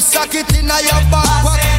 socket in your back.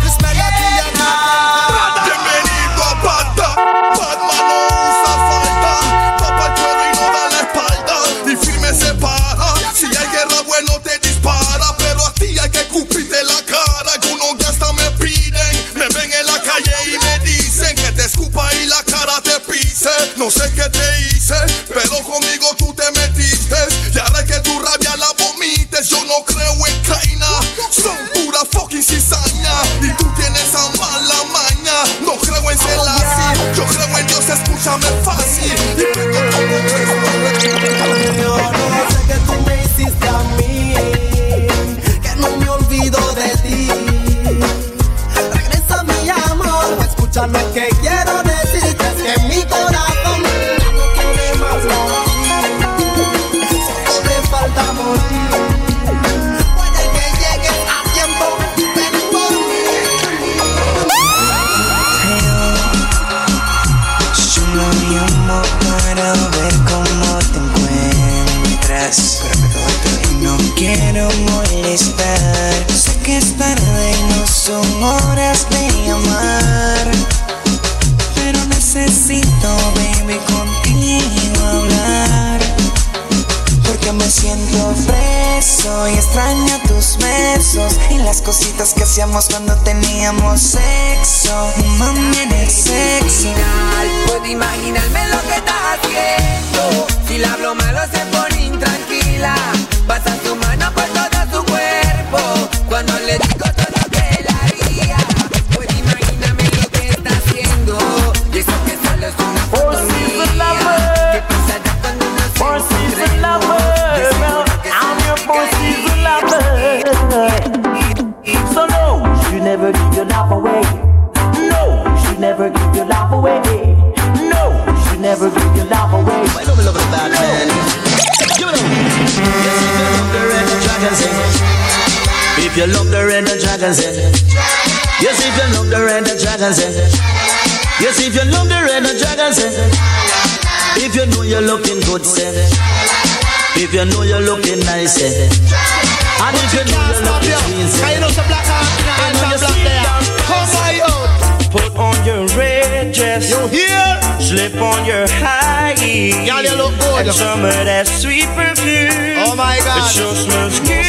Summer somme sweet perfume Oh my god Chose muscule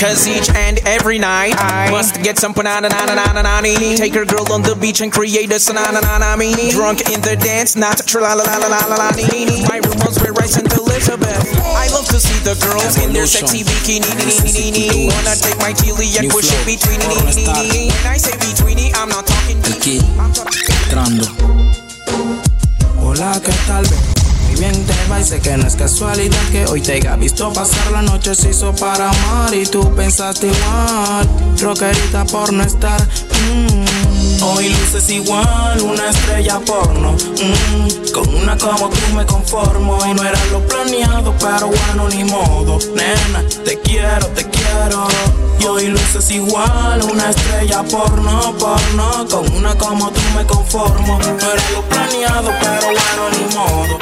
Cause each and every night I must get some banana na na Take her girl on the beach and create a sanana Drunk in the dance, not tra la la la la la la My room was with Rice and Elizabeth. I love to see the girls in their sexy bikini. Wanna take my chili and push it between. When I say between, I'm not talking. I'm talking. la que tal vez muy bien te va y sé que no es casualidad que hoy te haya visto pasar la noche se hizo para amar y tú pensaste igual, rockerita por no estar. Mm. Hoy luces igual, una estrella porno. Mm. Con una como tú me conformo y no era lo planeado, pero bueno ni modo. Nena, te quiero, te quiero. Y hoy luces igual, una estrella porno, porno. Con una como tú me conformo. No era lo planeado, pero bueno, ni modo.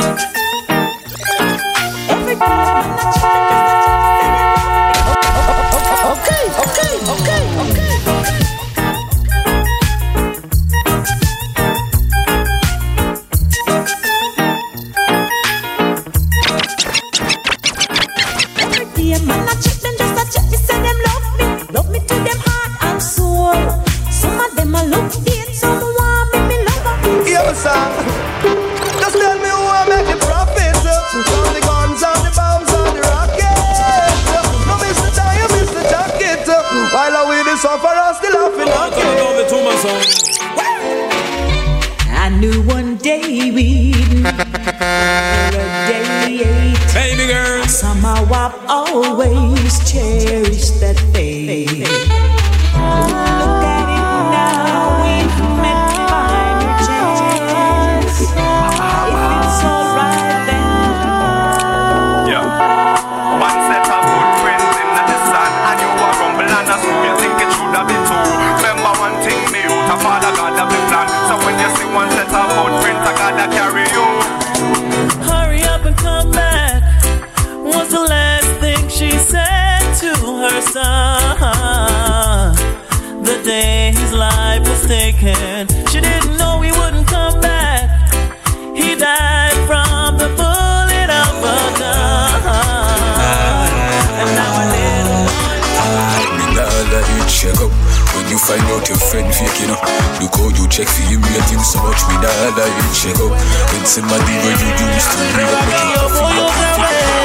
Look how you check for him, him so much Me nah let you check. Up When somebody where you used to be Make you coffee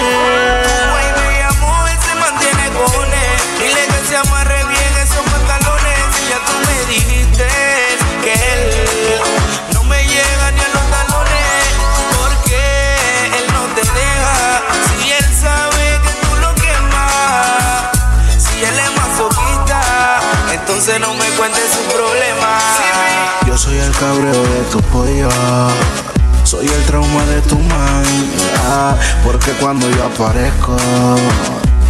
cabreo de tu pollo. Soy el trauma de tu man. ah, porque cuando yo aparezco,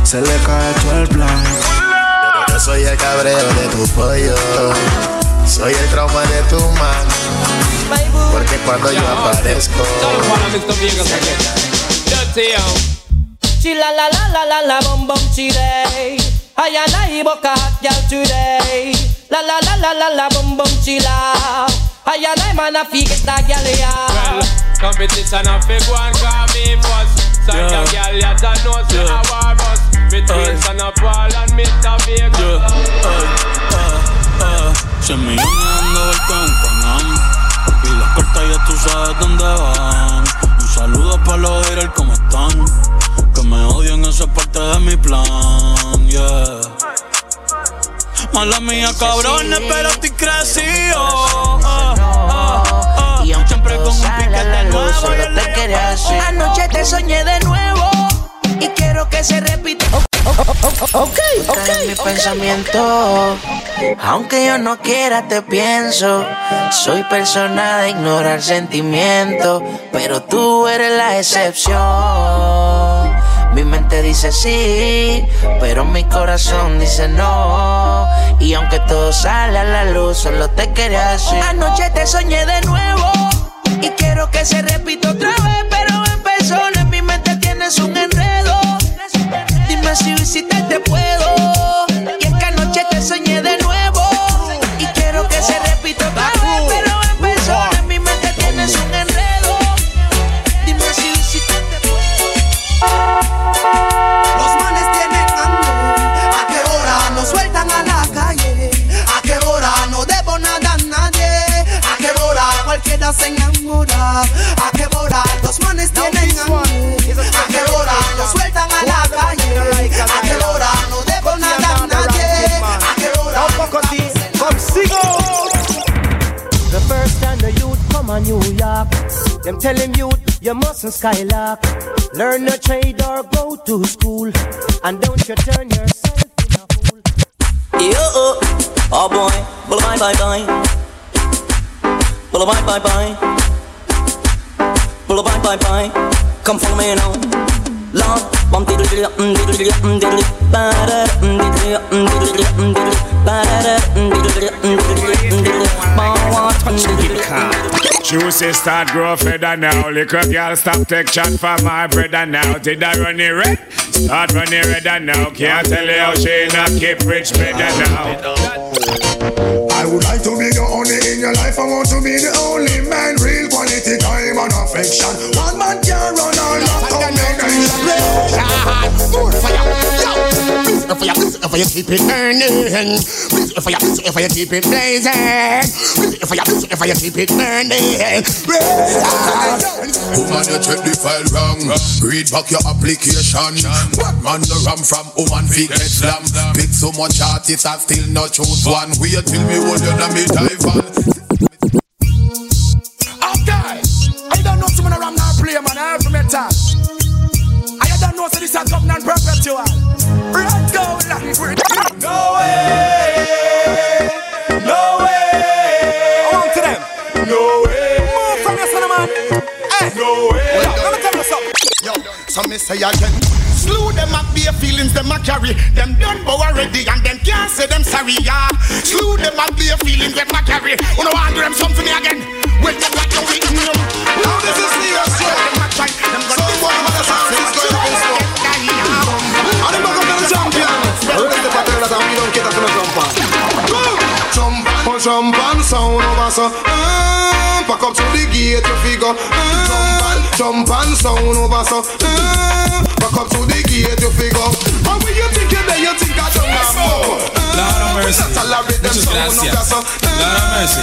se le cae todo el plan. Yo soy el cabreo de tu pollo. Soy el trauma de tu man. Porque cuando yo aparezco. Chila la la la la la bum bum chile. I and I book a hot girl today. La la la la la la bum bum chila. I and I man a fi get girl Well, ya. competition a fig one call me first. So Yeah. the girl ya don't know say Yeah. I war bust. Between Aye. Son of Paul and Mr. Vegas. Se me dando vuelta Panam Y las cartas ya tú sabes dónde van Un saludo para los haters, ¿cómo están? Que me odian, esa es parte de mi plan, yeah Mala mía, cabrones, pero estoy crecido. Siempre con un piquete nuevo Solo te quería decir. Anoche te soñé de nuevo y quiero que se repita. Ok, ok. Mi pensamiento, aunque yo no quiera, te pienso. Soy persona de ignorar sentimientos, pero tú eres la excepción. Mi mente dice sí, pero mi corazón dice no. Y aunque todo sale a la luz, solo te quería decir. Anoche te soñé de nuevo y quiero que se repita otra vez, pero en persona en mi mente tienes un enredo. Dime si visitarte them tell him youth you mustn't skylark. Learn a trade or go to school, and don't you turn yourself in a fool. Yo, oh boy, bulla bye bye bye. Bulla bye bye bye. Bulla bye bye bye. Come follow me now. Lord, bum diddly diddly um diddly diddly um diddly ba da um diddly um diddly um diddly ba da da um diddly um diddly um diddly ba wa um diddly Juicy start grow feather now. Liquor girl stop take chat for my brother now. Did I run it red? Start running redder now. Can't tell you how she not keep rich better now. I would like to be the only in your life. I want to be the only man. Real quality time and affection. One man can run all. More fire, yo. Please, if you, please, if you keep it burning. Please, if you, please, if you keep it blazing. Please, if you, please, if you keep it burning. Woman, you check the file wrong. Read back your application. What man the ram from woman fi get slam? Pick so much artists and still not choose one. Wait till me hold you me dive on. Okay. I don't know someone around now play, man. I have metal. Don't know so this is covenant perpetual. Right go, No way. No way. On to them. No way. Move from your son, man. Hey. No way. Yo, let me tell you something. Yo, so me say again. Slew them up bare feelings them a carry. Them done bow already and them can't say them sorry. Yeah. Slew them up bare feelings them a carry. You know want them something again. Well, them like no weak them. Now this is serious shit. Them a try. Them gonna be one of the assassins going champagne sound over so uh, Pack up to the gate you figure uh, Champagne sound over so uh, Pack up to the gate you figure And when you think you're there you think I don't more Lord of mercy. Muchas gracias. Lord of mercy.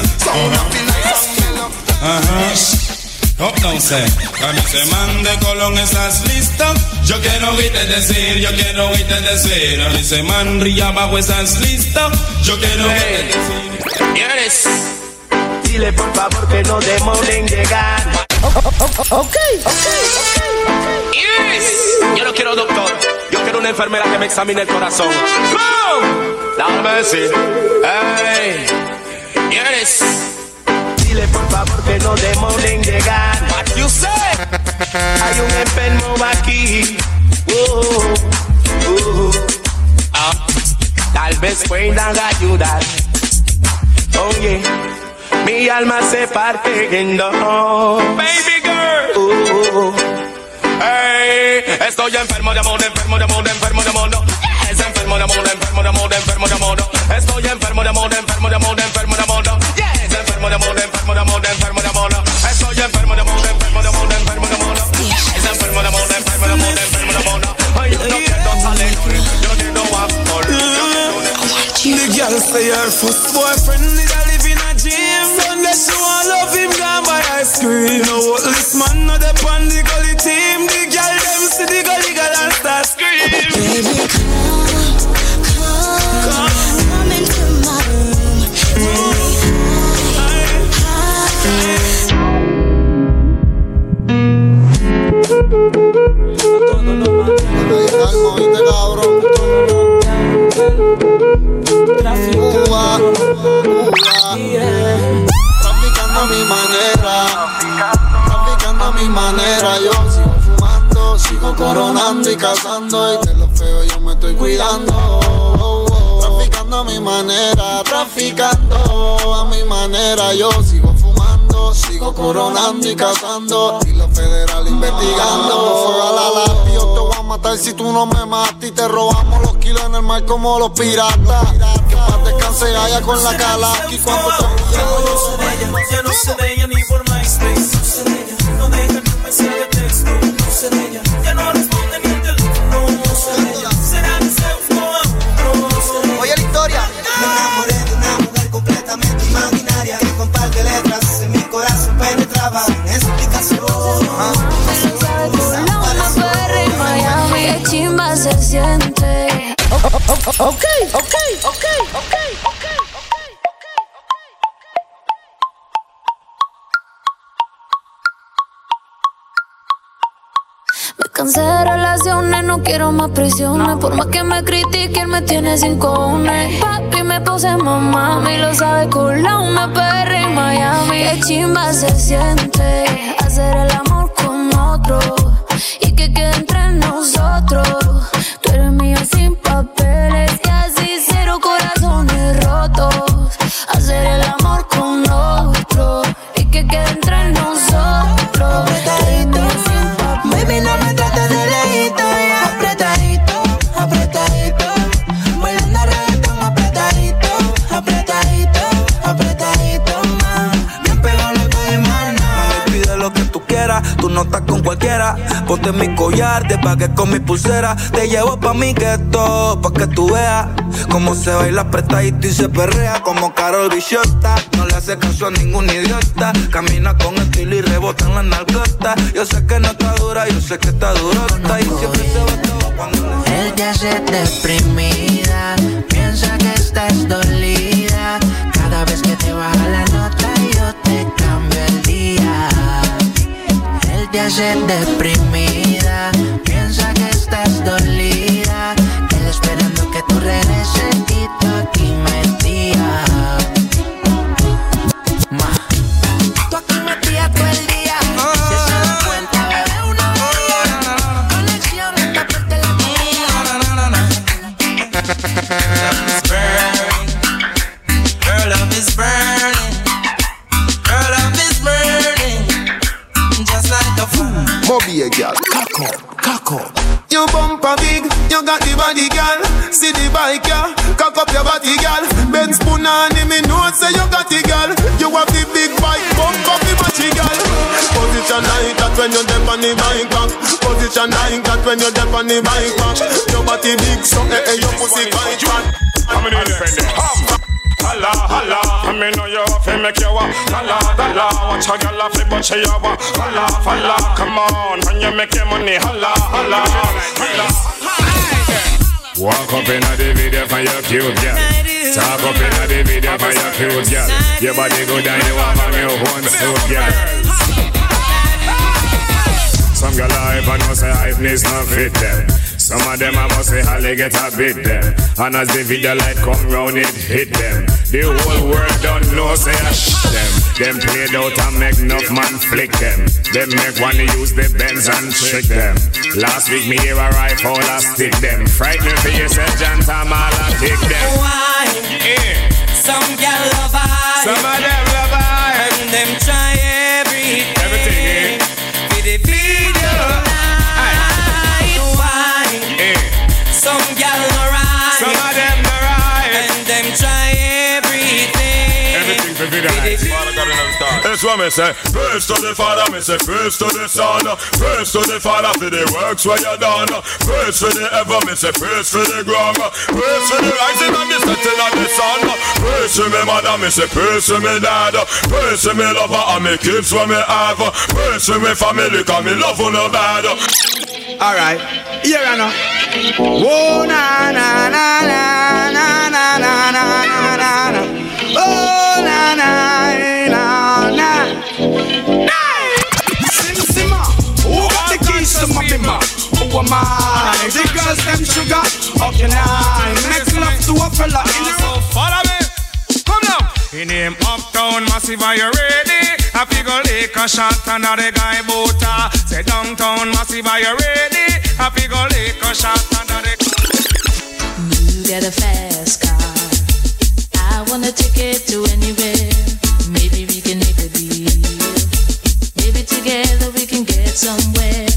Ajá. Oh, no sé. A mí se mande Colón, ¿estás listo? Yo quiero oírte decir, yo quiero oírte decir. A mí se man Ría abajo, ¿estás listo? Yo quiero oírte decir. Dile por favor que no demoren llegar. Ok, ok, Yes. Yo no quiero doctor, yo quiero una enfermera que me examine el corazón. ¡Boom! Lord mercy. Hey. ¿Quieres? Dile por favor que no demoren llegar. What you say? Hay un enfermo aquí. Uh, uh, ah. Tal vez puedan ayudar. Oye, mi alma se parte en dos. Baby girl. Uh, hey, estoy enfermo de amor, enfermo de amor, enfermo de amor. Es enfermo de amor, enfermo de amor, enfermo de amor. Estoy enfermo de amor, enfermo de amor, enfermo de amor. Yes, enfermo de amor, enfermo de amor, enfermo de amor. Estoy enfermo de amor, enfermo de amor, enfermo de amor. Es enfermo de amor, enfermo de amor, enfermo de amor. Ay, yo no quiero talento, yo quiero amor. The girl say her first boyfriend is a live in a gym. Sunday she want love him gone by ice cream. No what this man not the on the gully team. The girl them see the gully girl and start scream. Baby, coronando y cazando. Y de lo feo yo me estoy cuidando. Traficando a mi manera, traficando a mi manera. Yo sigo sigo coronando y cazando. Y los federales investigando. Fuego la lápiz, yo te voy a matar si tú no me matas. Y te robamos los kilos en el mar como los piratas. Que paz descanse allá con la cala. Y cuando te Ya no sé de ella ni por MySpace. No sé de ella, no deja ni un mensaje de texto. No sé de ella, ok, ok, ok, ok, ok. Me cansé de relaciones, no quiero más prisiones. Por más que me critiquen, me tiene sin cojones. Papi me puse mamá, y lo sabe cool, una perra en Miami. Qué chimba se siente hacer el amor con otro y que quede entre nosotros. Tú eres mío sin Hacer el amor con otro y que quede entre nosotros. No estás con cualquiera. Ponte mi collar, te pagué con mi pulsera. Te llevo pa' mi gueto, pa' que tú veas cómo se baila apretadito y se perrea como Carol Bichota. No le hace caso a ningún idiota. Camina con estilo y rebota en la nalgota. Yo sé que no está dura, yo sé que está durota. Y siempre se va te hace deprimida, piensa que estás dolida. Cada vez que te baja gente é deprimir. When you're deep on the bike back. Your body big, so eh eh, your pussy quite fat. How many friends? Holla, holla, I mean know you have to make you a Holla, holla, watch a girl off but she a wa Holla, holla, come on, when you make your money Holla, holla, holla. Walk up in a the video for your cute girl. Talk up in a the video for your cute girl. Your body good and you have a new one suit girl Some girl hype and no say hypeness not fit them. Some of them I must say how they get a bit them. And as the video light come round it hit them. The whole world don't know say I sh them. Them played out and make enough man flick them. Them make one use the bends and trick them. Last week me hear a rifle I stick them. Frightening for yourself John Tom all I take them. Why? Yeah. Some gal love I. Some of them love I. And them try That's what me say. Praise to the Father, me say praise to the Son. Praise to the Father for the works where you done. Praise for the ever, me say praise for the ground. Praise for the rising and the setting of the sun. Praise to me mother, me say praise to me dad. Praise to me lover and me kids when me have. Praise to me family, cause me love you no bad. Alright, here I know. Whoa, na na na na na na na na. Who am I? The girls them sugar. How can I make love to a fella in the So follow me. Come now. In him uptown massive, are you ready? I figure lick a shot under the guy boota. Uh, say downtown massive, are you ready? I figure lick a shot under the. You get a fast car. I want a ticket to anywhere. Maybe we can make a deal. Maybe together we can get somewhere.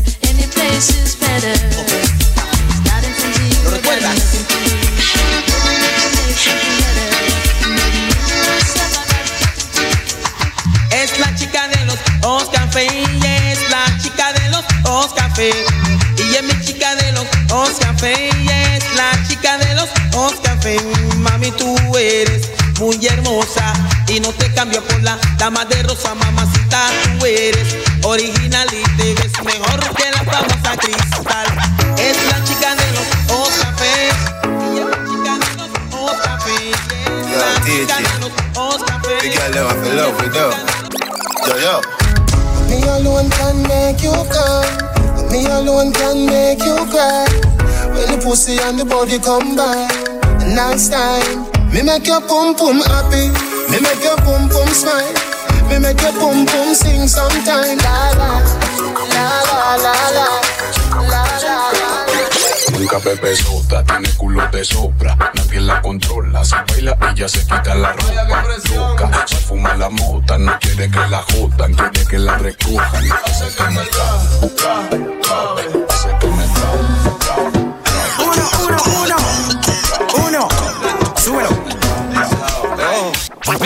Muy hermosa y no te cambio por la dama de rosa, mamacita. Tú eres original y te ves mejor que la famosa cristal. Es la chica de los dos cafés. Y es la chica de los dos cafés. Es la chica de los dos cafés. The girl them I feel love with them. Yo yo. Me alone can make you come. Me alone can make you cry. When the pussy and the body combine, nice time. Me make your pum pum happy. Me make your pum pum smile. Me make your boom boom sing sometime. La la, la la la la, la la. Nunca bebe sota, tiene culo de sopra, nadie la controla, se baila ella se quita la ropa, loca, se fuma la mota, no quiere que la jodan, quiere que la recojan, hace que me que me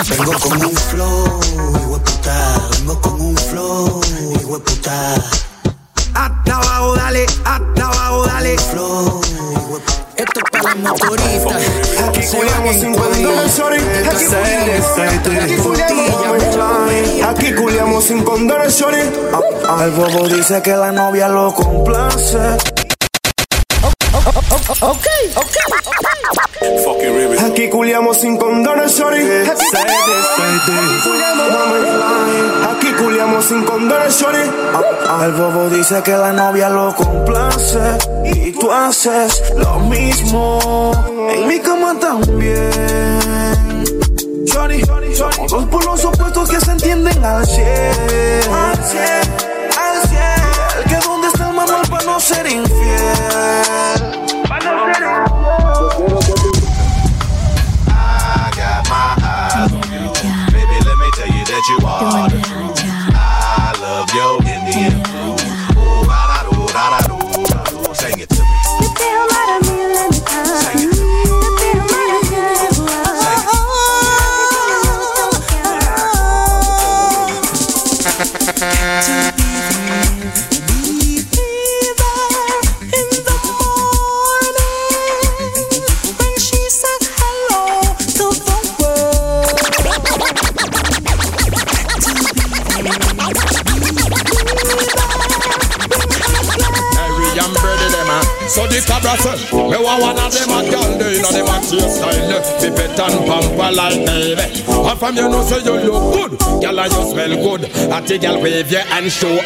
Vengo con un flow, hijo puta. Vengo con un flow, hijo puta. Hasta abajo, dale. Hasta abajo, dale. Flow, Esto es para los motoristas. Aquí culiamos sin condones, sorry. Aquí culiamos- Aquí culiamos sin condones, sorry. Ah, Al bobo dice que la novia lo complace. Ok, ok. Aquí culiamos sin condones, sorry. Condones, sorry. Ah, Al bobo dice que la novia lo complace. Y tú haces lo mismo. En mi cama también. Shorty, somos dos polos opuestos que se entienden al cien. Al cien, al cien. El que donde está el manual para no ser infiel. Para no ser I got my eyes on you. Baby, let me tell you that you are Want one of them a girl, they know them a taste style. Be pet and pamper like baby. And from you know say you look good, girl and you smell good. At the girl wave your hand show.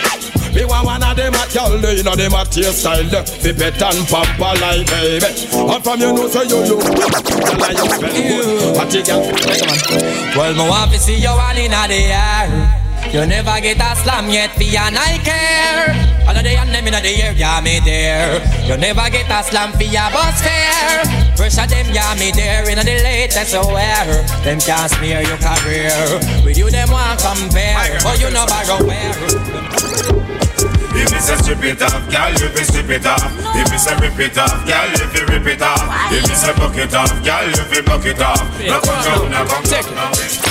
Me want one of them a girl, they know them a taste style. Be pet and pamper like baby. And from you know say you look good, girl and you smell good. At the girl, Well, me want to see you all in the air. You never get a slam yet, for and I care. The and them in the air, yeah, me there. You never get a slam for your bus fare. Pressure them, yeah, me there. In the latest wear. Them can't smear your career. With you, them want compare. But you know borrow where. If it's a strip it off, girl, you strip it off. If it's a rip it off, girl, if you rip it off. If it's a buck it off, girl, if you buck it off. No come down, no come down, no.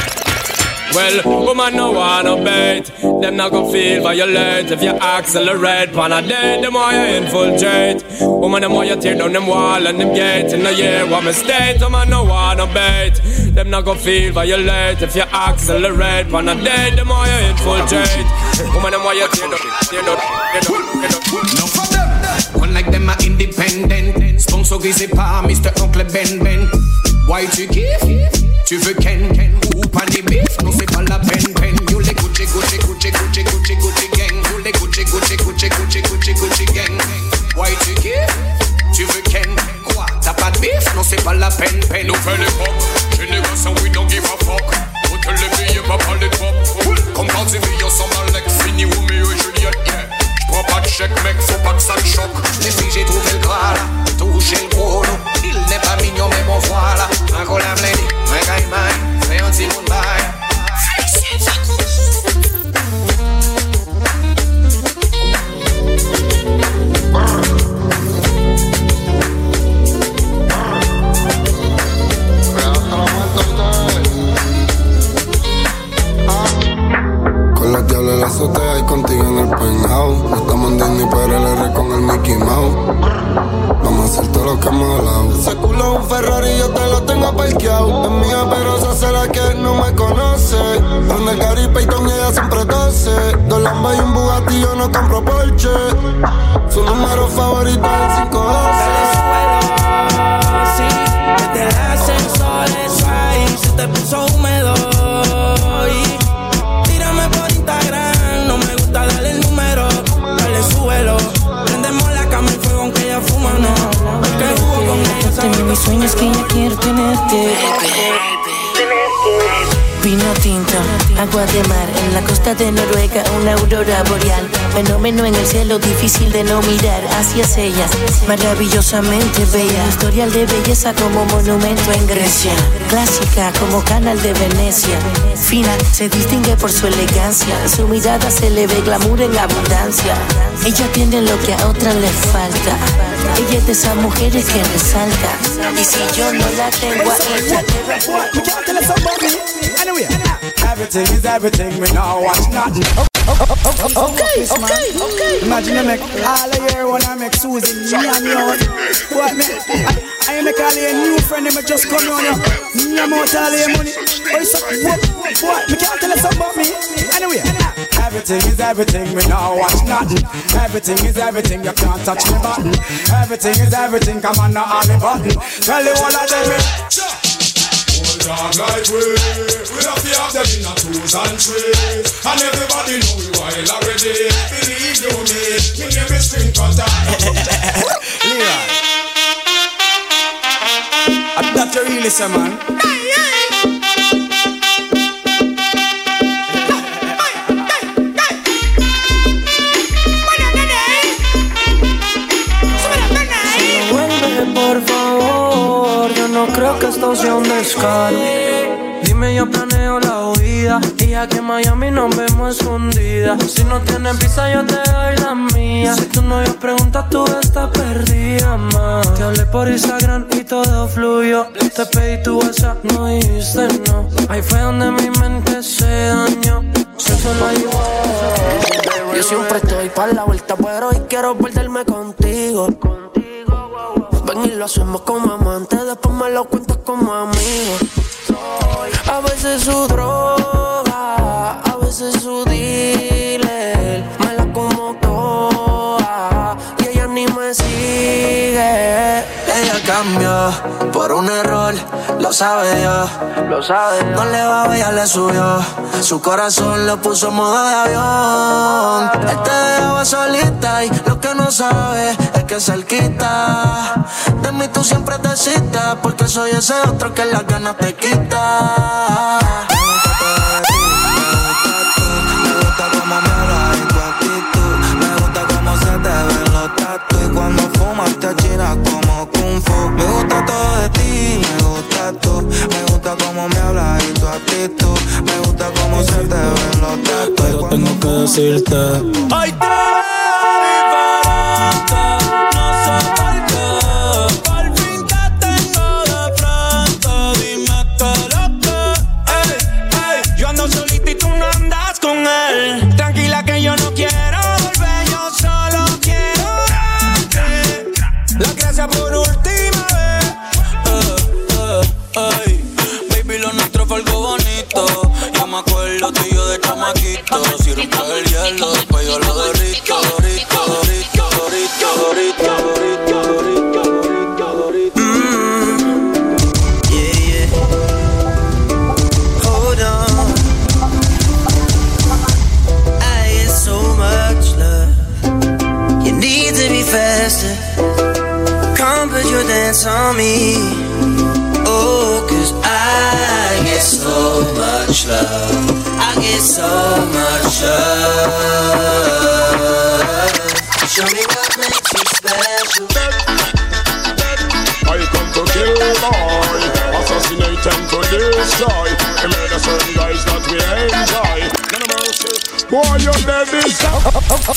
Well, woman no wanna bait Them not gon' feel violate. If you accelerate Pan a day, the more you infiltrate Woman, them more you tear down them wall and them gate. In the year, what mistake Woman no wanna bait Them not gon' feel violate. If you accelerate Pan a day, the more you infiltrate Woman, the more you tear down Tear down, tear down, tear down. One like them are independent. Sponsor easy pa Mr. Uncle Ben Ben. Why tu kiffes Tu veux Ken Ken Ou des bifs Non c'est pas la peine peine. You les Gucci Gucci Gucci Gucci Gucci Gucci gang. You les Gucci Gucci Gucci Gucci Gucci Gucci gang. Why tu kiffes Tu veux Ken? Quoi? T'as pas de bif? Non c'est pas la peine peine. Nouvelle époque, génération we don't give a fuck. Hôtel les billets, pas de pop. Comme quand vis, on s'en avec Fini, yeah J'prends pas de chèque, mec, faut pas que ça me choque. Les filles j'ai trouvé le Graal Touché le gros Il n'est pas mignon mais bon voilà. Encore la lady I mine Fais un petit monde En la azotea y contigo en el penthouse. No estamos en Disney, pero el R con el Mickey Mouse. Vamos a hacer todo lo que hemos hablado. Ese culo es un Ferrari, yo te lo tengo parqueado. Es mía, pero se hace la que no me conoce. Donde Gary Payton y ella siempre tose. Dos Lambas y un Bugatti, yo no compro Porsche. Su número favorito es el 512. Sí, desde el ascensor es ahí, se te puso húmedo. Mis sueños que ya quiero tenerte. Vino tinto, agua de mar, en la costa de Noruega, una aurora boreal. Fenómeno en el cielo, difícil de no mirar hacia ellas. Maravillosamente bella, historial de belleza como monumento en Grecia. Clásica como canal de Venecia. Fina, se distingue por su elegancia. Su mirada se le ve glamour en abundancia. Ella tiene lo que a otras les falta. Ella es de esas mujeres que resalta. Y si yo no la tengo a ella, We can't tell us somebody. Anyway, everything is everything. We now watch nothing. Okay, okay, okay. Imagine you make all the year when I make Susie, me and you. What me? I, I make all your new friend, me just come on you. Me I'm out all your money. Oh, so, what? What? Me can't tell us about me. Anyway, everything is everything. We now watch nothing. Everything is everything. You can't touch me button. Everything is everything. Come on, now all the button. Tell you all of them. Old dog like we, we have to have them in a twos and threes. And everybody know we wild already. Believe you me, me name is String Cutter. Leroy. That's what you really say, man. No creo que esto sea un descaro. Dime, yo planeo la huida y aquí en Miami nos vemos escondidas. Si no tienes visa, yo te doy la mía. Si tu novio pregunta, tú estás perdida, ma. Te hablé por Instagram y todo fluyó. Te pedí tu WhatsApp, no dijiste no. Ahí fue donde mi mente se dañó. Si eso lo ayudó. Yo siempre estoy para la vuelta, pero hoy quiero perderme contigo. Y lo hacemos como amantes, después me lo cuentas como amigo. A veces su droga, lo sabe Dios. Lo sabe No le va a ya le subió. Su corazón lo puso en modo de avión. Él te dejaba solita y lo que no sabe es que cerquita. De mí tú siempre te citas, porque soy ese otro que las ganas te quita. Me gusta cómo me hablas y tu actitud. Me gusta cómo se te ven los tatu. Y cuando fumas te achinas como kung fu. Me gusta todo de actitud. Me gusta cómo se te ven los. Pero tengo que decirte. Ay, te diferente, on me. Oh, cause I get so much love. I get so much love. Show me what makes you special. I come to kill boy Assassinate and to destroy We murder certain guys that we enjoy None of mercy Boy, you're dead this time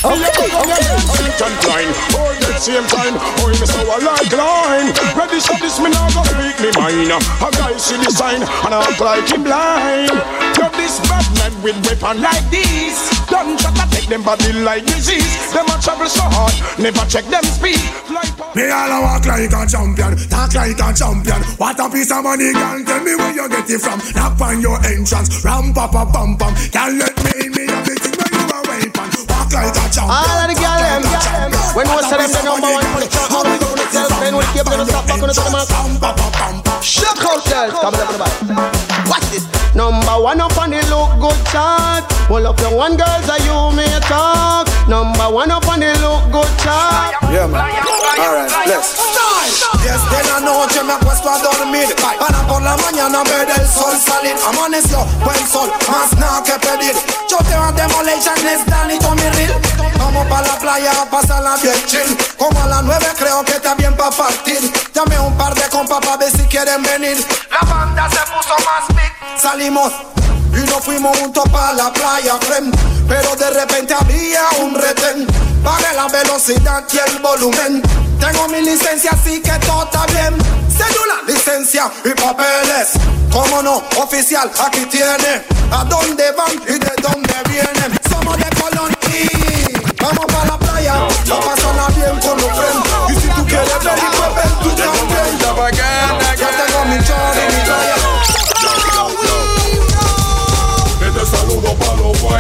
Oh, you're dead sweet and blind Oh, the same time Oh, you so like line Ready, so this me now go speak me mind A guy see the sign And I act like he blind You're this bad man with weapon like this Don't try to take them body like disease Them a travel so hard Never check them speed Me all a walk like a champion, talk like a champion. What a piece of money, can tell me where you get it from. Knock on your entrance, ram pa pa pam pam. Can't let me in, me have it where you a weapon. Walk like a champion. All of the girl them, when we say them the number one for the chart, how we gonna tell them when keep gonna stop back on the top Shut out, girls, come on, everybody. Watch this. Number one up on the look good chart. Pull up your one girls, are you may talk. Number one up on the look good chart. Yeah, man. Alright, let's Desde la noche me acuesto a dormir Para por la mañana ver el sol salir Amaneció, buen sol, más nada que pedir Choteo a Demolition, es Danny Tommy Real Vamos pa' la playa a pasarla bien chill Como a las nueve creo que está bien pa' partir a un par de compas pa' ver si La banda se puso más big. Salimos y nos fuimos juntos pa' la playa, friend. Pero de repente había un retén. Pagué la velocidad y el volumen. Tengo mi licencia, así que todo está bien. Cédula, licencia y papeles. Cómo no, oficial, aquí tiene. A dónde van y de dónde vienen Somos de Colón y Vamos pa' la playa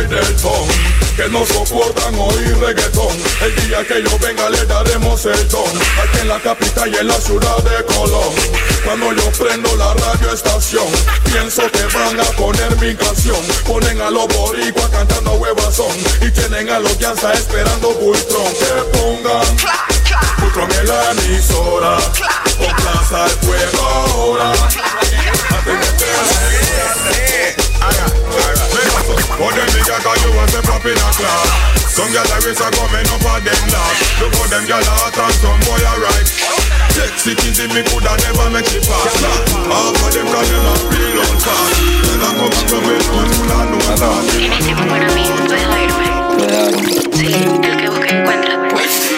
que no soportan oír reggaetón. El día que yo venga le daremos el don. Aquí en la capital y en la ciudad de Colón. Cuando yo prendo la radio estación, pienso que van a poner mi canción. Ponen a los boricuas cantando huevazón y tienen a los Yanza esperando Bultron. Que pongan Bultron en la emisora. Con plaza el ahora. But them nigga cause you want to pop in a class. Some gyal a race a coming up a them last Look how them gyal a hot and some boy a right. Sexy easy me coulda never make it pass Half of them cause them a real on fast Then I come back from it on full of no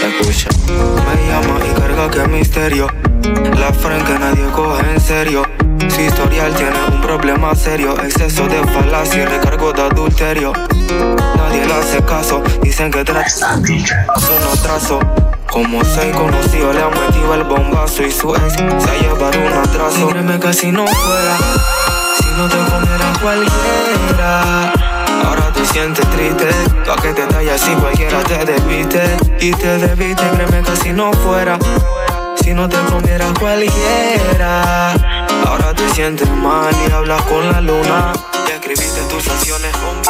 Escucha, me llama y carga que misterio. La frente que nadie coge en serio. Su historial tiene un problema serio. Exceso de falacia y recargo de adulterio. Nadie le hace caso. Dicen que trata no trazo. Como soy conocido, le han metido el bombazo y su ex se ha llevado un atraso. Créeme que si no fuera, si no te comiera cualquiera. Ahora te sientes triste, pa' que te tallas si cualquiera te despiste Y te debiste, créeme que si no fuera si no te comiera cualquiera. Ahora te sientes mal y hablas con la luna. Ya escribiste tus canciones con.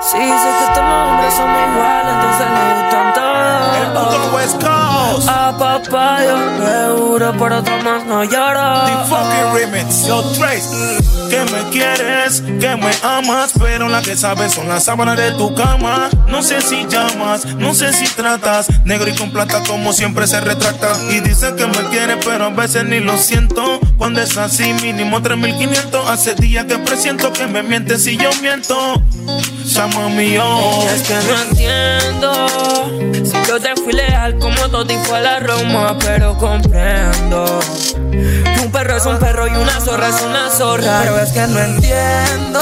Sí, sé que los hombres somos iguales, entonces le gustan todos. El puto West Coast. A papá yo seguro, por otro más no lloro. The fucking remix, yo Trace. Que me quieres, que me amas, pero la que sabes son las sábanas de tu cama. No sé si llamas, no sé si tratas, negro y con plata como siempre se retrata. Y dice que me quiere, pero a veces ni lo siento. Cuando es así, mínimo 3500. Hace días que presiento que me mientes si yo miento. Llama mío. Es que no entiendo Si yo te fui leal como Toti fue la Roma Pero comprendo Que un perro es un perro y una zorra es una zorra es que no entiendo.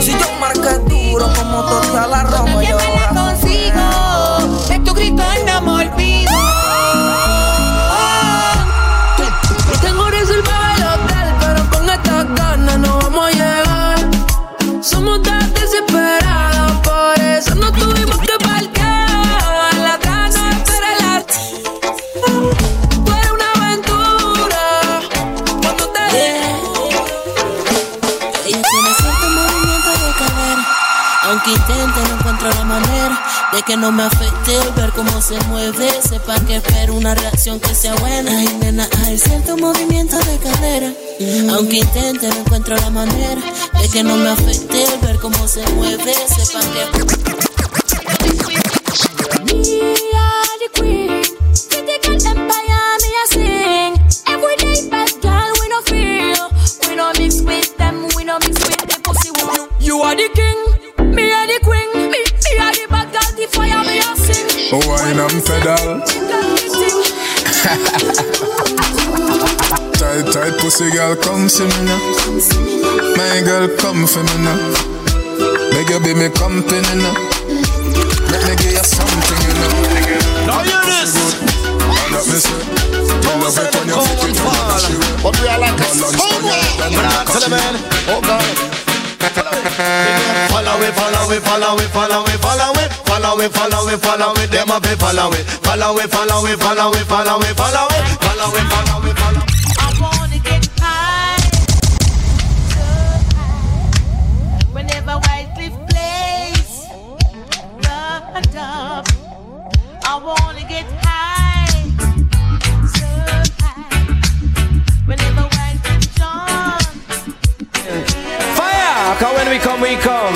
Si yo marqué duro como Toti a la Roma y De que no me afecte ver cómo se mueve. Sepa que espero una reacción que sea buena. Ay nena, hay movimiento de cadera. Aunque intente no encuentro la manera De que no me afecte ver cómo se mueve. Sepa que me we no mix with them, we no mix with the pussy. You are the king, Oh, wine and pedal. Tight, tight pussy girl, come see me now. My girl, come for me now. Make you be me company now. Let me give you something, you know. Now hear this. And that me say, you love it when you fit it on the shoe. But we are like a Balance on your head and Bra, like a tell the man. Oh God. Follow it, follow it, follow it, follow it, follow it, follow it, follow it, follow it. Them a be follow it, follow it, follow it, follow it, follow it, follow it, follow it, follow it. Cause when we come, we come.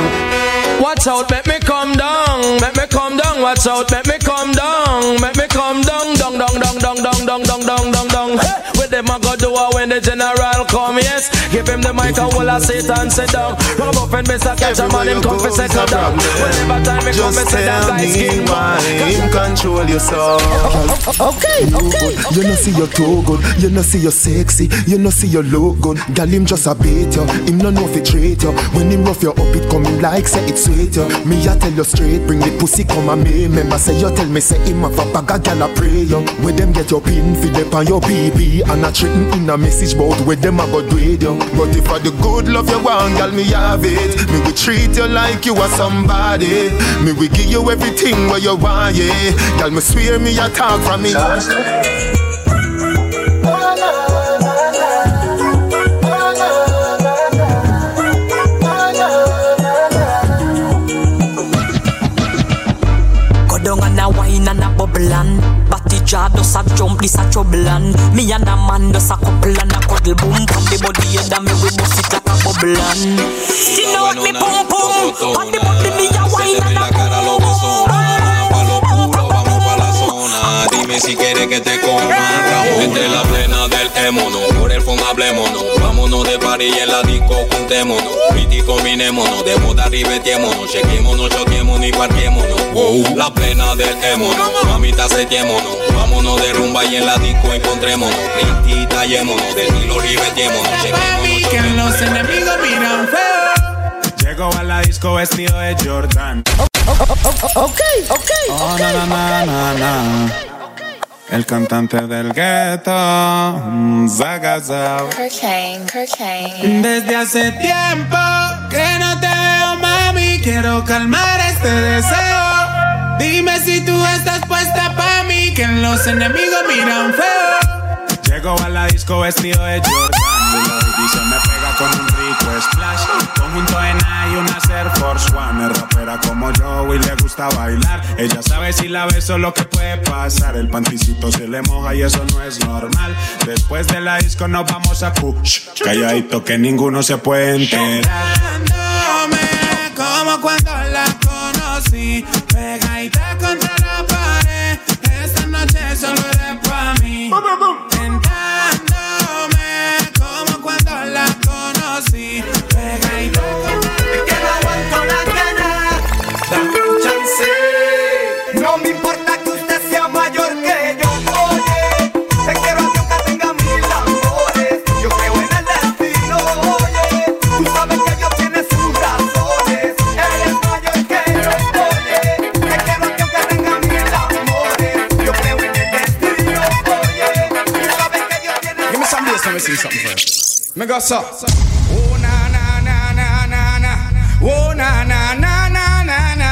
Watch out, make me come down. Make me come down. Watch out, make me come down. Make me come down, down, down, down, down, down, down, down, down, down. Hey, them a go do when the general come? Yes, give him the mic and will I sit and sit down. Run up and Mr. Catch a man, him come for second down. Whenever time me come, me Just say that tell guy's me king. why him control your soul. Okay, okay. You know see you too good, you know see you sexy, you know see you look good. Gal him just a bait you, him no know fi treat you. When him rough you up, it coming like say it sweet you. Me a tell you straight, bring the pussy come and me. Remember say you tell me say him have a bag of gal a pray you. Where them get your pin fi dep on your BB and a written in a message bout where them a go do you. But if I the good love you want, gal me have it. Me will treat you like you are somebody. Me will give you everything where you want, yeah. Gal me swear me a talk from me. Go down and a wine and a bubble and Jaw does a jump, this a trouble and Me and a man does a couple and a cuddle boom. From the body head and me we bust it like a bubble. And You know me pum pum. From the body me a wine and a cara si quieres que te coman Ramón. Entre la plena del émono, por el fondo hablémonos. Vámonos de party y en la disco juntémonos. Piti combinémonos, de moda ribetémonos. Chequémonos, choquémonos y parquémonos. Wow. La plena del émono, mamita setémonos. Vámonos de rumba y en la disco encontrémonos. Piti tallémonos, de estilo ribetémonos. Chequémonos, Que los enemigos miran feo. Llego a la disco vestido de Jordan. Ok, ok, Oh, na, na, na, na, na. El cantante del gueto, Zagazao. Desde hace tiempo que no te veo, mami. Quiero calmar este deseo. Dime si tú estás puesta pa' mí, que los enemigos miran feo. Llego a la disco vestido de Jordan y se me pega con un rico splash. Conjunto en y una Air Force One. Es rapera como yo y le gusta bailar. Ella sabe si la beso lo que puede pasar. El panticito se le moja y eso no es normal. Después de la disco nos vamos a push. Calladito que ninguno se puede enterar. como cuando la conocí. Pegadita contra la pared. Esta noche solo eres para mí. Cuando conocí. Pegadita contra Es que no aguanto la gana. Dame un chance. No me importa que usted sea mayor que yo. Oye, te quiero a Dios que tenga mil amores. Yo creo en el destino. Oye, tú sabes que Dios tiene sus razones. Eres mayor que yo. Oye, te quiero a Dios que tenga mil amores. Yo creo en el destino. Oye, tú sabes que Dios tiene Give me some bass, let me see something first. Me go so. Oh na na na na na na. Oh na na na na na na.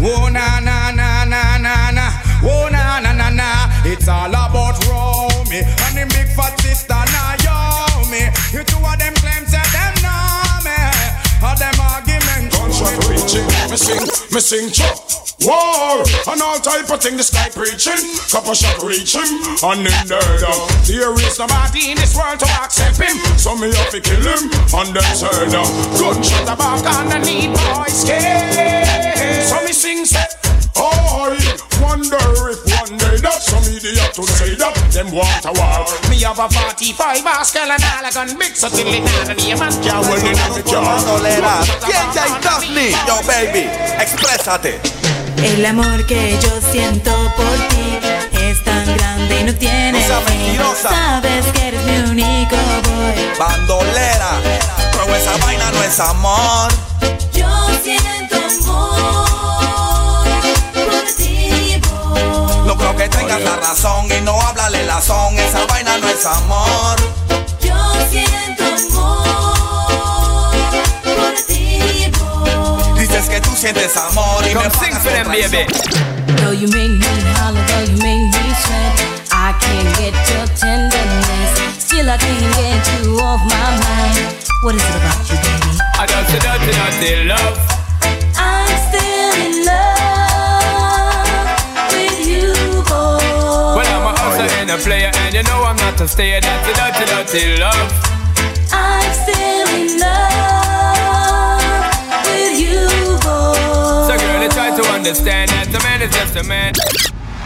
Oh na na na na na na. Oh na na na na. It's all about Romy and the big fat sister Naomi. You two of them me sing, me sing chop. War and all type of thing the sky preaching. Couple shot reaching and then dead. There is nobody in this world to accept him. So me have to kill him and then turn up. Gunshot back and the need boys skin. So me sing say, oh, wonder if one day that some idiot to say that them want a war. Me have a 45 Pascal and all a gun mix so till it down and the man Yeah, well, in the jar. DJ Daphne. Yo, baby, exprésate. El amor que yo siento por ti es tan grande y no tiene fin. mentirosa. Sabes que eres mi único boy. Bandolera. Pero esa vaina no es amor. Tengas la razón y no háblale la son. Esa vaina no es amor. Yo siento amor por ti, boy. Dices que tú sientes amor y me pagas con traición. Though you make me holler, though you make me sweat, I can't get your tenderness. Still, I can't get you off my mind. What is it about you, baby? I don't say dirty, dirty love. I'm still in love a player, and you know I'm not a stayer. That's a dirty, dirty love. I'm still in love with you, boy. So, girl, I try to understand that a man is just a man.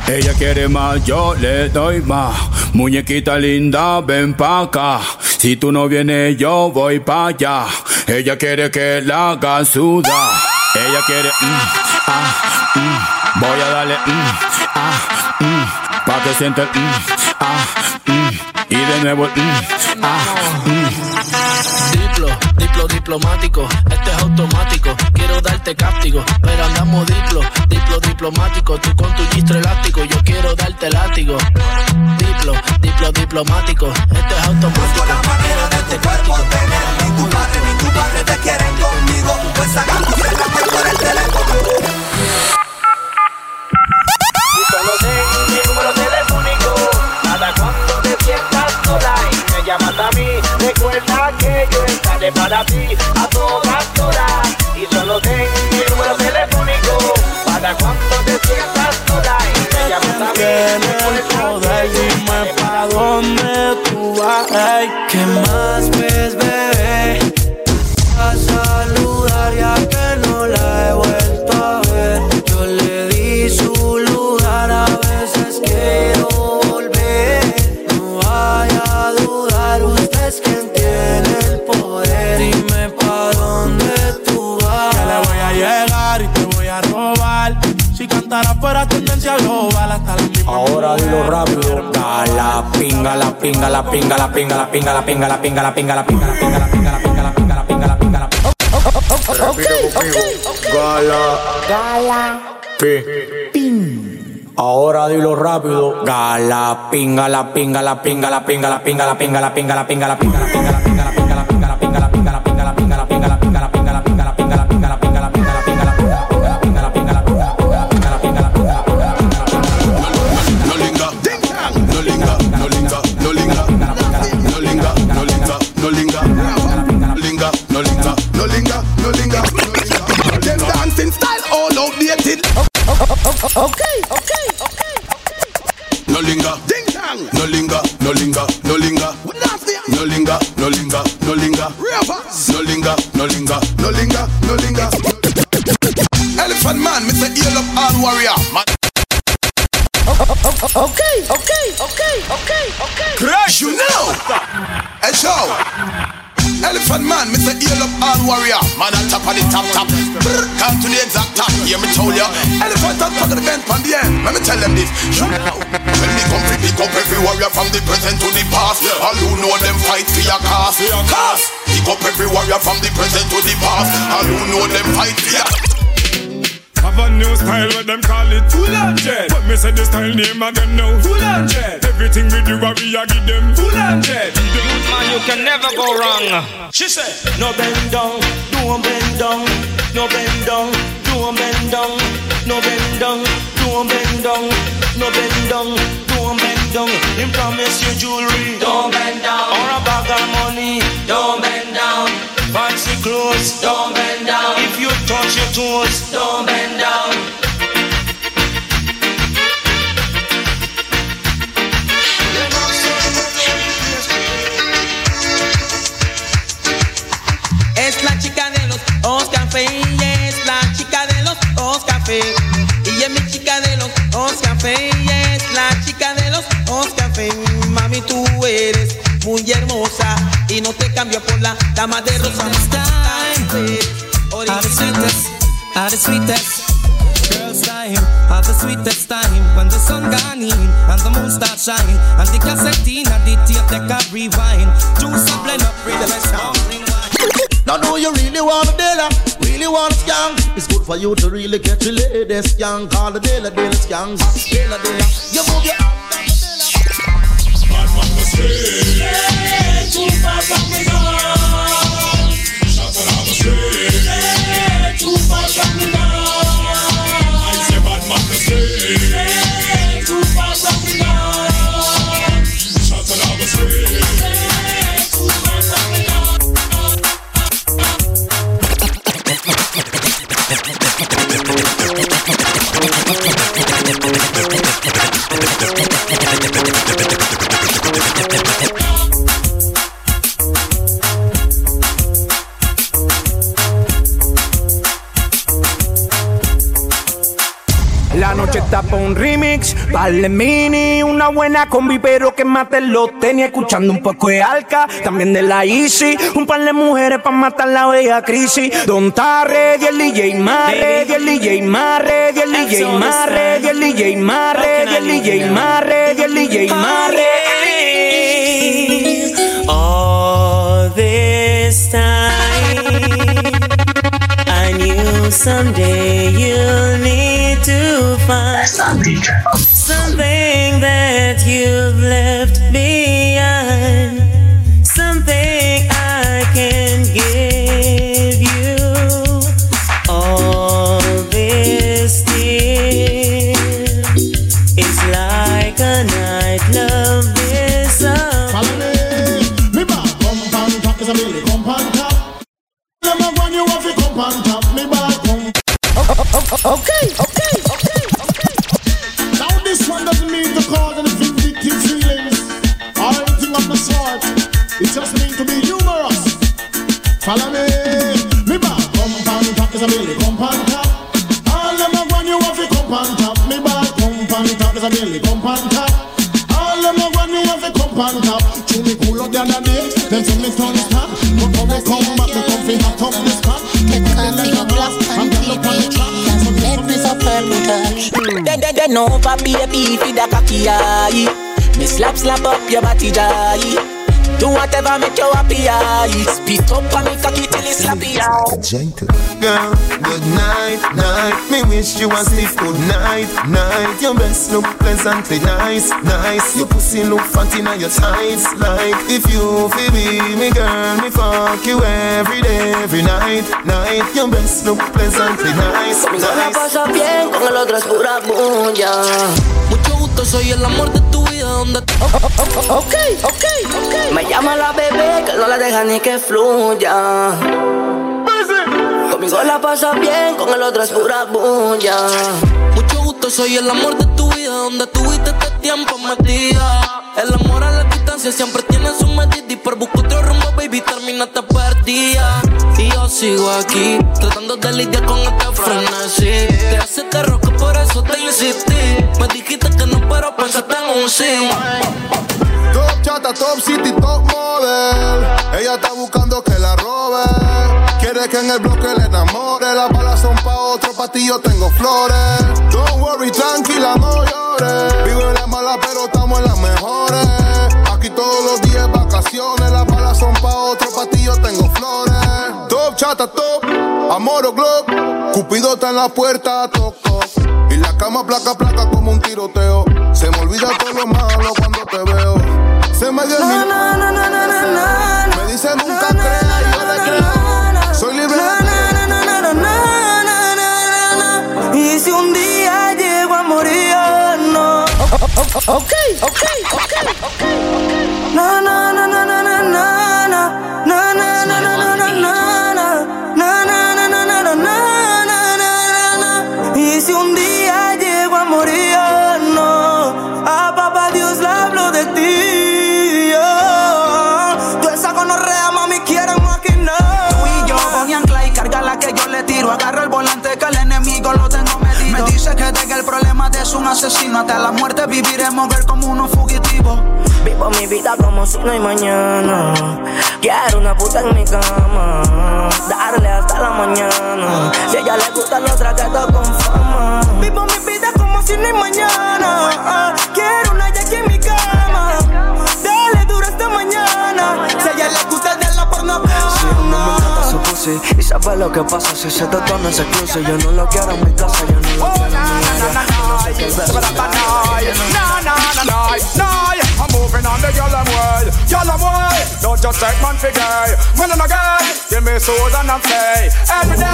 Ella quiere más, yo le doy más. Muñequita linda, ven pa' acá. Si tú no vienes, yo voy pa' allá. Ella quiere que la haga sudar. Ella quiere, mm, ah, mm. Voy a darle, mm, ah, mm. Pa' que sienta el, mm, ah, mm. Y de nuevo el, mm, ah, mm. Diplo, diplo diplomático, este es automático. Quiero darte cáptico, pero andamos diplo, diplo diplomático. Tú con tu gistro elástico, yo quiero darte látigo. Diplo, diplo diplomático, este es automático. Quiero darte cáptico. Ni tu padre ni tu padre te quieren conmigo. Pues tu llame por el teléfono. Y me llamas a mí Recuerda que yo estaré para ti a todas horas Y solo ten mi número telefónico Para cuando te sientas sola me llamas a mí Tienes poder, dime pa' dónde tú vas. Ey, ¿Qué más ves, bebé? A saludar ya que no la he vuelto Cantara fuera tendencia global hasta la misma. Ahora dilo rápido. La pinga, la pinga, la pinga, la pinga, la pinga, la pinga, la pinga, la pinga, la pinga, la pinga, la pinga, la pinga, la pinga, la pinga, la pinga, la pinga. Repite conmigo. Gala. Gala. Pin. Ahora dilo rápido. Gala, pinga, la pinga, la pinga, la pinga, la pinga, la pinga, la pinga, la pinga, la pinga, la pinga, la pinga, la pinga, la pinga, la pinga, la pinga, la pinga, Okay, okay, okay. okay. No linger, ding dong. No linger, no linger, no linger. No linger, no linger, no linger. No linger, no linger, no linger, no linger. Elephant man, Mr. Ear up all warrior. Man. Okay, okay, okay, okay, okay. Crash, you know. Hey, show. Elephant man, Mr. Ear up all warrior. Man on top of the top top. Brr, Come to the exact top. Hear me told ya. Elephant on top of the vent on the end. Let me tell them this. You know. When me come free, pick up every warrior from the present to the past. All who know them fight for your cause. Cause. Pick up every warrior from the present to the past. All who know them fight for your Have a new style, what them call it. Full on jet. But me say the style name again now. Full on jet. Everything we do, what we a give them. Full on jet. Man, you can never go wrong. She said No bend down, don't bend down, no bend down, don't bend down, no bend down, don't bend down, no bend down, don't bend down. Him promise you jewelry, don't bend down, or a bag of money, don't bend down. Fancy clothes, don't bend down. If you touch your toes, don't bend down. Es la chica de los ojos café, es la chica de los ojos café. Ella es mi chica de los ojos café, es la chica de los ojos café. Mami, tú eres muy hermosa y no te cambio por la dama de rosa. Are the sweetest, are the sweetest. Girls time, are the sweetest time when the sun gone in and the moon start shining and the cassette in and the tape deck a rewind. Juice a blend up, read the best song. Now know you really want a dealer, really want a skang. It's good for you to really get your lady skang. Call the dealer, dealer skangs. Dealer, dealer. You move your arm down the dealer. Too far from me now mistake. Too far. I say bad man mistake. Too far from the north. Shots and all Pa' un remix, vale mini, una buena combi, pero que mate los tenis, escuchando un poco de Alca, también de la Easy, un par de mujeres pa' matar la bella crisis. Don está ready, el DJ más ready, el DJ más ready, el DJ más ready, el DJ más ready, el DJ más ready, el DJ más ready. All this time, I knew someday you'll need to find something that you've left behind, something I can give you. All this dear is like a night love is a Me back, come pan top, is a Billy, come pan top. Them a you off, you come pan top. Me back, come. Okay, okay, okay, Them see me turn stop. But how we come back, me come fi hot up this pot. Get coffee, black and TV. Cause red is a purple touch. Then, then, then over, baby, fi da cocky eye. Me slap, slap up your body, die. Do whatever make you happy eye. Spit up on me cocky till it's slappy eye. Gentle. Girl, good night, night. Me wish you a sleep good night, night. Your best look pleasantly nice, nice. Your pussy look fat in your tights. Like if you feel be me girl, me fuck you every day, every night, night. Your best look pleasantly nice, Conmigo la nice. pasas bien, con el otro es pura bulla. Mucho gusto, soy el amor de tu vida. donde Ok, ok, ok. Me llama la bebé que no la deja ni que fluya. Conmigo la pasa bien, con el otro es pura bulla. Mucho gusto, soy el amor de tu vida, donde tuviste este tiempo metida. El amor a la siempre tiene su medida y por buscar otro rumbo, baby, terminaste perdida. Y yo sigo aquí, tratando de lidiar con este frenesí. Te hace terror que por eso te insistí. Me dijiste que no, pero pensaste en un sí. Top chata, top city, top model. Ella está buscando que la robe. Quiere que en el bloque le enamore. Las balas son pa' otro, pa' ti yo tengo flores. Don't worry, tranquila, no llores. Vivo en la mala, pero estamos en las mejores. Todos los días vacaciones. Las balas son pa' otro, pa' ti yo tengo flores. Top chata, top. Amor o glock. Cupido está en la puerta, toco. Y la cama placa, placa como un tiroteo. Se me olvida todo lo malo cuando te veo. Se me dio el mil- Me dice nunca creas, yo le creo. Soy libre de Y si un día llego a morir, no. Ok, ok, ok, ok que yo le tiro. tenga el problema de un asesino. Hasta la muerte viviremos ver como unos fugitivos. No, no, no, no, no, no, no, no. No, no, no, no, no, no, no, no. No, no, no, no, no, no, no, no, no, no. No. Oh. Vivo mi vida como si no hay mañana. Quiero una puta en mi cama. Darle hasta la mañana. Si a ella le gusta lo traqueto con fama. Vivo mi vida como si no hay mañana. Ah, Quiero una Jackie en mi cama. Dale duro hasta mañana. Si a ella le gusta de la porno. Y sabe lo que pasa si se te torna ese cruce Yo no lo quiero en mi casa, yo no lo quiero en mi área Yo no sé si el beso me pasa, yo no- Nah, nah, nah, nah, nah. I'm moving on the girl I'm way. Don't just take man for gay. When I'm a gay, give me soul and I'm play. Every day.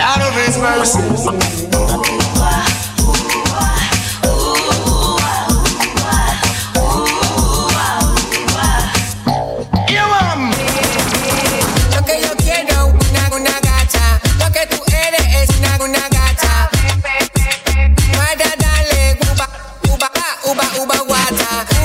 Out of his mercy. uba water.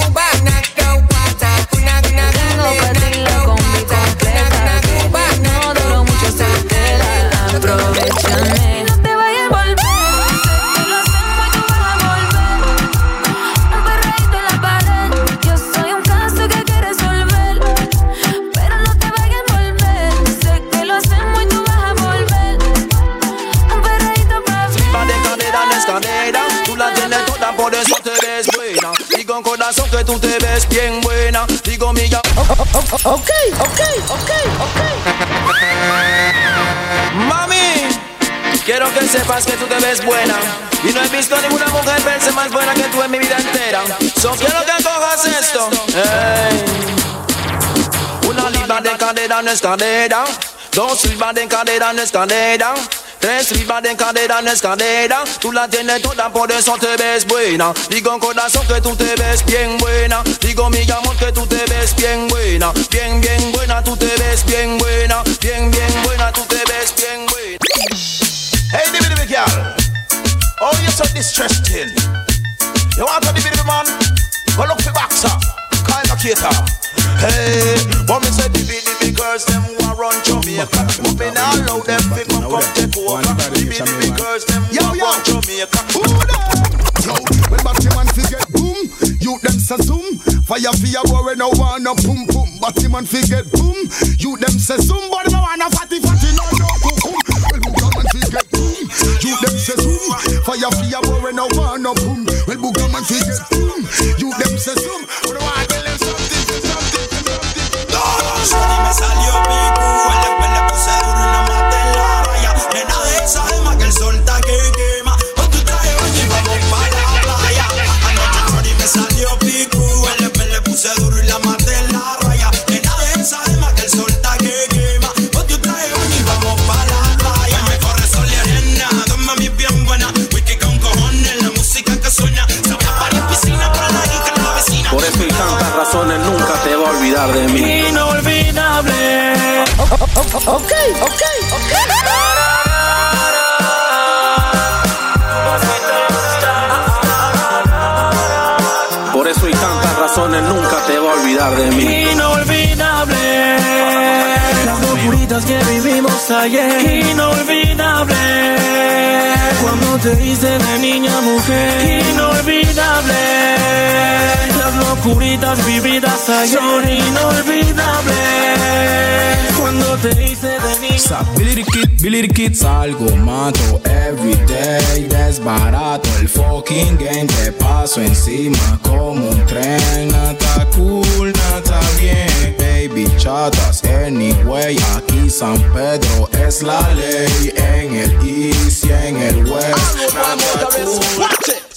Que tú te ves buena. Y no he visto ninguna mujer verse más buena que tú en mi vida entera. So quiero que cojas esto. Una libra de cadera no es cadera. Dos libras de cadera no es cadera. Tres libras de cadera no es cadera. Tú la tienes toda, por eso te ves buena. Digo corazón que tú te ves bien buena. Digo mi amor que tú te ves bien buena. Bien, bien buena, tú te ves bien buena. Bien, bien buena, tú te ves bien buena. Oh, you're so distressing. You want to be baby man? Go look for boxer. Kind of cater. Hey, what me say the big, the girls, them who run Jamaica. But me not allow them to come come take over. The big, the girls, them who a run Jamaica. Who Yo, when batty man fi get boom, you them say zoom. Fire fi a boy no wanna pum pum. Batty man fi get boom, you them say zoom. But no wanna fatty fatty no you them say zoom. Fire fire boy when no one no boom. Well Bugaman fi get boom. You them say zoom. But I tell them something, something, something. No, no, no, no, no, no, no, no, Ok, ok, Por eso y tantas razones nunca te va a olvidar de mí. Inolvidable. Las locuritas que vivimos ayer. Inolvidable. Cuando te hice de niña mujer. Inolvidable. Las locuritas vividas ayer. Son inolvidables. Cuando te hice de niña. Billy the Kid, Billy the Kid Salgo, mato everyday Desbarato el fucking game Te paso encima como un tren Nata cool, nata bien Baby chatas anyway Aquí San Pedro es la ley En el east y en el west Nata cool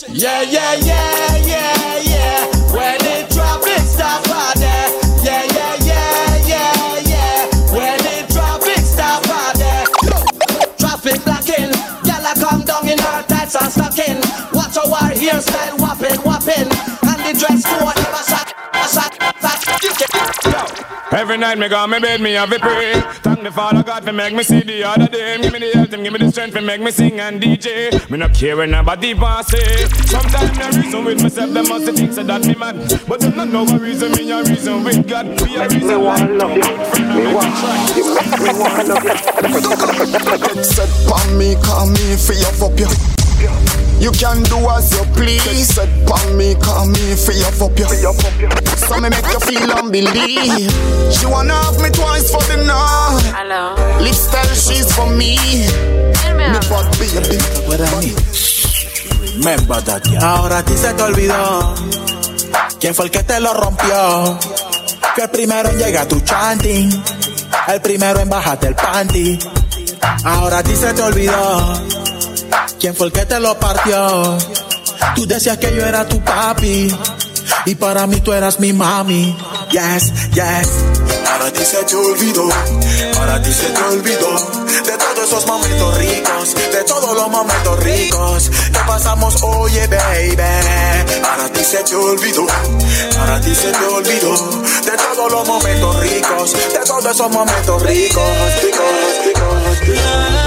Yeah, yeah, yeah, yeah, yeah. When the traffic stop out there. Yeah, yeah, yeah, yeah, yeah. When the traffic stop out there. Traffic blocking. Gyal a come down in her tights and stocking. Watch our hairstyle whopping, whopping. And the dress code never shot, shot, shot. Every night me go on me bed, me have a pray. Thank the Father God for make me see the other day. Give me the health and give me the strength for make me sing and DJ. Me not care when nobody pass say. Sometimes me reason with myself, them must think so that me mad. But them not know what reason me a reason with God. We a reason like love you. Me want you. Me want love you. Get set pon me, call me free of up you. You can do as you please. Set pon me, call me free of up you. So me make you feel and believe. She wanna have me twice for the night. Hello. Lips tell she's for me. Me bad baby. Remember that, yeah. Ahora a ti se te olvidó quién fue el que te lo rompió. Que el primero en llegar a tu chanting, el primero en bajarte el panty. Ahora a ti se te olvidó quién fue el que te lo partió. Tú decías que yo era tu papi y para mí tú eras mi mami. Yes, yes. Ahora a ti se te olvidó, ahora a ti se te olvidó de todos esos momentos ricos, de todos los momentos ricos que pasamos, oye baby. Ahora a ti se te olvidó, ahora a ti se te olvidó de todos los momentos ricos, de todos esos momentos ricos, ricos, ricos.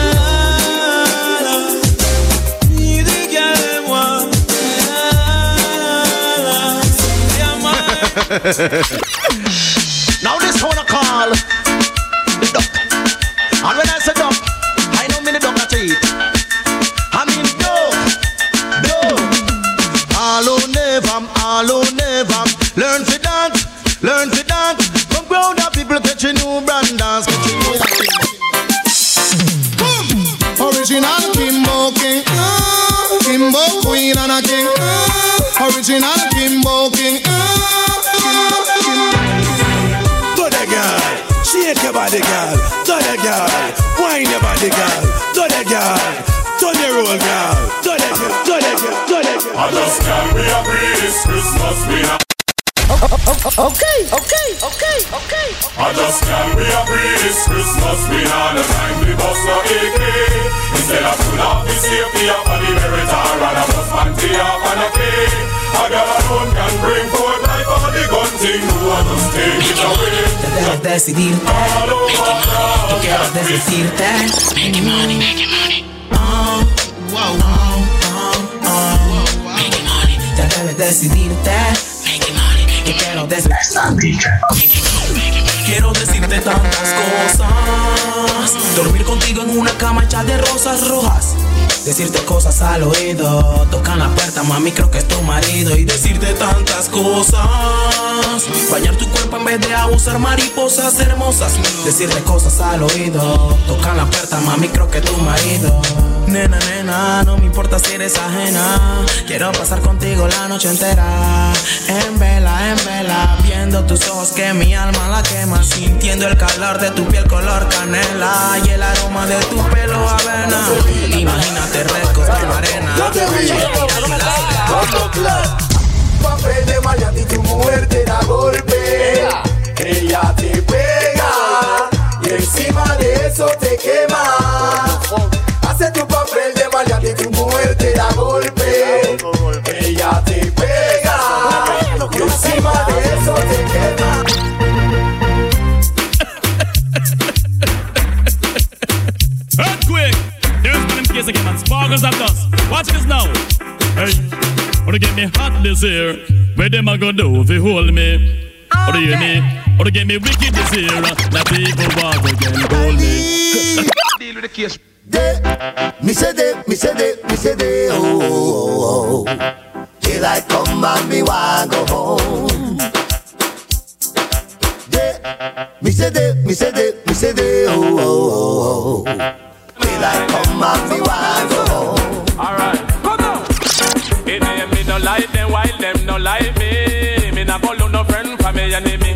now this one I call the duck. And when I say duck, I mean the duck at it. I mean duck, duck. All who never, all never learn to dance, learn to dance. From ground up people catch a new brand dance, catch a new Original Kimbo King. Kimbo Queen and a King. Original body, girl. Do the girl, wine your body, girl. Do the girl, turn your roll, girl. Do the girl, do the girl, do the girl. I just can't be a this Christmas we not. Okay, okay, okay, okay. I just can't be a this Christmas we not the time we bust no AK. Instead of pull off the safety up on the meritor and a bust panty off on a K. A girl alone can bring forth on the gun thing. No one just take it. Debes decidirte. All over Yo quiero the decirte. Making money, money. Ya debes decidirte. Yo quiero decirte. Quiero decirte tantas cosas. Dormir contigo en una cama hecha de rosas rojas. Decirte cosas al oído. Tocan la puerta, mami, creo que es tu marido. Y decirte tantas cosas. Bañar tu cuerpo en vez de abusar mariposas hermosas. Decirte cosas al oído. Tocan la puerta, mami, creo que es tu marido. Nena, nena, no me importa si eres ajena. Quiero pasar contigo la noche entera. En vela, en vela, viendo tus ojos que mi alma la quema. Sintiendo el calor de tu piel color canela y el aroma de tu pelo avena. Imagínate la arena. Papel de Mariachi, tu mujer te da golpe. Ella te pega y encima de eso te quema. Hace tu papel de Mariachi, tu mujer te da golpe. quema, de eso se quema. Here's one in case again and sparkles at us. Watch this now. Hey, wanna get me hot this year? Where them a go do if you hold me? What do you mean? Or to get me wicked this year? Now people walk again, hold me. Deal with the case. De, me say de, me say de, me say de, oh, oh, oh. oh. Till I come and me want go home. De, me say de, me say de, me say de, oh, oh, oh, oh. Till I come back, me want go home. Alright, come on. In them, me no like them, while them no like me. Me not follow no friend for me enemy.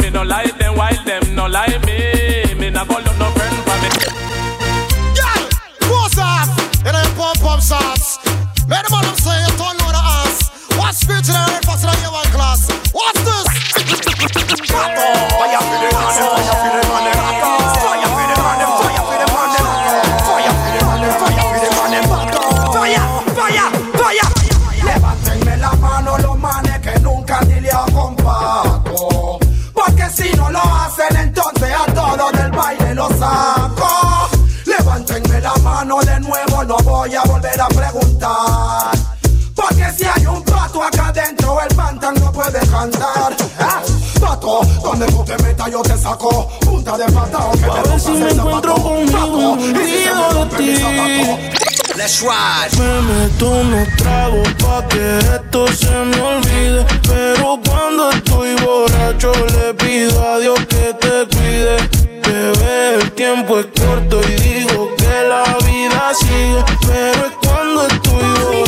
Me no like them, while them no like me. Me not follow no friend for me. Girl, close off. You know you pump pump sauce. Make the man say you turn on the ass. What's spiritual and faster than you one class? What's this? Porque si hay un pato acá adentro, el pantan no puede cantar. Ah, donde tú te metas yo te saco. Punta de patao que te A ver si me encuentro conmigo un día de ti. Let's ride. Me meto unos tragos pa' que esto se me olvide. Pero cuando estoy borracho le pido a Dios que te cuide. Bebé, el tiempo es corto y digo que la vida sigue. Pero es cuando estoy borracho,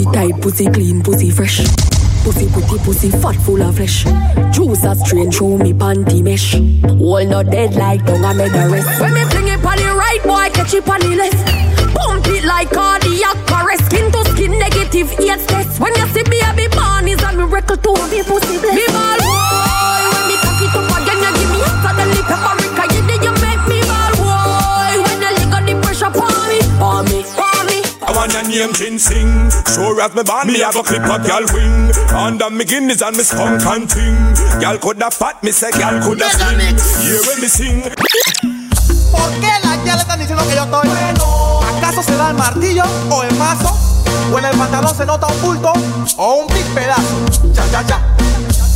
Pussy tight, pussy clean, pussy fresh. Pussy pretty, pussy fat, full of flesh. Juice a strain through me panty mesh. All not dead like tongue I made the rest. When me fling it on right, boy catch it on the left. Pump it like cardiac arrest. Skin to skin, negative eight test. When you see baby born is a miracle to me pussy bless. Me ball name Jin Sing Sure as me born me have a clip a gal wing Under me Guinness and me skunk and ting Gal coulda fat me say gal coulda slim Hear when me sing ¿Por qué las ya le están diciendo que yo estoy bueno? ¿Acaso se da el martillo o el mazo? ¿O en el pantalón se nota un bulto o un big pedazo? Ya, ya, ya.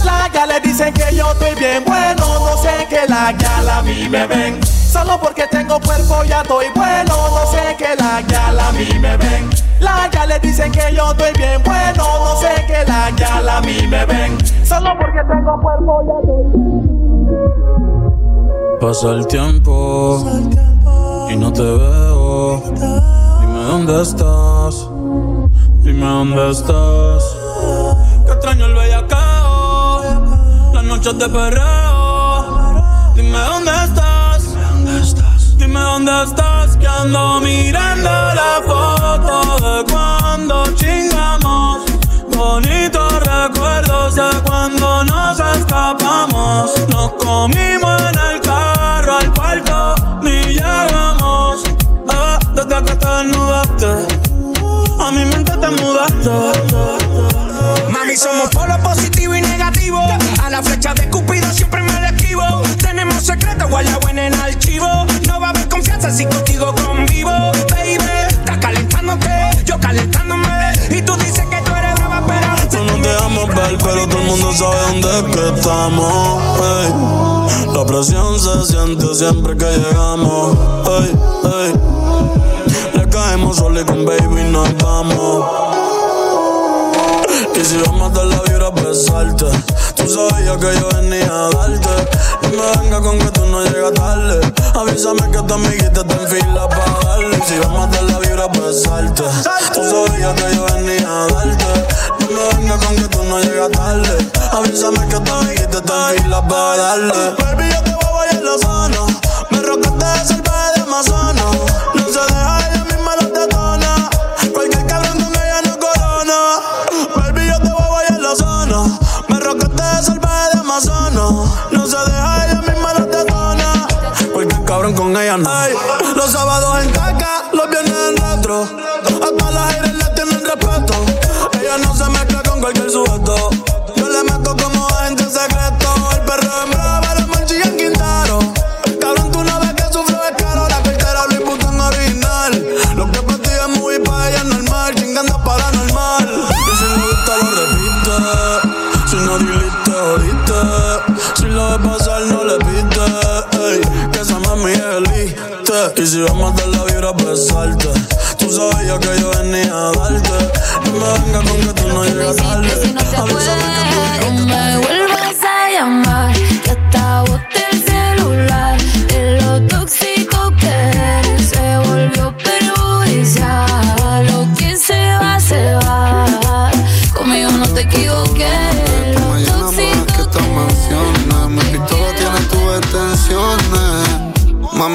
Las ya le dicen que yo estoy bien bueno, no sé que la ya a mí me ven. Solo porque tengo cuerpo ya estoy bueno, no sé que la ya a mí me ven. Las ya le dicen que yo estoy bien bueno, no sé que la ya a mí me ven. Solo porque tengo cuerpo ya estoy Pasa el tiempo y no te veo. Dime dónde estás. Dime dónde estás. Que extraño el bellacao. Noches de perreo. Dime dónde estás. Dime dónde estás. Que ando mirando la foto de cuando chingamos. Bonitos recuerdos de cuando nos escapamos. Nos comimos en el carro al cuarto, ni llegamos. Ah, desde que te desnudaste, mi mente te mudaste. Mami, somos polo positivo y negativo. A la flecha de Cupido siempre me la esquivo. Tenemos secretos guardado en el archivo. No va a haber confianza si contigo convivo. Baby, estás calentándote, yo calentándome. Y tú dices que tú eres brava, pero. No nos dejamos ver, pero todo el mundo sabe dónde es que estamos. ey. La presión se siente siempre que llegamos. ey, ey. Le caemos solo y con baby nos vamos. Y si vamos a dar la vibra, besarte. Tú sabías que yo venía a darte. No me venga con que tú no llegas tarde. Avísame que tu amiguita está en fila para darle. Si vamos a dar la vibra, besarte. Tú sabías que yo venía a darte. No me venga con que tú no llegas tarde. Avísame que tu amiguita está en fila para darle. Baby, yo te voy a bailar la zona. Me rocaste de salvaje de Amazonas. No se Ey, los sábados en caca, los viernes en retro. Hasta las aires le tienen respeto. Ella no se mezcla con cualquier sujeto. Yo le meto como agente secreto. Y si vamos a dar la vibra, besarte. Tú sabías que yo venía a darte. No me vengas con que tú no llegas tarde. Avísame que tú me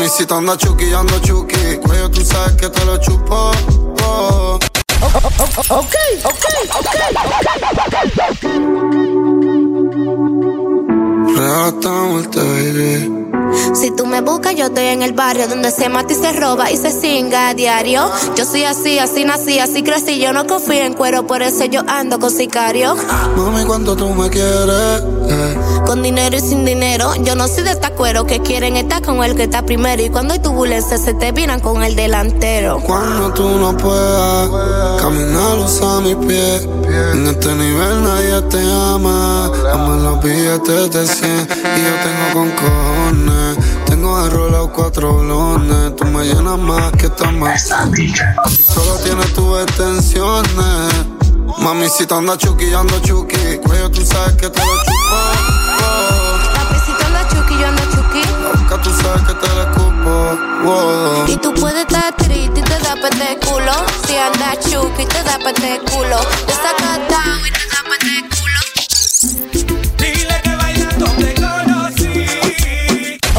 te anda chuki, ando chuki. Cuello, tú sabes que te lo chupo. Oh. Ok, ok, Real esta muerte, baby. Si tú me buscas, yo estoy en el barrio donde se mata y se roba y se singa a diario. Yo soy así, así nací, así crecí. Yo no confío en cuero, por eso yo ando con sicario. Mami, ¿cuánto tú me quieres? Eh. Con dinero y sin dinero, yo no soy de esta cuero que quieren estar con el que está primero. Y cuando hay turbulencia, se te viran con el delantero. Cuando tú no puedas caminar, usa mis pies. En este nivel nadie te ama. Ama los billetes de 100 y yo tengo con cojones. Tengo arrolado cuatro blones. Tú me llenas más que esta más. Solo tienes tus extensiones. Mami, si te anda chuki, yo ando chuki. Cuello, tú sabes que te lo chupo. Papi, si tú andas chuki, yo ando chuki. Nunca tú sabes que te lo escupo. Y tú puedes estar triste y te da pete culo. Si andas chuki, te da pete culo. Te sacas down y te da pete de culo.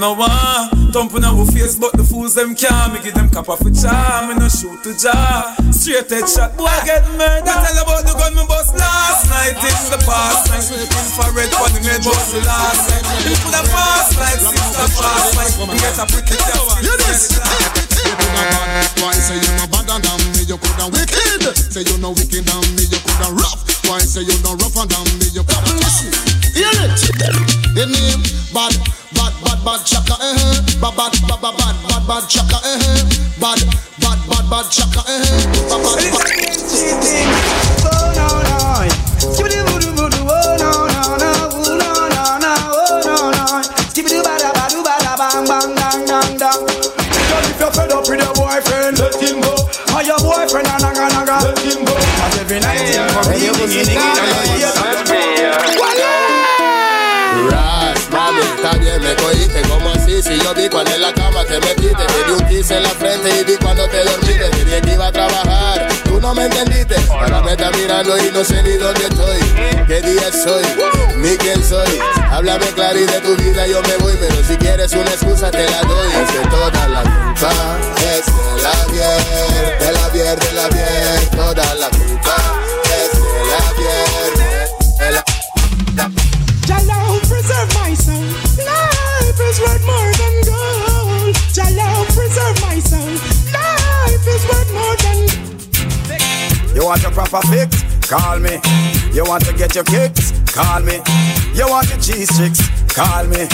No want. Thumping our face, but the fools them can't. Me give them cap off a charm, me no shoot to jar. Straight head shot, boy I get murdered. Me Tell about the gun me bust last night in the past night. Infrared for the head bust the last night. You put a fast like sister fast like. Me get a pretty girl. You this. Why say you no bad than me? You coulda wicked. Say you no wicked than me. You coulda rough. Why say you no rougher than me? You coulda listen. Hear it. The name bad, bad, chaka eh eh. Bad, bad, bad, bad, bad, bad, bad chaka eh eh. Bad, bad, bad, bad chaka eh eh. Bad, bad, bad. Oh no no. Skibidi voodoo voodoo. Oh no no no. Oh no no no. Oh no no. Skibidi bada bada bada bang bang dang dang dang. Girl, if you're fed up with your boyfriend, let him go. Or your boyfriend naga naga, let him go. 'Cause every night him come in, ding ding Ras, Si yo vi cuando en la cama te metiste Te di un kiss en la frente y vi cuando te dormiste. Te dije que iba a trabajar, tú no me entendiste. Ahora me estás mirando y no sé ni dónde estoy. ¿Qué día soy? Ni quién soy Háblame claro y de tu vida yo me voy Pero si quieres una excusa te la doy. Es que toda la culpa es de la bier De la bier, de la bier Toda la culpa You want a proper fix? Call me. You want to get your kicks? Call me. You want your cheese chicks? Call me.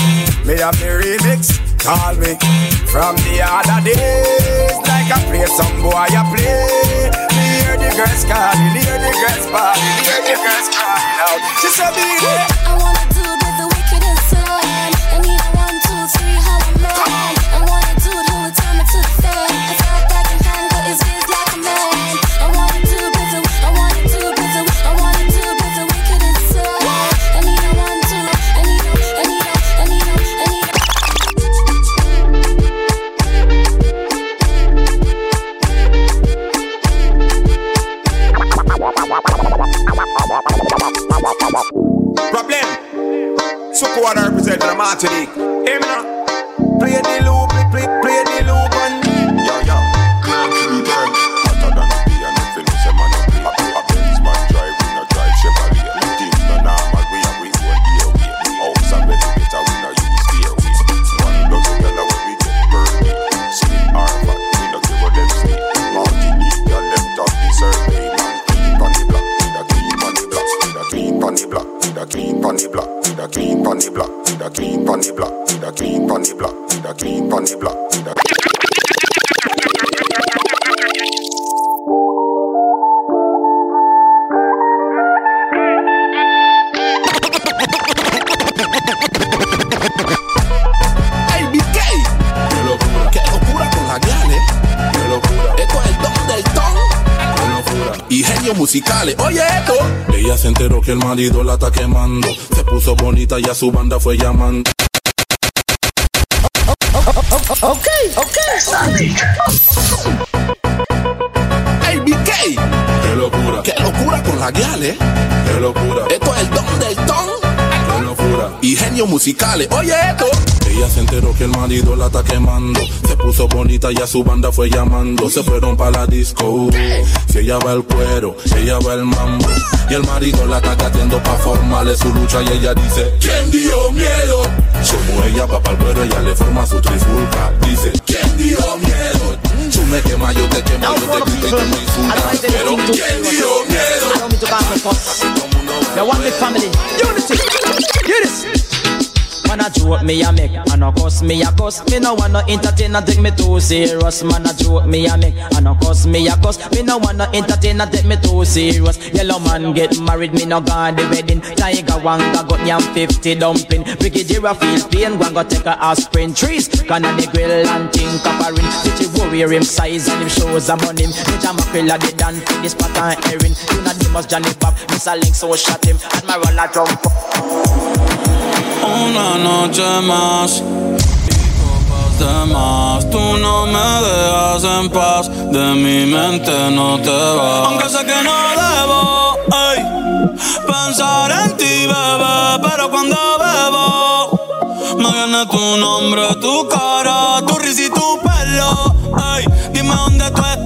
Me have the remix? Call me. From the other days, like I play some boy, I play. Me hear the girls calling, hear the girls calling, hear the girls crying out. Problem. Martinique. El marido la está quemando. Se puso bonita y a su banda fue llamando. Ok, ok. Hey, BK. Qué locura. Qué locura con la gale. Qué locura. Esto es el don del ton. Y genios musicales. Oye esto. Ella se enteró que el marido la está quemando. Se puso bonita y a su banda fue llamando. Se fueron para la disco. Si ella va el cuero, ella va el mambo. Y el marido la está cateando pa' formarle su lucha. Y ella dice: ¿Quién dio miedo? Como ella va para el cuero, ella le forma su trifulca. Dice: ¿Quién dio miedo? Tú me quemas, yo te quemo, yo te grito y te insulta. Pero ¿quién dio miedo? They one big family. Unity. Unity. Man a joke me a make, and a cuss me a cuss. Me no wanna entertain and take me too serious. Man a joke me a make, and a cuss me a cuss. Me no wanna entertain and take me too serious. Yellow man get married, me no gone the wedding. Tiger Wanga got yam 50 dumpling. Brigadier feel pain, go take a aspirin. Trees, can the grill and think of a ring. City warrior him size and him shows a money. Me jam a a the dan for this pattern erin. You know the must Johnny Pop, Miss a link so shot him. And my roller jump Una noche más y más. Tú no me dejas en paz, de mi mente no te vas. Aunque sé que no debo ey, pensar en ti, bebé, pero cuando bebo me viene tu nombre, tu cara, tu risa y tu pelo. Ey, dime dónde tú estás,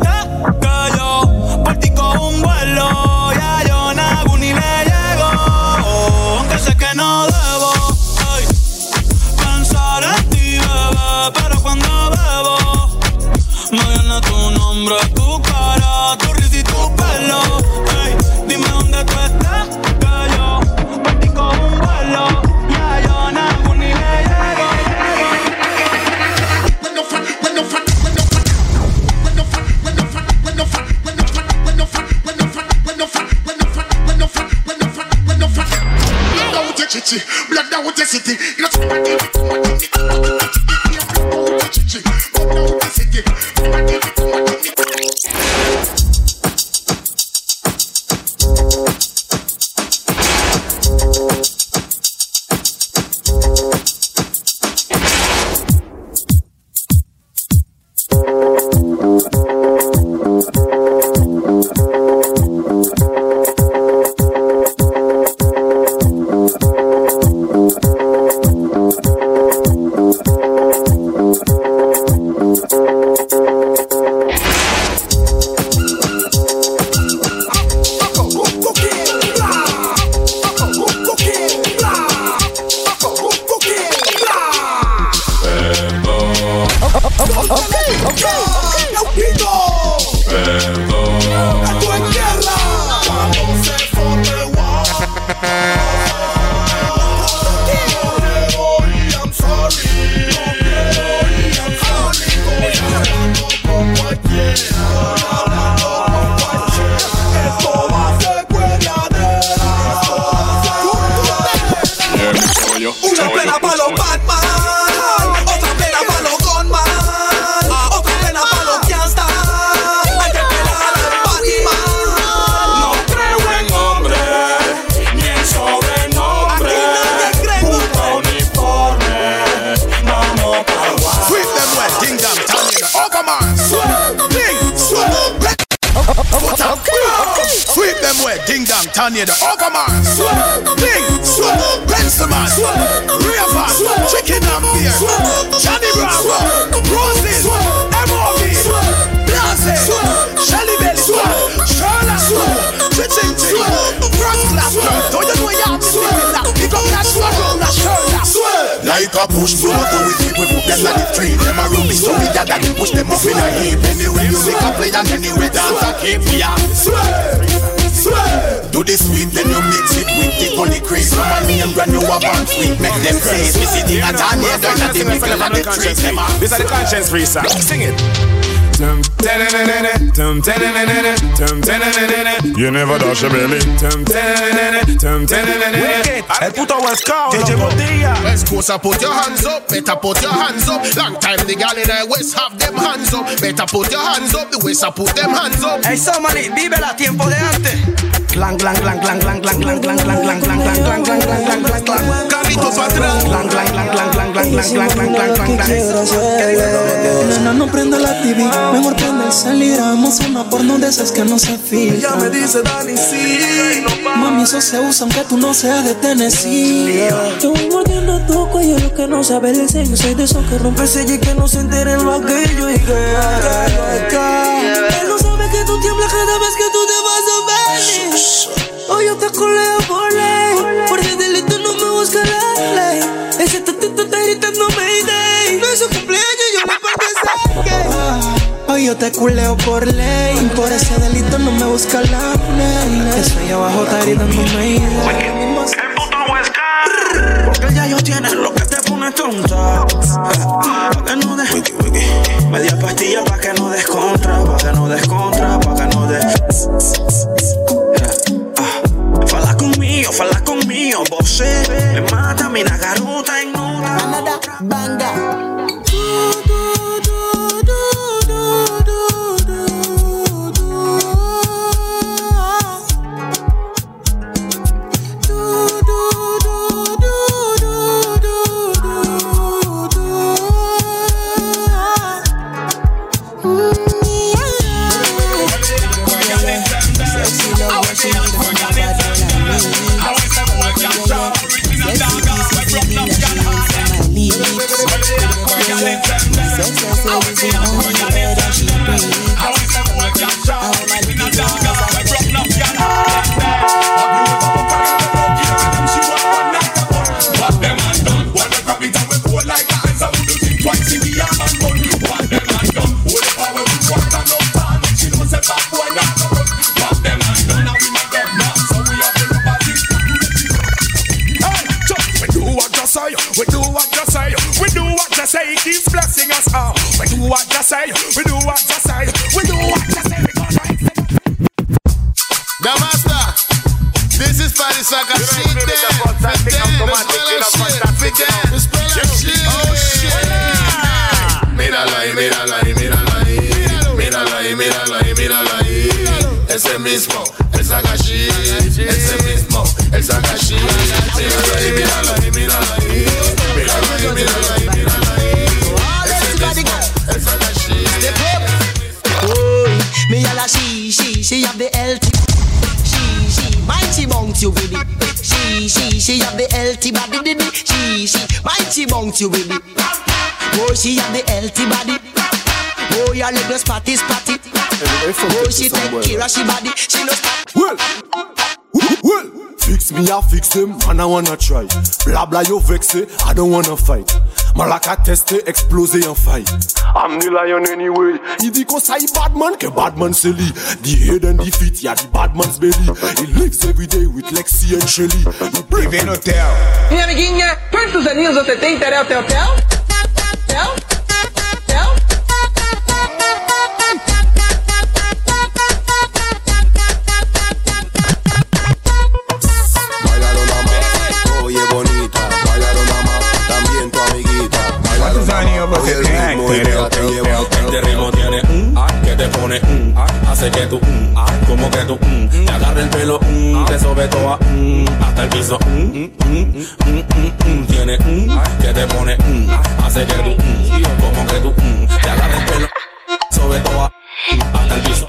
nombre, tu cara, tu risa y tu pelo. Ey, dime dónde tú estás, que yo por ti cojo un vuelo. Ya yo nago ni le llego. Blood down with the city. Ok, never dash a belly. Tum, tenene, tum, tenene. Wicked. Elle on DJ Bob I put your hands up, better put your hands up. Long time the gal in the West have them hands up, better put your hands up. The West, I put them hands up. Hey Somali, vívela tiempo de antes. Clan, clan, clan, clan, clan, clan, clan, clan, clan, clan, clan, clan, clan, clan, clan, clan, clan, clan. Carlitos atrás. Clan, clan, clan, clan, clan, clan, clan, clan, clan, clan, clan, clan. Nena, no prende la TV, mejor prende el salir. Hagamos una porno de esas que no se filtra. Ella me dice Dani, sí. Mami, eso se usa aunque tú no seas de Tennessee. Voy cuello, lo que no sabe el sello. Soy de esos que rompe el sello y que no se entere el vaquillo. Y que, Él no sabe que tú tiemblas cada vez que tú te vas a ver. Hoy yo te coleo por ley. Por el delito no me busca la ley. Ese tatito está gritando Mayday. No es su cumpleaños, yo le parto Hoy yo te culeo por ley. Por ese delito no me busca la ley. Ahí abajo está gritando Mayday. Ya yo tiene lo que te pone tonta. Pa' que no des. Media pastilla pa' que no des contra. Pa' que no des contra. Pa' que no des. Ah, Fala conmigo, fala conmigo, vos Me mata mi garota en Just as easy side. Healthy body, did it. She, she, mind she bounce you with it. Oh, she have the healthy body. Oh, your little spotty, spotty. Oh, she take care of she body. She no spot. Well, well, fix me, I fix them, man, I wanna try. Blah blah, you vex it, I don't wanna fight. Malaka teste, explose en fight. I'm the lion anyway. Il dit qu'on say bad man, que bad man c'est lui. The head and the feet, yeah, the bad man's belly. He lives every day with Lexi and Shelly. Vive no hotel. Minha amiguinha, quantos aninhos você tem, Terel Tel Tel? Tel? Tel? Hace que tú ah, como que tú un te agarre el pelo un te sobe toda hasta el piso mm, mm, mm, mm, mm. tiene que te pone hace que tú como que tú te agarre el pelo sobe toda hasta el piso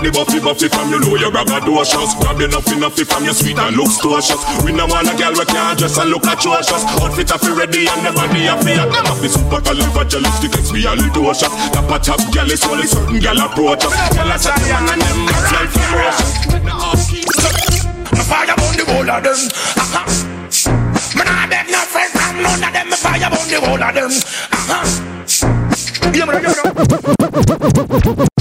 The buffy buffy from you know you're braggadocious Grab enough enough from your sweet and looks tortuous We no want a girl we can't dress and look atrocious Outfit have ready and the body have fi Them have the super califragilistic expialidocious Top a top girl is only certain girl approach us Girl a chat man and them must like ferocious Me fire burn the whole of them. Uh-huh. Me nah beg no friend from none of them. Me fire burn the whole of them. Uh-huh. Yeah, man, yeah, man.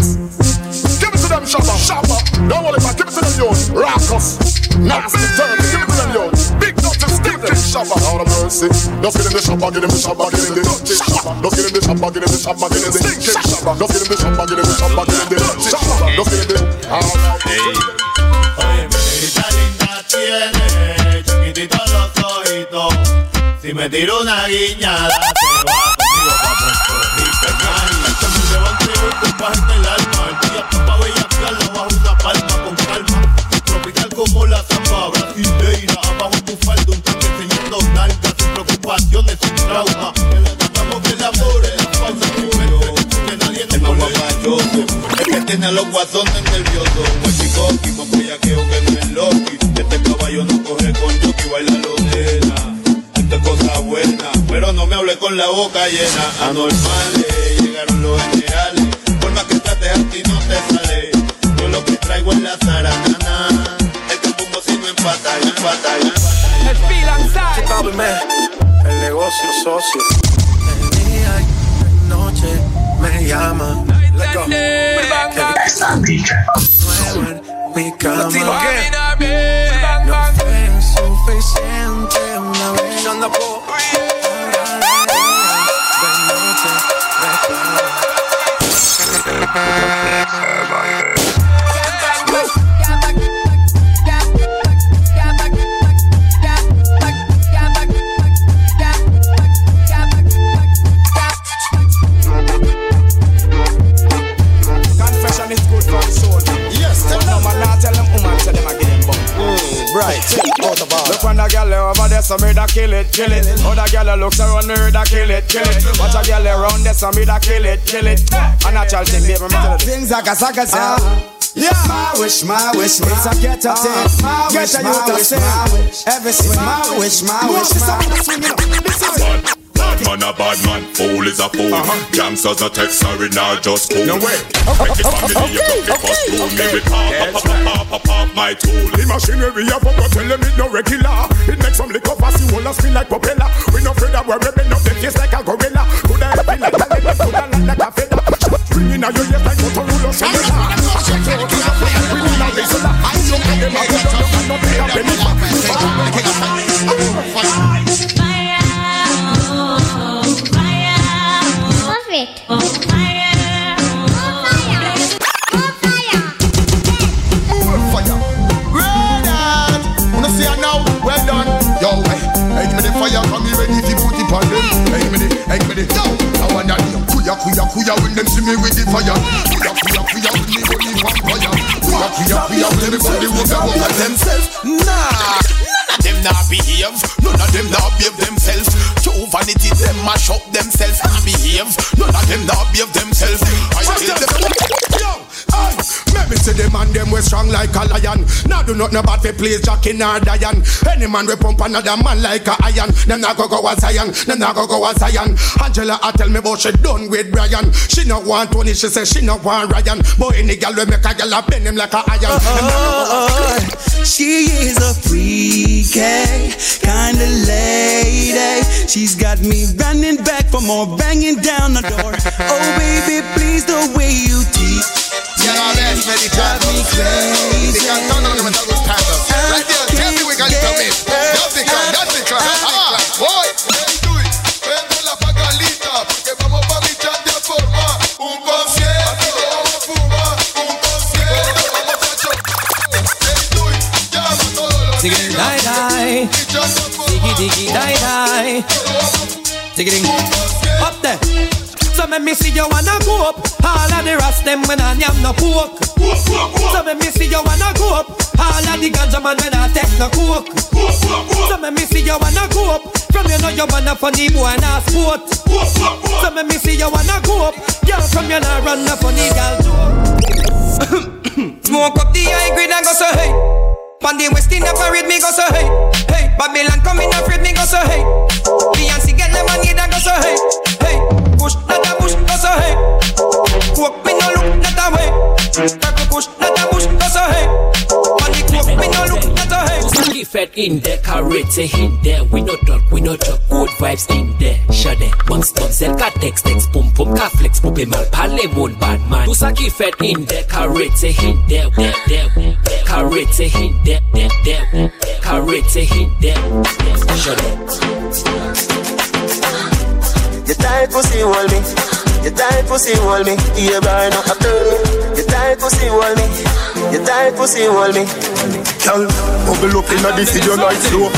Shabba. Shabba. Don't worry about. Give it to them, yo. Raucous. Nasty, dirty. Give it to them, yo. Big Dr. Steve King Shabba. Out of mercy. Just get in the Shabba, get in the Shabba, get in the dirty Shabba. Just get in the Shabba, get in the Shabba, get in the Stinking Shabba. Just get in the Shabba, get in the Shabba, get in the dirty Shabba. Just get in the... Alright. tiene chiquititos los ojitos. Si me tiro una guiñada, Es que tiene a los guasones nerviosos. Un chico y con bellaqueo que no es Loki. Este caballo no corre con Yuki, baila lo nena. Esta es cosa buena, pero no me hable con la boca llena. Anormales, llegaron los generales. Por más que trates a ti no te sale. Yo lo que traigo es la zaranana. El campo si no empata, empata, empata. El negocio socio. El día y la noche me llama. rico. San DJ. Latino que. No fue Look when a girl over there, so me da kill it, kill it. Other girl looks around me, da kill it, kill it. Watch a girl around there, so me da kill it, kill it. A natural thing, baby, me tell. Things like a sucker ah. yeah, my wish, my wish, it's a get up ah. thing. Get a youth to sing. Every swing, my wish, my wish, my wish. Bad man a bad man, fool is a fool. Uh-huh. Gangsters a text sorry, not just cool. No way. Make it family, you okay, okay, bust okay. Me with pop, pop, pop, pop, pop, pop, my tool. The machinery up, but tell them it no regular. It makes some liquor fast, you will spin like propeller. We no afraid that we're ripping up the face like a gorilla. Could I have like a leopard, could I like a feather? Ringing out your ears like Motorola Cellular. I'm so good, I'm so good, I'm so I'm not good, I'm so good, I'm so good, I'm so good, I'm so good, I'm I'm so good, I'm so good, I'm hey, give me the. Yo, I wanna hear kuya, kuya, kuya when them see me with the fire. Kuya, kuya, kuya when me it on fire. Kuya, kuya, kuya when everybody walk out over themselves. Nah. None of them not behave, none of them not behave themselves. True vanity, them mash up themselves. Not behave, none of them not behave themselves. I tell them, them and them we strong like a lion. Now do not know about the place Jack in or Diane. Any man we pump another man like a iron. Them not go go a Zion. Them not go go a Zion. Angela I tell me about she done with Brian. She not want Tony. She say she not want Ryan. But any girl we make a girl a bend him like a iron. A She is a freak, eh, kind of lady. She's got me running back for more, banging down the door. Oh, baby, please, the way you all that. They drive me crazy. They. Right there, tell me we. Nothing come, nothing come. Diggy die die, diggy up there. So make me see you wanna go up. All of the rest them when I am no pork. So make me see you wanna go up. All of the ganja man when I take no coke. So make me see you wanna go up. From you know you wanna funny boy and a sport. So make me see you wanna go up. Girl from you nah run no funny girl. Smoke up the high grade and go so hey. Pon the West Indian parade me go so hey. Hey, Babylon coming afraid me go so hey. Beyonce get the money and go so hey. Hey, push not a push go so hey. Coke me no look not a way. Tackle push not a go so hey. On the coke me no look not a hey. Keep fed in there, carrots in there. We no talk, we no talk. Good vibes in there. It. Bounce, bounce, el text, text, pum, pum, ka flex, pupe mal, pale mon bad man. Tu fed in there, carrots in there, there, there. Carrots in there, there, there. Carrots in there. Shut it. You tight pussy hold me. You tight pussy hold me. You burn up a You tight pussy hold me. You tight pussy hold me. Girl, bubble up inna the video like slow.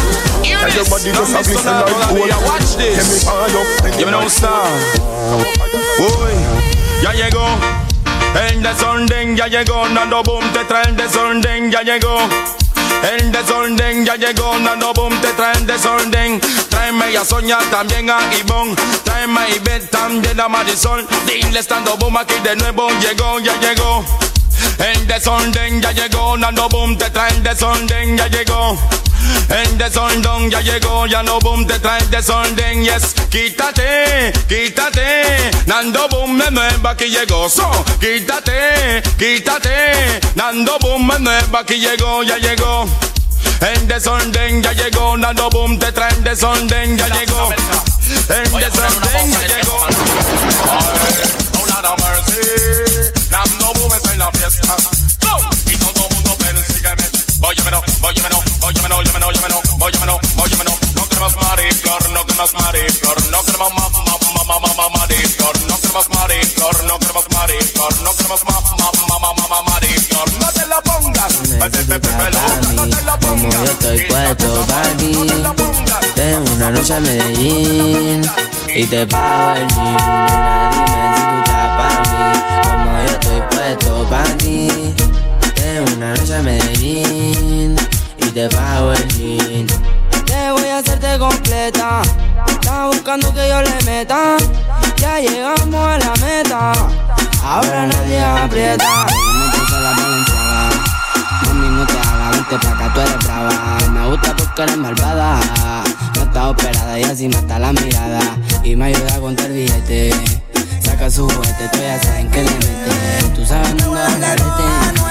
And your body just a glisten like gold. Watch this. Let me find up. Give me no star. Uy, ya llegó. El desorden ya llegó, Nando Boom te trae el desorden, ya llegó. El desorden ya llegó, Nando Boom te trae el desorden. Tráeme a Soña, también a Ivonne. Tráeme a Ivette, también a Marisol. Dile estando boom aquí de nuevo, llegó, ya llegó. El desorden ya llegó, Nando Boom te trae el desorden, ya llegó. El desorden ya llegó, ya no boom te trae desorden, yes. Quítate, quítate, Nando Boom me nueva aquí llegó, so. Quítate, quítate, Nando Boom me nueva aquí llegó, ya llegó. El desorden ya llegó, Nando Boom te trae desorden, ya llegó. El desorden ya llegó. Lord mercy, Nando Boom está en la fiesta. Óyemelo, óyemelo, óyemelo, óyemelo, óyemelo, óyemelo, óyemelo. No queremos mariflor, no queremos mariflor, no queremos ma, ma, ma, ma, ma, ma, mariflor, no queremos mariflor, no queremos mariflor, no queremos ma, ma, ma, ma, ma, ma, mariflor. No te la pongas, pe, pe, pe, pe, no te la Como pongas. yo estoy puesto para ti Tengo una noche a Medellín Y te pago el gym dime si tú estás para mí Como yo estoy puesto para ti una noche a Medellín Y te pago el gym Te voy a hacerte completa. Estás buscando que yo le meta. Ya llegamos a la meta. Ahora nadie aprieta. No te hagas, vente pa' acá, tú eres brava. Me gusta porque eres malvada. No está operada y así mata la mirada. Y me ayuda a contar billete. Saca su juguete, tú ya saben que le mete. Tú sabes dónde agarrarte Ven, hagamos las 6, 9 y sensual, bebé. Dime que tú bebes. Por ahí te anda buscando, no quiere que se la pegue. Sube el músico, no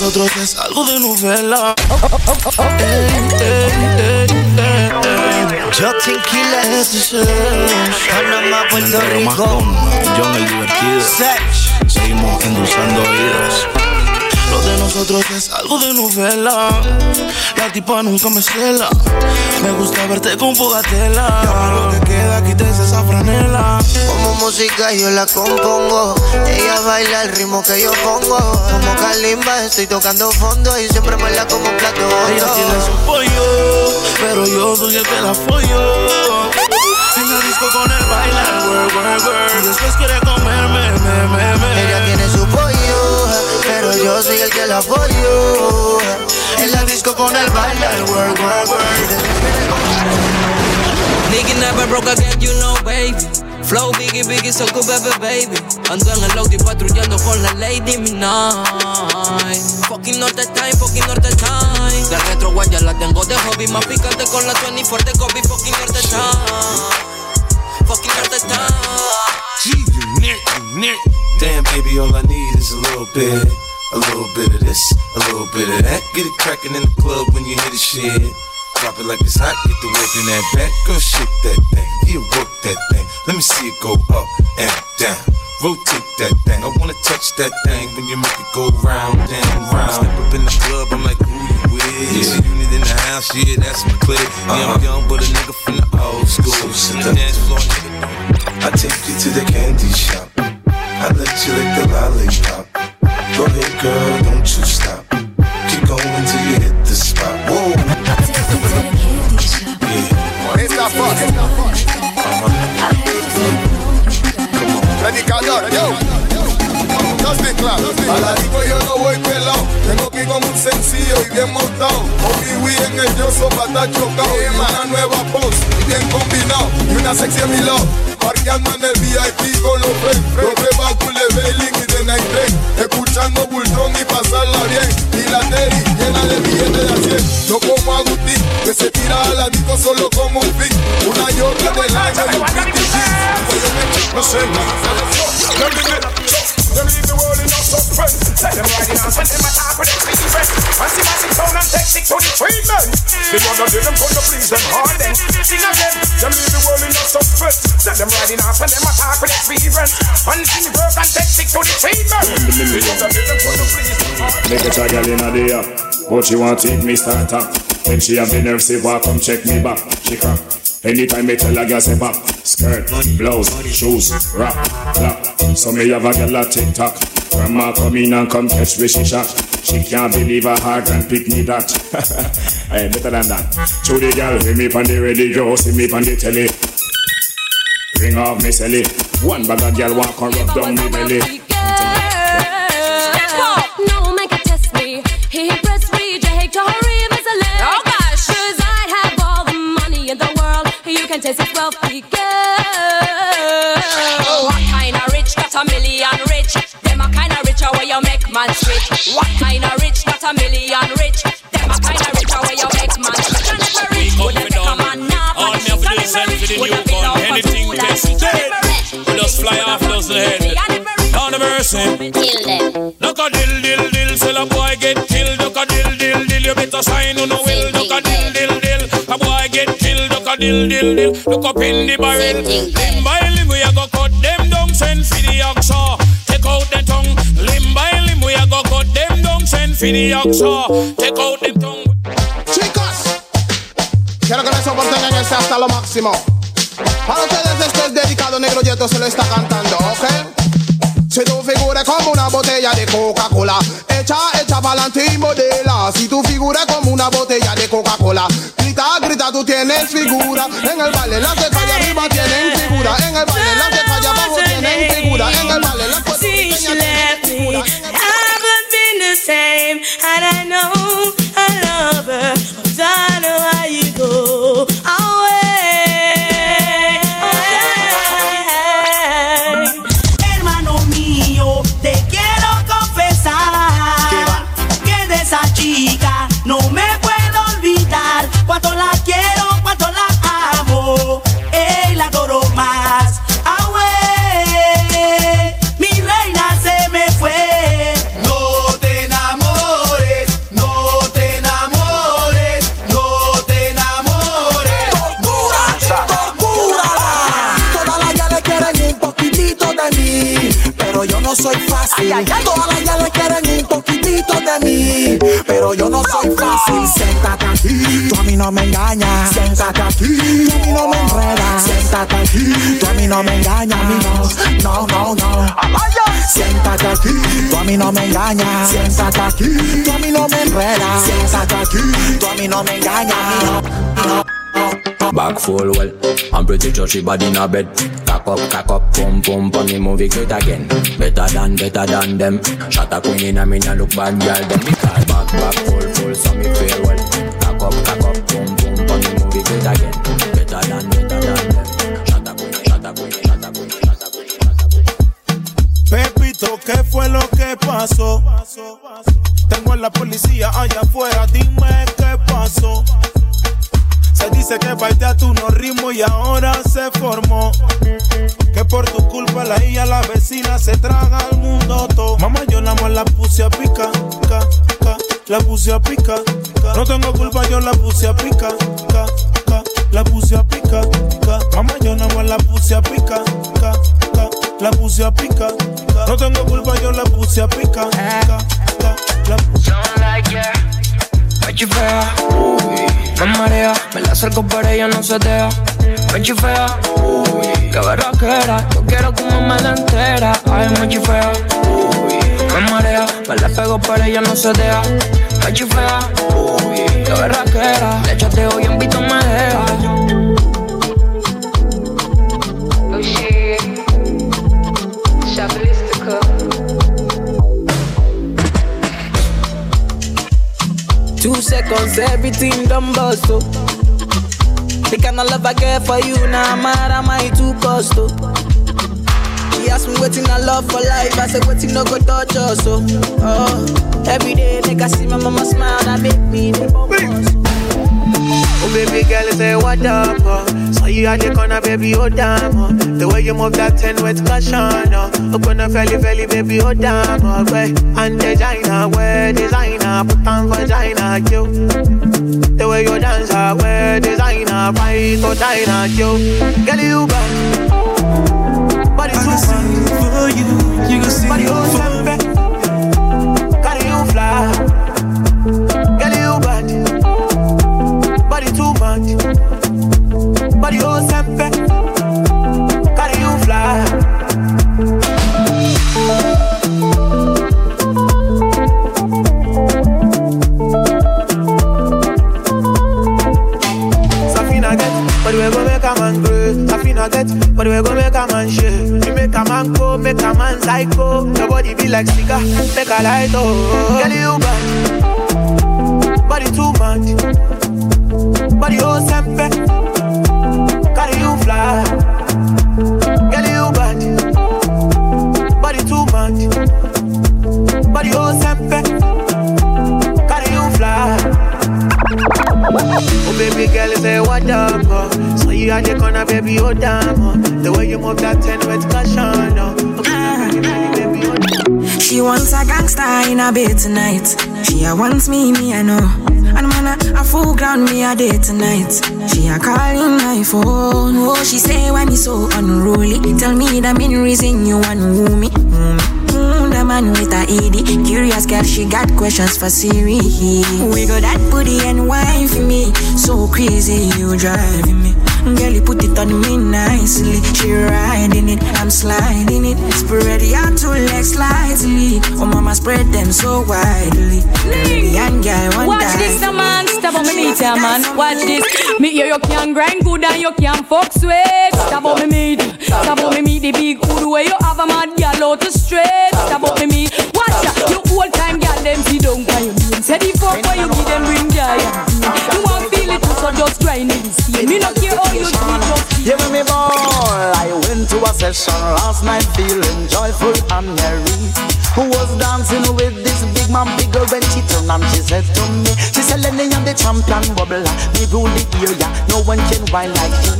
Nosotros es algo de novela. Justin Quiles, Panamá, Puerto Rico. John el divertido. Seguimos endulzando oídos. Lo de nosotros es algo de novela. La tipa nunca me cela. Me gusta verte con poca tela. Lo que queda, quítese esa franela. Como música yo la compongo. Ella baila el ritmo que yo pongo. Como Kalimba estoy tocando fondo y siempre baila como un plato Ella tiene su pollo, pero yo soy el que la apoyo. En la disco con el bailar, work, work, work. Y después quiere comerme, me, me, me. Ella tiene su pollo, yo soy el que la apoyo. En la disco con el bailar, work, work, work. Nigga never broke again, you know, baby. Flow biggie, biggie, so cool, baby, baby. Ando en el Audi patrullando con la Lady Midnight. Fucking Norte Time, fucking Norte Time. De retro guaya la tengo de hobby. Más picante con la 24 de Kobe. Fucking Norte Time. Fucking Norte Time. Damn, baby, all I need is a little bit. A little bit of this, a little bit of that. Get it crackin' in the club when you hear the shit. Drop it like it's hot, get the work in that back. Girl, shake that thing, yeah, work that thing. Let me see it go up and down, Rotate that thing. I wanna touch that thing when you make it go round and round. Step up in the club, I'm like, who you with? Yeah. unit in the house, yeah, that's my clique. Yeah, I'm uh-huh. young, but a nigga from the old school. So the dance floor, nigga. I take you to the candy shop. I let you lick the lollipop. Go ahead, girl, don't you stop. Keep going till you hit the spot. Whoa. Yeah. It's not fun. It's not fun. Predicador, yo. Justin Clark. A la disco yo no voy pelado. Tengo que ir con un sencillo y bien montado. Obi en el yo sopa está chocado. Y una nueva voz, bien combinado. Y una sexy a mi lado. Parqueando en el VIP con los friends. Los rebatos, leveling y de night train. Escuchando Bulldog y pasarla bien. Y la Terry llena de billetes de a 100. No como Agustín, que se tira a la disco solo con un fin. Una Jordan del año un pretty jeans. No sé, leave the world in suspense. Let them them attack with them secret. Massive, massive sound and take sick to the treatment. The one that did them come to please them hard. Sing again. Them leave the world in no suspense. Let them riding on when them attack with experience. And see the work and take sick to the treatment. The one that did them come to please them hard. Make a girl in a day, but she want to take me start up. When she have the nerve, say, walk, come check me back. She crack. Anytime me tell a girl say pop, skirt, blouse, shoes, rap, clap. So me have a girl a tick tock. Grandma come in and come catch me she shot. She can't believe her heart and pick me that. hey, better than that. Show the girl, hear me on the radio, see me on the telly. Ring off me celly. One bag of girl walk and rub down me belly. You can wealthy girl. Oh, what kind of rich got a million rich? Them a kind of richer where you make man switch. What kind of rich got a million rich? Them a kind of richer where you make man switch. And if a rich would have take a man now. All me have to do is send for the new gun. Anything tested. We just fly off those head. On the mercy. Kill them. Look a dill dill dill, sell a boy get killed. Look a dill dill dill, you better sign on no will. Look a dill dill dill, a boy get dill dill dill, look up in the barrel. Limb by limb we a go cut them down, send for the oxa. Take out the tongue. Limb by limb we a go cut them down, send for the oxa. Take out the tongue. Chicos, quiero que me soporten en ese hasta lo máximo. Para ustedes esto es dedicado, Negro Yeto se lo está cantando, ¿ok? Si tu figura es como una botella de Coca-Cola, echa, echa pa'lante y modela. Si tu figura es como una botella de Coca-Cola, grita, grita, tú tienes figura. En el baile las de calle arriba tienen figura. En el baile las de calle abajo tienen figura. En el baile las de See, she left me. Haven't been the same, and I know no soy fácil. Todas las ya le quieren un poquitito de mí, pero yo no soy fácil. Siéntate aquí, tú a mí no me engañas. Siéntate aquí, tú a mí no me enredas. Siéntate aquí, tú a mí no me engañas. No, no, no, no. Siéntate aquí, tú a mí no me engañas. Siéntate aquí, tú a mí no me enredas. Siéntate aquí, tú a mí no me engañas. No, no. Back full well, I'm pretty sure she body in a bed. Cock up, cock up, pum pum, pum me movie great again. Better than, better than them. Shot a queen in a me look bad girl. Them me call back, back full, full, so me feel well. Cock up, cock up, pum pum, pum me movie great again. Better than, better than them. Shot a queen, shot a queen, shot a queen, shot a queen, shot a queen. Pepito, ¿qué fue lo que pasó? Tengo a la policía allá afuera, dime qué pasó. Se dice que a tu no ritmo y ahora se formó. Que por tu culpa la hija, la vecina se traga al mundo todo. Mamá, yo nada más la puse a pica, ca, ca, la puse a pica. ca. No tengo culpa, yo la puse a pica, ca, ca, la puse a pica. ca. Mamá, yo nada más la puse a pica, ca, ca, la puse a picar. No tengo culpa, yo la puse a. Pica, pica, la puse Me chifea, me marea, me la acerco para ella no se deja. Me chifea, que berraquera, yo quiero como me la entera. Ay, me chifea, me marea, me la pego para ella no se deja. Me chifea, que berraquera, le echaste hoy en vito me deja. Two seconds, everything done bust, oh. The kind of love I get for you, now nah, mad am I too cost, oh. She asked me waiting I love for life, I said waiting no go touch us, oh. oh. Every day, make I see my mama smile, that make me the bump Oh baby girl, say what up, oh. So you at the corner, baby, oh damn, oh. The way you move that ten with caution, oh. Oh gonna felly felly, baby, oh damn, oh. Way and designer, where designer, put on vagina, you. The way you dance, ah, where designer, fight or diner, you. Girl, you back. Body too fast. For you, you can see Body oh sempe. Safina get, but we go make a man shake. We make a man go, make a man psycho. Your body be like cigar, make a light oh. Girl you bad, body too much. Body oh sempe, carry you fly. Girl you bad, body too much. Body oh sempe, carry you fly. Oh baby girl, say what up, oh. So you at the corner, baby, oh damn, oh. The way you move that ten with caution, oh. Oh, damn. She wants a gangster in a bed tonight. She a wants me, me I know. And man, a, a full ground me a day tonight. She a calling my phone. Oh, she say why me so unruly. Tell me the main reason you want me. Woo me. Man with a ED. Curious girl, she got questions for Siri. We got that booty and wine for me. So crazy, you driving me. Girl, you put it on me nicely. She riding it, I'm sliding it. Spread your two legs slightly. Oh, mama, spread them so widely. And girl, one Watch this, man. Stop on me meet ya, man. Watch this. Me hear you can grind good and you can fuck sweet. Stop on me meet. Stop me the big hood where you have a mad out the straight. Stop me. Watch ya. You old time them see don't can you mean. Say the fuck you give them bring joy. You want feel it too, so just grind it. See me not care how you do it. Just Give me ball. I went to a session last night feeling joyful and merry. Who was dancing with this big man bigger when she turned and she said to me, She said, Lenny, I'm the champion bubbler. Me rule the area, no one can whine like you.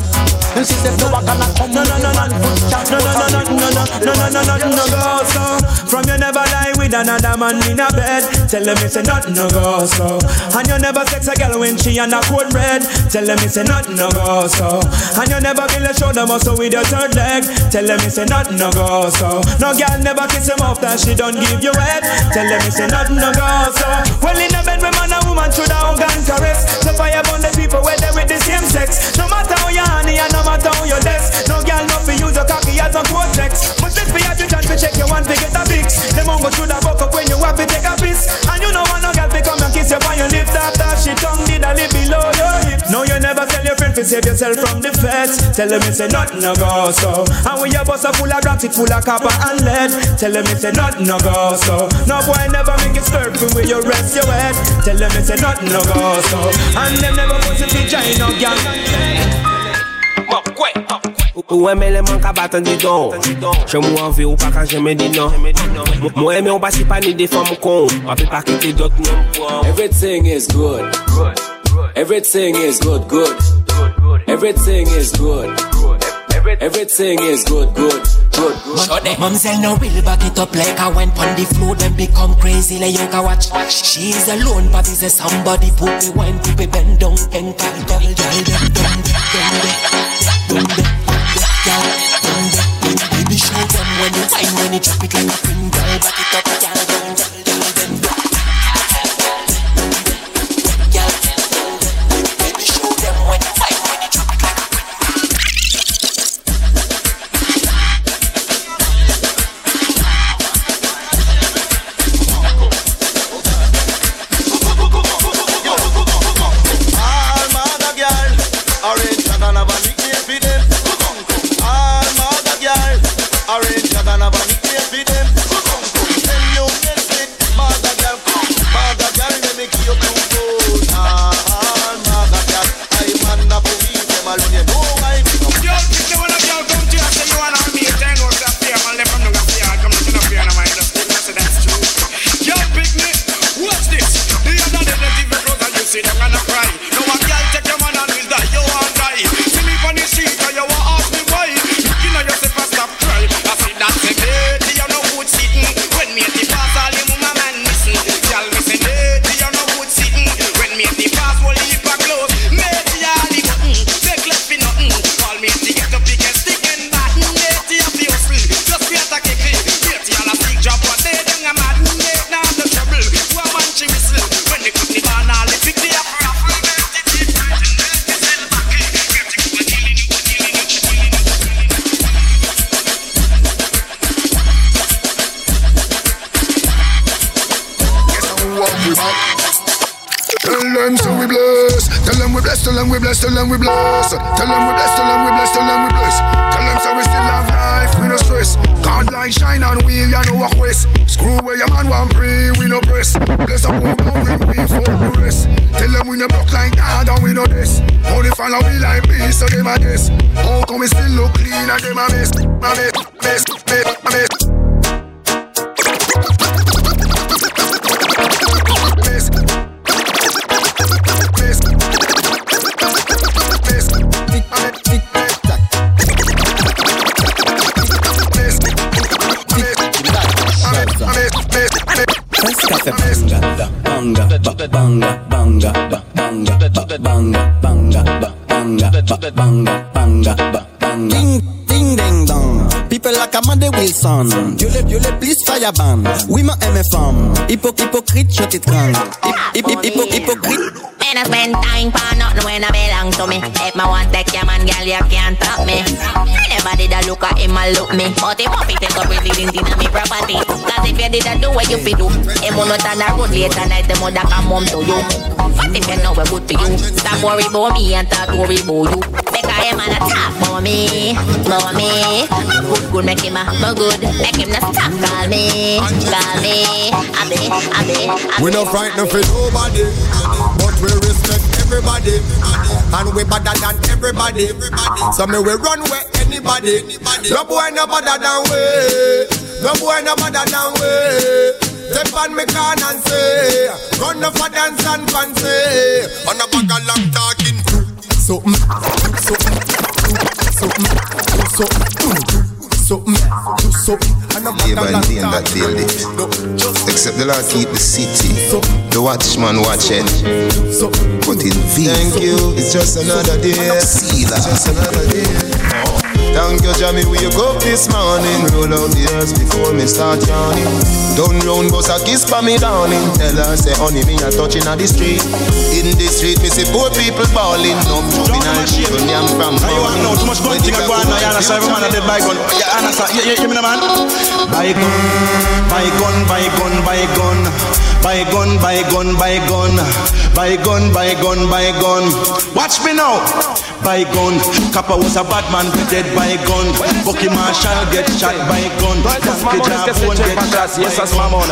And she said, No, I gonna come No, no, no, no, no, no, no, no, no, no, no, no, no, no, no, go so. From you never lie with another man in a bed. Tell them it's a nothing no go so. And you never sex a girl when she on a cold red. Tell them it's a nothing no go so. And you never feel a shoulder muscle with your third leg. Tell them it's a nothing no go so. No girl never kiss him off that she don't give you head. Tell them it's a nothing no go. Well in a bed, we man and woman should have and caress. So fire burn the people where they with the same sex. No matter how you honey and no matter how you less. No girl no fi use your cocky as a cortex. But this be a chance to check your one to get a fix. Them on go through the buck up when you have to take a piss. And you know want no girl fi come and kiss you on your lips after she tongue did a lip below your. No you never tell your friend to save yourself from the feds. Tell them it's a nothing no go so. And when your bus a full of rocks, it full of copper and lead. Tell them it's a nothing no go so. No boy never make it slurping where you rest your head. Tell them it's a nothing no go so. And them never put it in China gang. Ou eme le man ka batan di don Je mou anve ou pa kan jeme di nan Mou eme ou basi pa ni de fam kon Wape pa kite dot nan pou Everything is good. Everything is good, good. Everything is good. Everything is good, good, good. It. Mamselle no will back it up like I went on the floor Then become crazy like you can watch She's alone but is somebody put me wine to be bend down and call dum dum dum dum dum dum Baby show them Fine when you drop it like a queen, girl. Back it up, home to you. But if you know we're good to you, stop worry about me and start worry about you. Because him and talk about me, about me. Good, good, make him a but good. Make him not stop call me, call me. Abby, Abby, Abby. We no frightened for nobody, but we respect everybody, and we better than everybody. So me we run where anybody. No boy no better than we. No boy no better than we. Step on me can and say, run no for dance and fancy. On a bag of long talking. Something, mm, something, mm, something, mm, something, something, do something. And a bag Live of and long day and that talking. building. Except the Lord keep the city. The watchman watch it. But in V. Thank you. It's just another day. That. Just another day. Thank you, Jamie. We wake up this morning. Roll out the earth before me start yawning. Down round, bust a kiss for me, darling. Tell her, say, honey, me a touching at the street. In the street, me see poor people balling. No juvenile people, me I'm from Now you want know too much gun thing a go on now, Yana, every man a dead by gun. Yeah, Anna, so, you, you, you mean a man? Buy gun, buy gun, buy gun, buy gun. Buy gun, buy gun, buy gun. Buy gun, buy gun, buy gun. Watch me now. Buy gun. Kappa was a bad man, be dead by gun. Bucky Marshall get shot by gun. Yankee Jabone get shot by gun.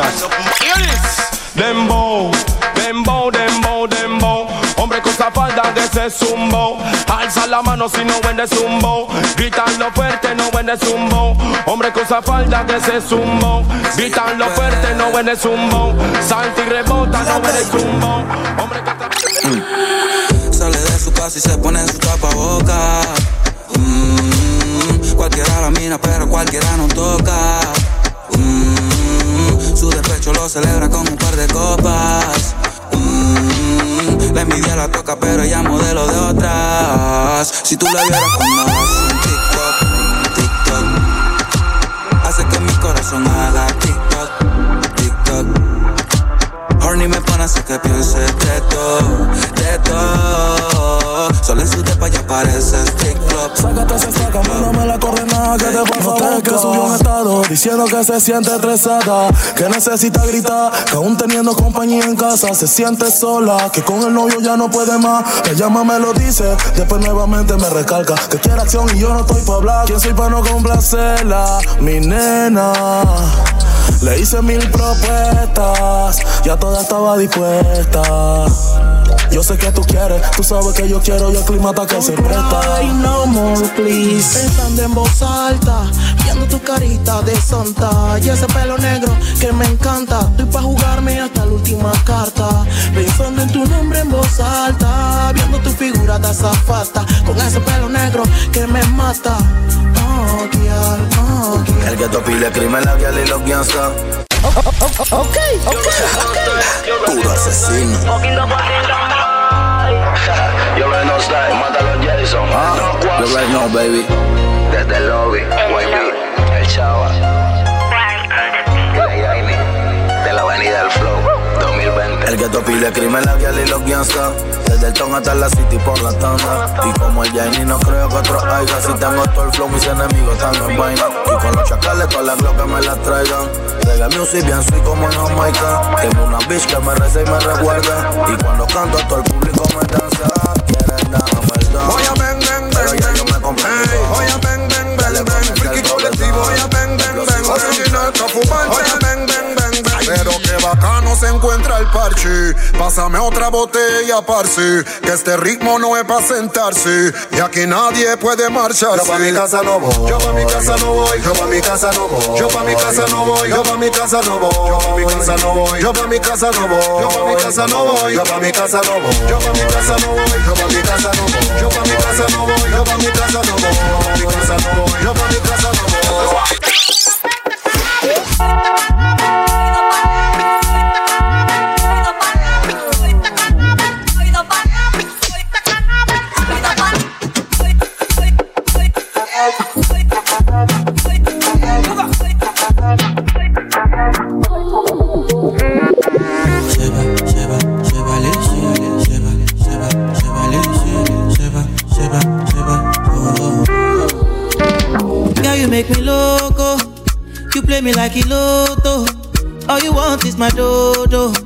Dembow, dembow, dembow, dembow. Hombre con esa falda que se zumbó. Alza la mano si no vende zumbo. Gritando fuerte, no vende zumbo. Hombre con esa falda que se zumbó. Gritando fuerte, no vende zumbo. Salta y rebota, no vende zumbo. Y se pone su tapaboca. Mm, cualquiera la mina, pero cualquiera no toca. Mm, su despecho lo celebra con un par de copas. Mm, la envidia la toca, pero ella modelo de otras. Si tú la vieras cuando hace un TikTok, TikTok, hace que mi hace que piense de todo, de todo. Solo en su depa ya aparece TikTok. Sácate ese saca, no me la corre nada. Que te pasa no que subió un estado diciendo que se siente estresada, que necesita gritar, que aún teniendo compañía en casa se siente sola, que con el novio ya no puede más. Me llama, me lo dice, después nuevamente me recalca que quiere acción y yo no estoy pa' hablar. ¿Quién soy pa' no complacerla? Mi nena. Le hice mil propuestas, ya toda estaba dispuesta. Yo sé que tú quieres, tú sabes que yo quiero y el clima está que se presta. Ay, no more, please. Pensando en voz alta, viendo tu carita de santa y ese pelo negro que me encanta. Estoy pa' jugarme hasta la última carta. Pensando en tu nombre en voz alta, viendo tu figura de azafata con ese pelo negro que me mata. Oh, oh. El ghetto pile crimen, la vial y los ok, ok, ok. Puro asesino. You already know Sly, Mátalo Jason. Ah, you already know, baby. Desde the lobby, YB, el chava. El ghetto pile crimen, la vial y los gangsta. Desde el ton hasta la city por la tanda. Y como el Jaini no creo que otro haya. Si tengo todo el flow, mis enemigos están en vaina. Y con los chacales, todas las que me las traigan. Reggae music bien soy como en Jamaica. Tengo una bitch que me reza y me recuerda. Y cuando canto, todo el público me danza. Quieren darme el don. Voy a yo me complico. Ey, Voy a bang, bang, bang, bang. Friki colectivo, voy a bang, bang, bang. Original voy a bang, bang, bang, bang. Pero bacano se encuentra el parche. Pásame otra botella, parce. Que este ritmo no es para sentarse. Y aquí nadie puede marcharse. Yo pa' mi casa no voy. Yo pa' mi casa no voy. Yo pa' mi casa no voy. Yo pa' mi casa no voy. Yo pa' mi casa no voy. Yo pa' mi casa no voy. Yo pa' mi casa no voy. Yo pa' mi casa no voy. Yo pa' mi casa no voy. Yo pa' mi casa no voy. Yo pa' mi casa no voy. Yo pa' mi casa no voy. Yo pa' mi casa no voy. Yo pa' mi casa no voy. Yo pa' mi casa no voy. Make me loco. You play me like a lotto. All you want is my dodo.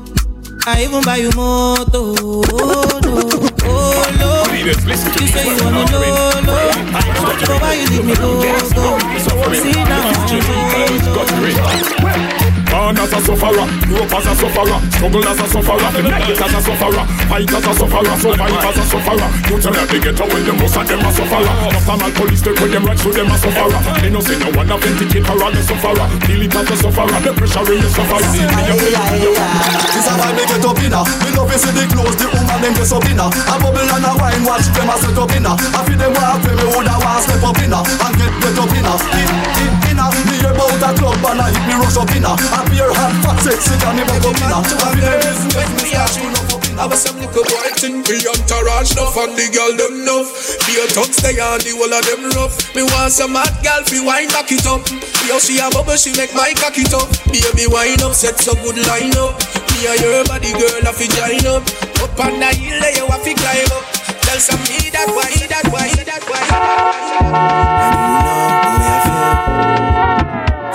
I even buy you moto. Oh no, oh no. You say you want me lolo. But why you leave me go go? See now Born as a sufferer, grow up as a sufferer, struggle as a sufferer, night as a sufferer, fight as a sufferer, survive as a sufferer. You tell me they get away, the most of them a sufferer. After man police take with them right, so them a sufferer. They no say no one a vindicator or the sufferer. Feel it as a sufferer, the pressure in the sufferer. This a why me get up inna. Me love to see the clothes the woman them dress up inna. A bubble and a wine, watch them a set up inna. I feel them walk where me woulda want step up inna and get get up inna. In in inna. Me hear about a club and I hit me rush up inna. A beer hot fat sexy and me back up inna. I feel them business me start tune up up inna. I was some little boy thing We entourage enough and the girl them enough The tongues they on the whole of them rough Me want some hot girl fi wine back it up Yo she a bubble she make my cock it up Baby wine up set so good line up Me and your body girl a fi join up Up on the hill you a fi climb up Tell some me that why that why that why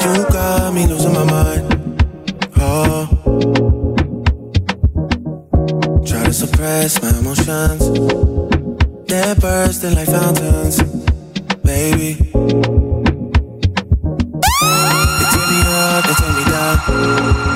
You got me losing my mind. Oh. Try to suppress my emotions. They're bursting like fountains. Baby. They take me up, they take me down.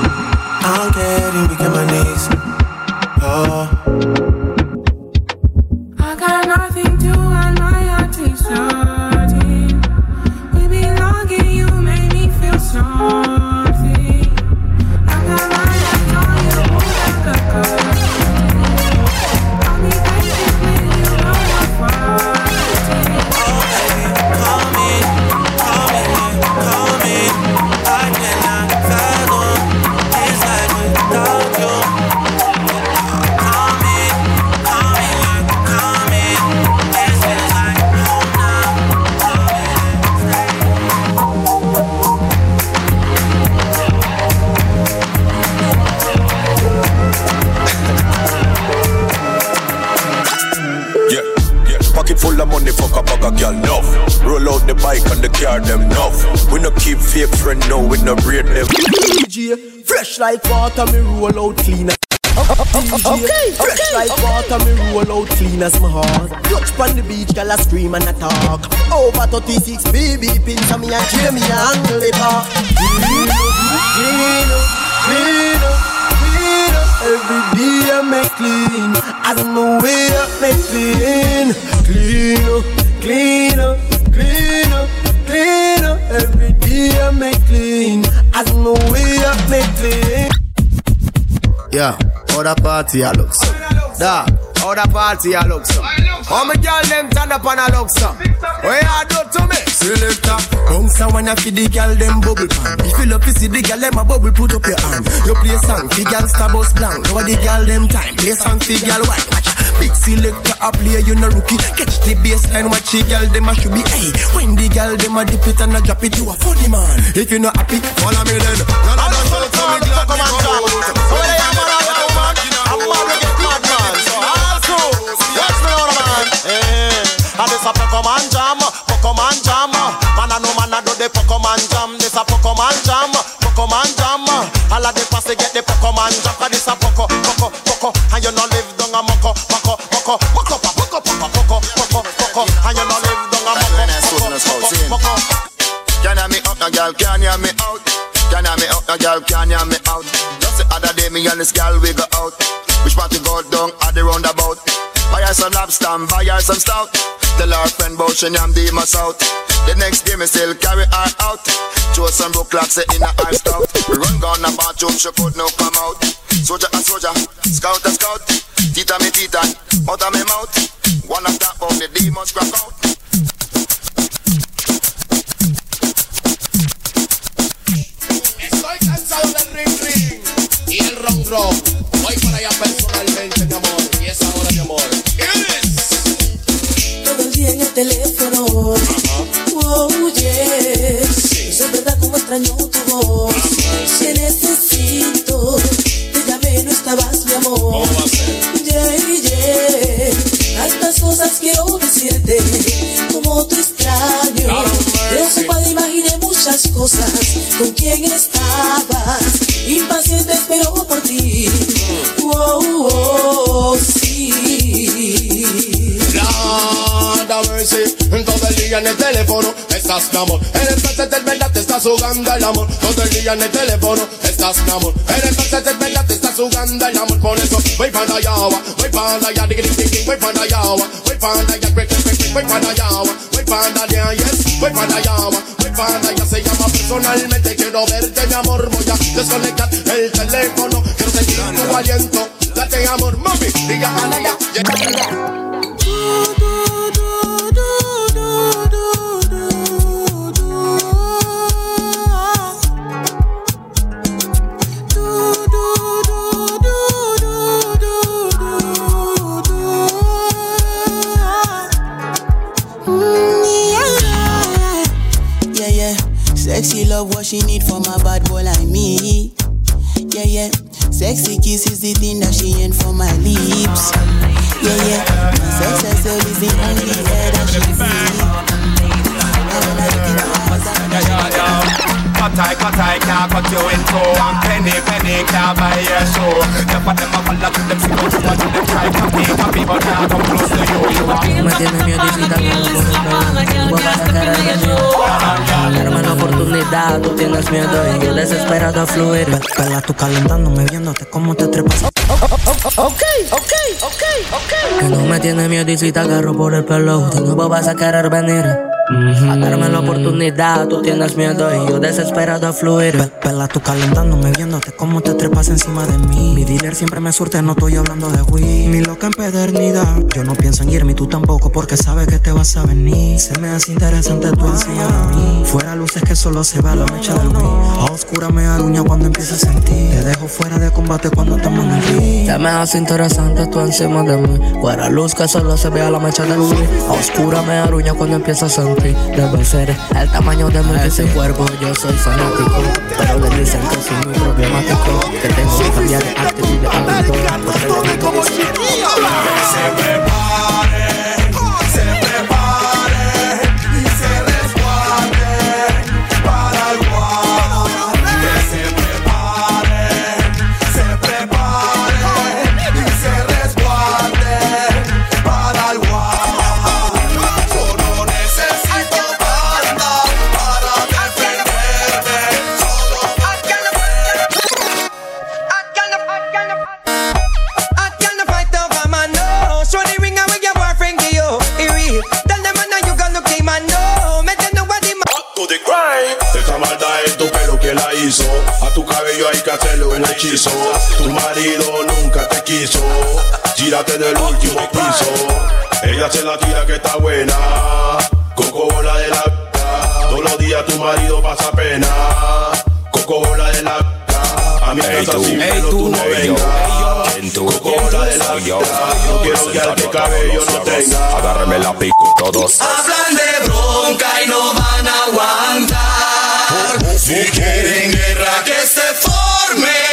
Pocket full of money, fuck a bag of girl, enough. Roll out the bike and the car, them enough. We no keep fake friend, no, we no rate them. DJ, fresh like water, me roll out cleaner. DJ, okay, fresh okay, like okay. water, me roll out clean as my heart. Touch pon the beach, girl a scream and a talk. Over 36 BB pins, me and Jamie handle it all. Clean up, clean up, clean up. Every day I make clean. I don't know where I make clean. Clean up, clean up, clean up, clean up. Every day I make clean. I don't know where I make clean. Yeah, other party I look so. Dog, the party I look so. How my girl them turn up and I look so. What you do to me? Selector, bounce and wanna feed the girl them bubble pan. If you love to see the girl them a bubble, put up your hand. You play song, the girl star bus blank. Now the girl them time, play song, the girl white. Watch Big selector a play, you no rookie. Catch the baseline, watch the girl them a should be. Hey, when the girl them a dip it and a drop it, you a funny man. If you not happy, follow me then. None of them show to me glad me go out. And this a Pokemon jam, Pokemon jam. Man I know man I do the Pokemon jam. This a Pokemon jam, Pokemon jam. All of the pass they get the Pokemon jam. Cause this a poko, poko, poko. And you no live down a Moko, Moko, Moko, Moko, poko, poko, poko. Poco, Poco. And you no live down a Moko, Moko, Moko. Can hear me up, a girl? Can hear me out? Can hear me up, a girl? Can hear me out? Just the other day, me and this girl we go out. Which party go down at the roundabout? Buy some lobster, and buy her some stout. Tell her friend about she name the out. The next day, me still carry her out. Show some broke clocks in a her stout. Run down the bathroom, she could no come out. Soldier a soldier, scout a scout. Tita me tita, out of me mouth. One of that, but the demons crack out. Estoy cansado del ring ron ron. Voy para allá personalmente, mi amor. Y es ahora, mi amor. Todo el día en el teléfono. Oh, yes. Es verdad como extraño tu voz. Te necesito. Te llamé, no estabas, mi amor. Yeah, yeah. Tantas cosas quiero decirte. Como te extraño. Imaginé muchas cosas. Con quién estabas. Impaciente espero por ti. Oh, oh, sí. Have mercy. Todo el día en el teléfono estás mi amor. En el presente en verdad te estás jugando el amor. Todo el día en el teléfono estás mi amor. En el presente en verdad te estás jugando el amor. Por eso voy para allá, voy para allá, voy para allá, voy para allá, voy para allá, voy para allá, voy para allá, voy para allá. Se llama personalmente quiero verte mi amor. Voy a desconectar el teléfono. Quiero sentir tu aliento. Date amor, mami, diga allá, Yeah, Sexy love, what she need from a bad boy like me. Yeah, yeah. Sexy kiss is the thing that she ain't for my lips. Yeah, yeah. My sex herself is the only air that she breathes. Cut I, cut I, can't cut you in two And penny, penny, can't buy your show them a follow to them, see what you want to them Try copy, copy, but can't come close to you You are Me tiene a. Darme la oportunidad, tú tienes miedo y yo desesperado a fluir. Vela tú calentándome, viéndote cómo te trepas. Ok, ok, ok, ok. Que no me tiene miedicita, agarro por el pelo. De nuevo vas a querer venir. A darme la oportunidad, tú tienes miedo y yo desesperado a fluir. Ve- Vela tú calentándome, viéndote cómo te trepas encima de mí. Mi dealer siempre me surte, no estoy hablando de weed. Mi loca empedernida, yo no pienso en irme, tú tampoco, porque sabes que te vas a venir. Se me hace interesante tú encima de mí. Fuera luces que solo se va la mecha del weed. A oscura me aruña cuando empiezo a sentir. Te dejo fuera de combate cuando estamos en el ring. Se me hace interesante tú encima de mí. Fuera luz que solo se vea la mecha del weed. A oscura me aruña cuando empiezo a sentir. Debe ser el tamaño de mi ese cuerpo. Yo soy fanático, pero le dicen que soy muy problemático. Que tengo que cambiar de actitud y de hábito. Porque Se nunca te quiso. Tírate del último piso. Ella se la tira que está buena. Coco bola de la Todos los días tu marido pasa pena. Coco bola de la A mi casa tú. sin Ey, pelo tú. no yo. vengas. Coco bola de la yo. No quiero que al que cabello no tenga. Agárrame la pico todos. Hablan de bronca y no van a aguantar. Si quieren guerra que se forme.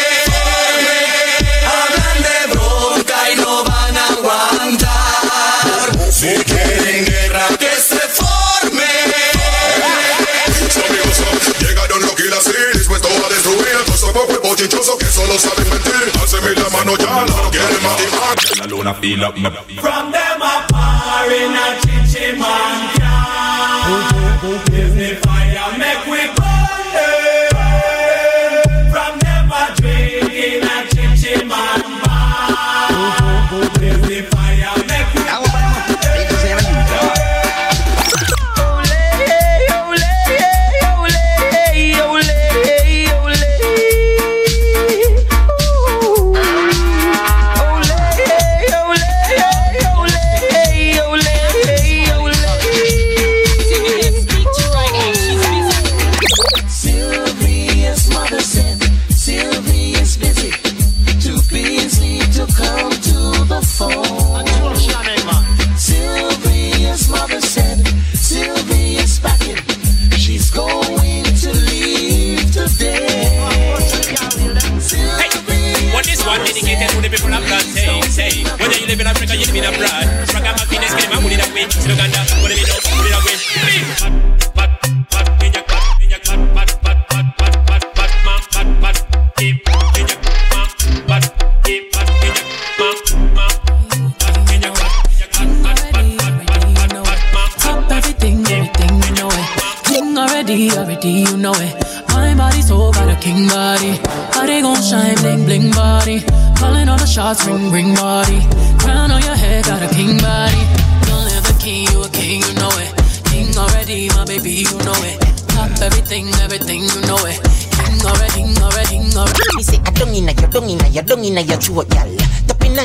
Cosa poco y bochinchoso que solo saben mentir. Haceme la mano ya, no quieren motivar La luna fila. From them a fire in a chichi man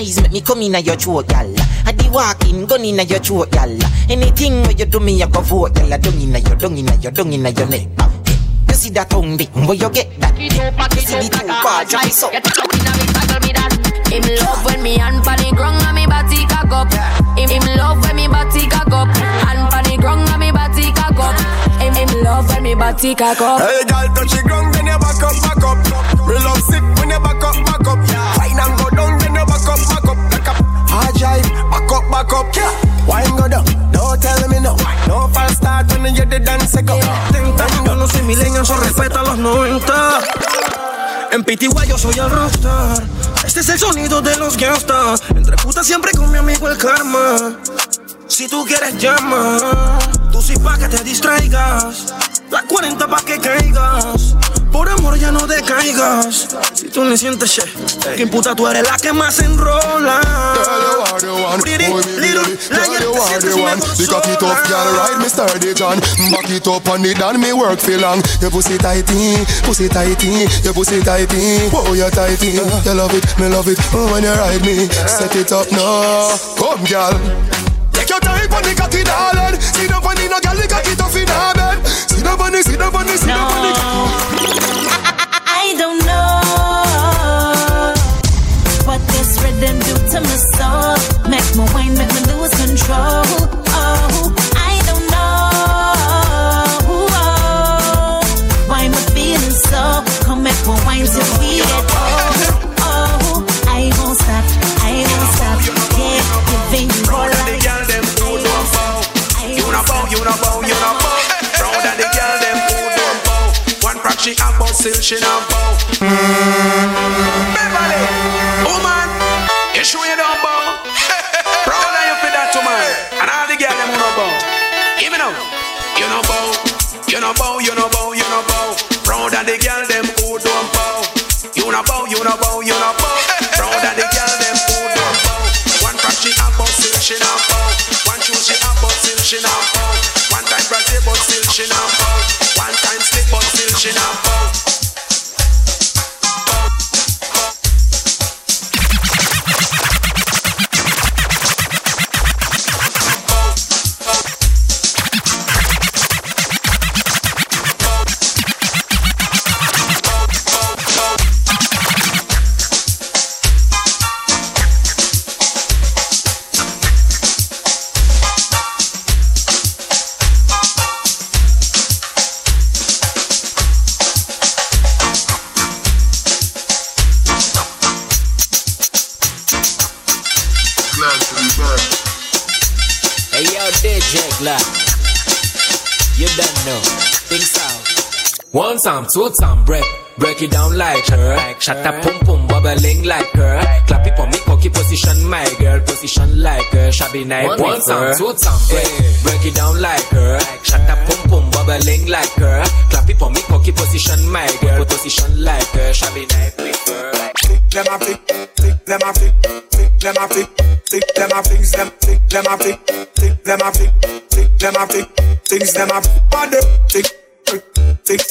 eyes make me come inna your throat, gal. I di walking, gun inna your throat, gal. Anything where you do me, I go vote, gal. I don't inna your, don't inna your, don't inna your neck. You see that tongue, dick, where you get that? You see the two bar, try so. Him love when me hand pan the ground and me body cock up. Him, him love when me body cock up. Hand pan the ground and me body cock up. Him, him love when me body cock up. Hey, girl, touch the ground, then you back up, back up. Me love sick drive, back up, back up. Wine go down, don't tell me no. No false start when you the dance go. Yo no soy milenio, eso respeta los 90. En Pitigua yo soy el rockstar. Este es el sonido de los gangsters. Entre putas siempre con mi amigo el karma. Si tú quieres llama, tú sí pa' que te distraigas. La 40 pa' que caigas. Por amor ya no decaigas. Si tú le sientes che, que puta tú eres la que más enrola. Girl, you are the one, Pretty boy, me little really. liar, Girl, you te are sientes the una one. The cocky tough girl, ride me sturdy John. Back it up on it and me work for long. Your pussy tighty, pussy tighty, your pussy tighty. Oh, you tighty. You love it, me love it. Oh, when you ride me, set it up now. Come, girl. Take your time on the cocky, darling. Sit down on the no girl, the cocky tough in her bed. Sit down on the, sit down on the, sit down on the. I combination of both. Time, two time, break. Break it down like her. Shut up, pum pum, bubbling like her. Clap it for me, cocky position, my girl. Position like her. Shabby night, one, one time, two time, break. Break it down like her. Shut up, pum pum, bubbling like her. Clap it for me, cocky position, my girl. Position like her. Shabby night, with her. Them a flick, flick, them a flick, flick, them a flick, flick, them a flick, them, flick, them a flick, flick, them a flick, flick, them a flick, things them a body, flick, tick,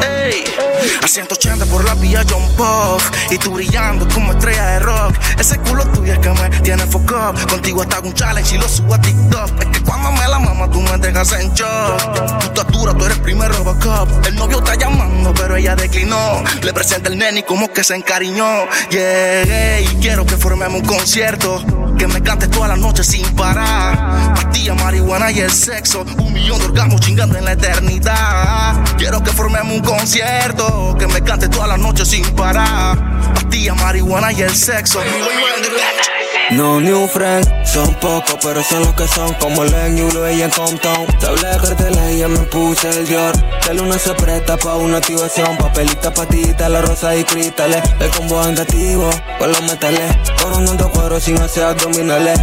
Hey. A 180 por la vía John Puff. Y tú brillando como estrella de rock. Ese culo tuyo es que me tiene foco Contigo hasta un challenge y lo subo a TikTok. Es que cuando me la mama tú me dejas en shock. Tu estatura, tú eres primer Robocop. El novio está llamando pero ella declinó. Le presenta el nene como que se encariñó. Yeah, y quiero que formemos un concierto. Que me cantes toda la noche sin parar. Pastilla, marihuana y el sexo. Un millón de orgasmos chingando en la eternidad. Quiero que formemos un concierto. Que me cantes toda la noche sin parar. Pastilla, marihuana y el sexo. No new friends, son pocos, pero son los que son como Len y y en Compton. Te hablé de carteles y me puse el Dior. De luna se presta pa' una activación. Papelita, patita, la rosa y cristales. El combo andativo con los metales. Coronando cuero sin hacer abdominales.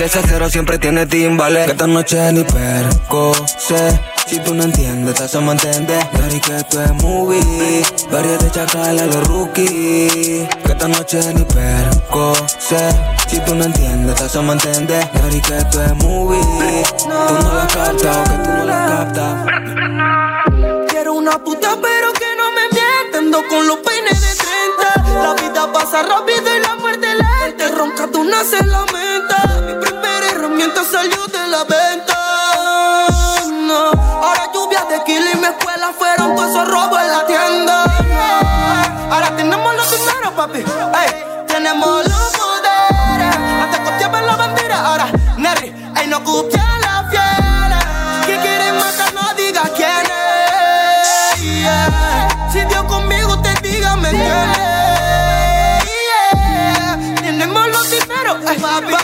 Si ese cero siempre tiene timbales. Que esta noche ni perco sé. Si tú no entiendes, te hacemos entender. Dari que esto es movie. Varios de chacal a los rookies. Que esta noche ni perco sé. Si tú no entiendes, te hacemos entender. Dari que esto es movie. Tú no la captas o que tú no la captas. Quiero una puta pero que no me mienta Ando con los peines de 30 La vida pasa rápido y la muerte lenta Ronca tú nace la menta Mi herramienta salió de la venta No, ahora lluvia de kilo y mi escuela fueron todos esos robos en la tienda. Ahora tenemos los dineros papi. Ey, tenemos los poderes. Hasta costeamos la bandera. Ahora, Nerry, ey, no cupia la fiel Que quieren matar, no diga quién es. Si Dios conmigo te diga me entiendes yeah. Tenemos los dineros, papi,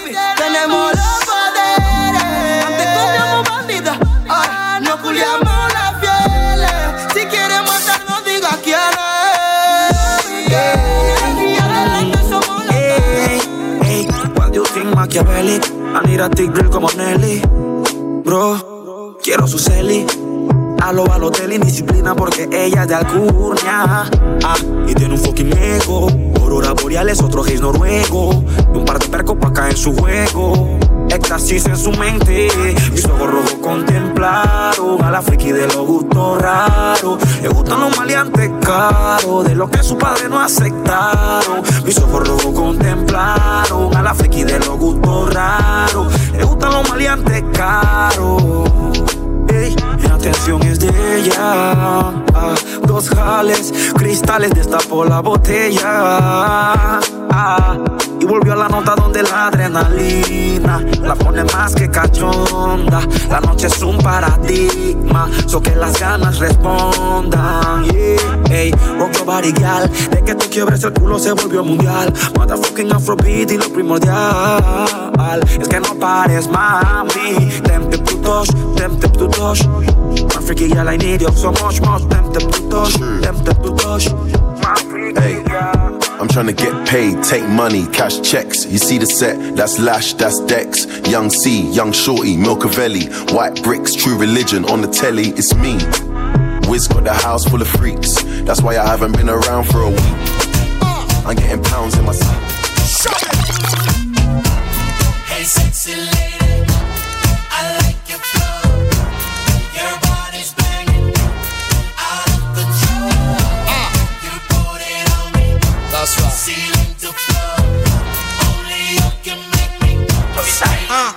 do you think Machiavelli? I need a thick drill como Nelly. Bro, quiero su celi. A lo Balotelli, disciplina porque ella es de Alcurnia. Ah, y tiene un fucking ego. Aurora boreales, otro gays noruego. Y un par de percos pa' caer en su juego. Éxtasis en su mente. Mis ojos rojos contemplaron a la friki de los gustos raros. Le gustan los maleantes caros, de lo que su padre no aceptaron. Mis ojos rojos contemplaron a la friki de los gustos raros. Le gustan los maleantes caros. Ey, mi atención es de ella. Dos jales, cristales, destapó la botella. Ah, y volvió a la nota donde la adrenalina la pone más que cachonda. La noche es un paradigma, so que las ganas respondan. Yeah. Ey, rock your body. De que tú quiebres el culo se volvió mundial. Motherfucking afrobeat y lo primordial. Es que no pares, mami. Tempted to touch, tempted to touch. My freaky gal, I need you so much, much. Tempted to touch, tempted to touch. My freaky Hey, I'm trying to get paid, take money, cash checks. You see the set, that's Lash, that's Dex. Young C, Young Shorty, Milcavelli. White bricks, true religion on the telly, it's me. Wiz got the house full of freaks. That's why I haven't been around for a week. I'm getting pounds in my Hey, sexy lady,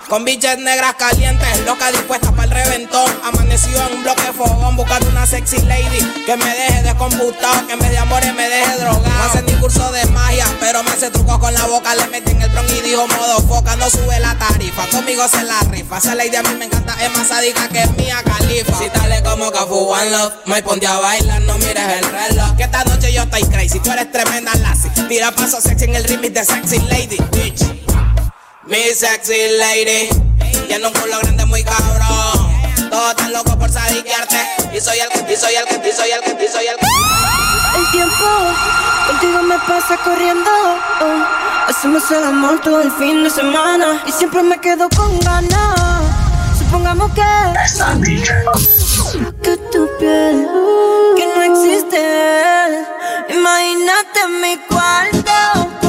con biches negras calientes, loca dispuesta para el reventón. Amanecido en un bloque de fogón, buscando una sexy lady que me deje descomputado, que en vez de amores me deje drogado. No hace curso de magia, pero me hace truco con la boca. Le metí en el bron y dijo modo foca, no sube la tarifa. Conmigo se la rifa. Esa lady a mí me encanta, es más sádica que mía califa. Si dale como fue one love. Me ponte a bailar, no mires el reloj. Que esta noche yo estoy crazy, tú eres tremenda lassie. Tira paso sexy en el remix de Sexy Lady, bitch. Mi sexy lady. Tiene un culo grande muy cabrón. Todos están locos por sadiquearte. Y soy el que, y soy el que, y soy el que, y soy el que. El tiempo contigo me pasa corriendo. oh. Hacemos el amor todo el fin de semana y siempre me quedo con ganas. Supongamos que que tu piel que no existe. Imagínate mi cuarto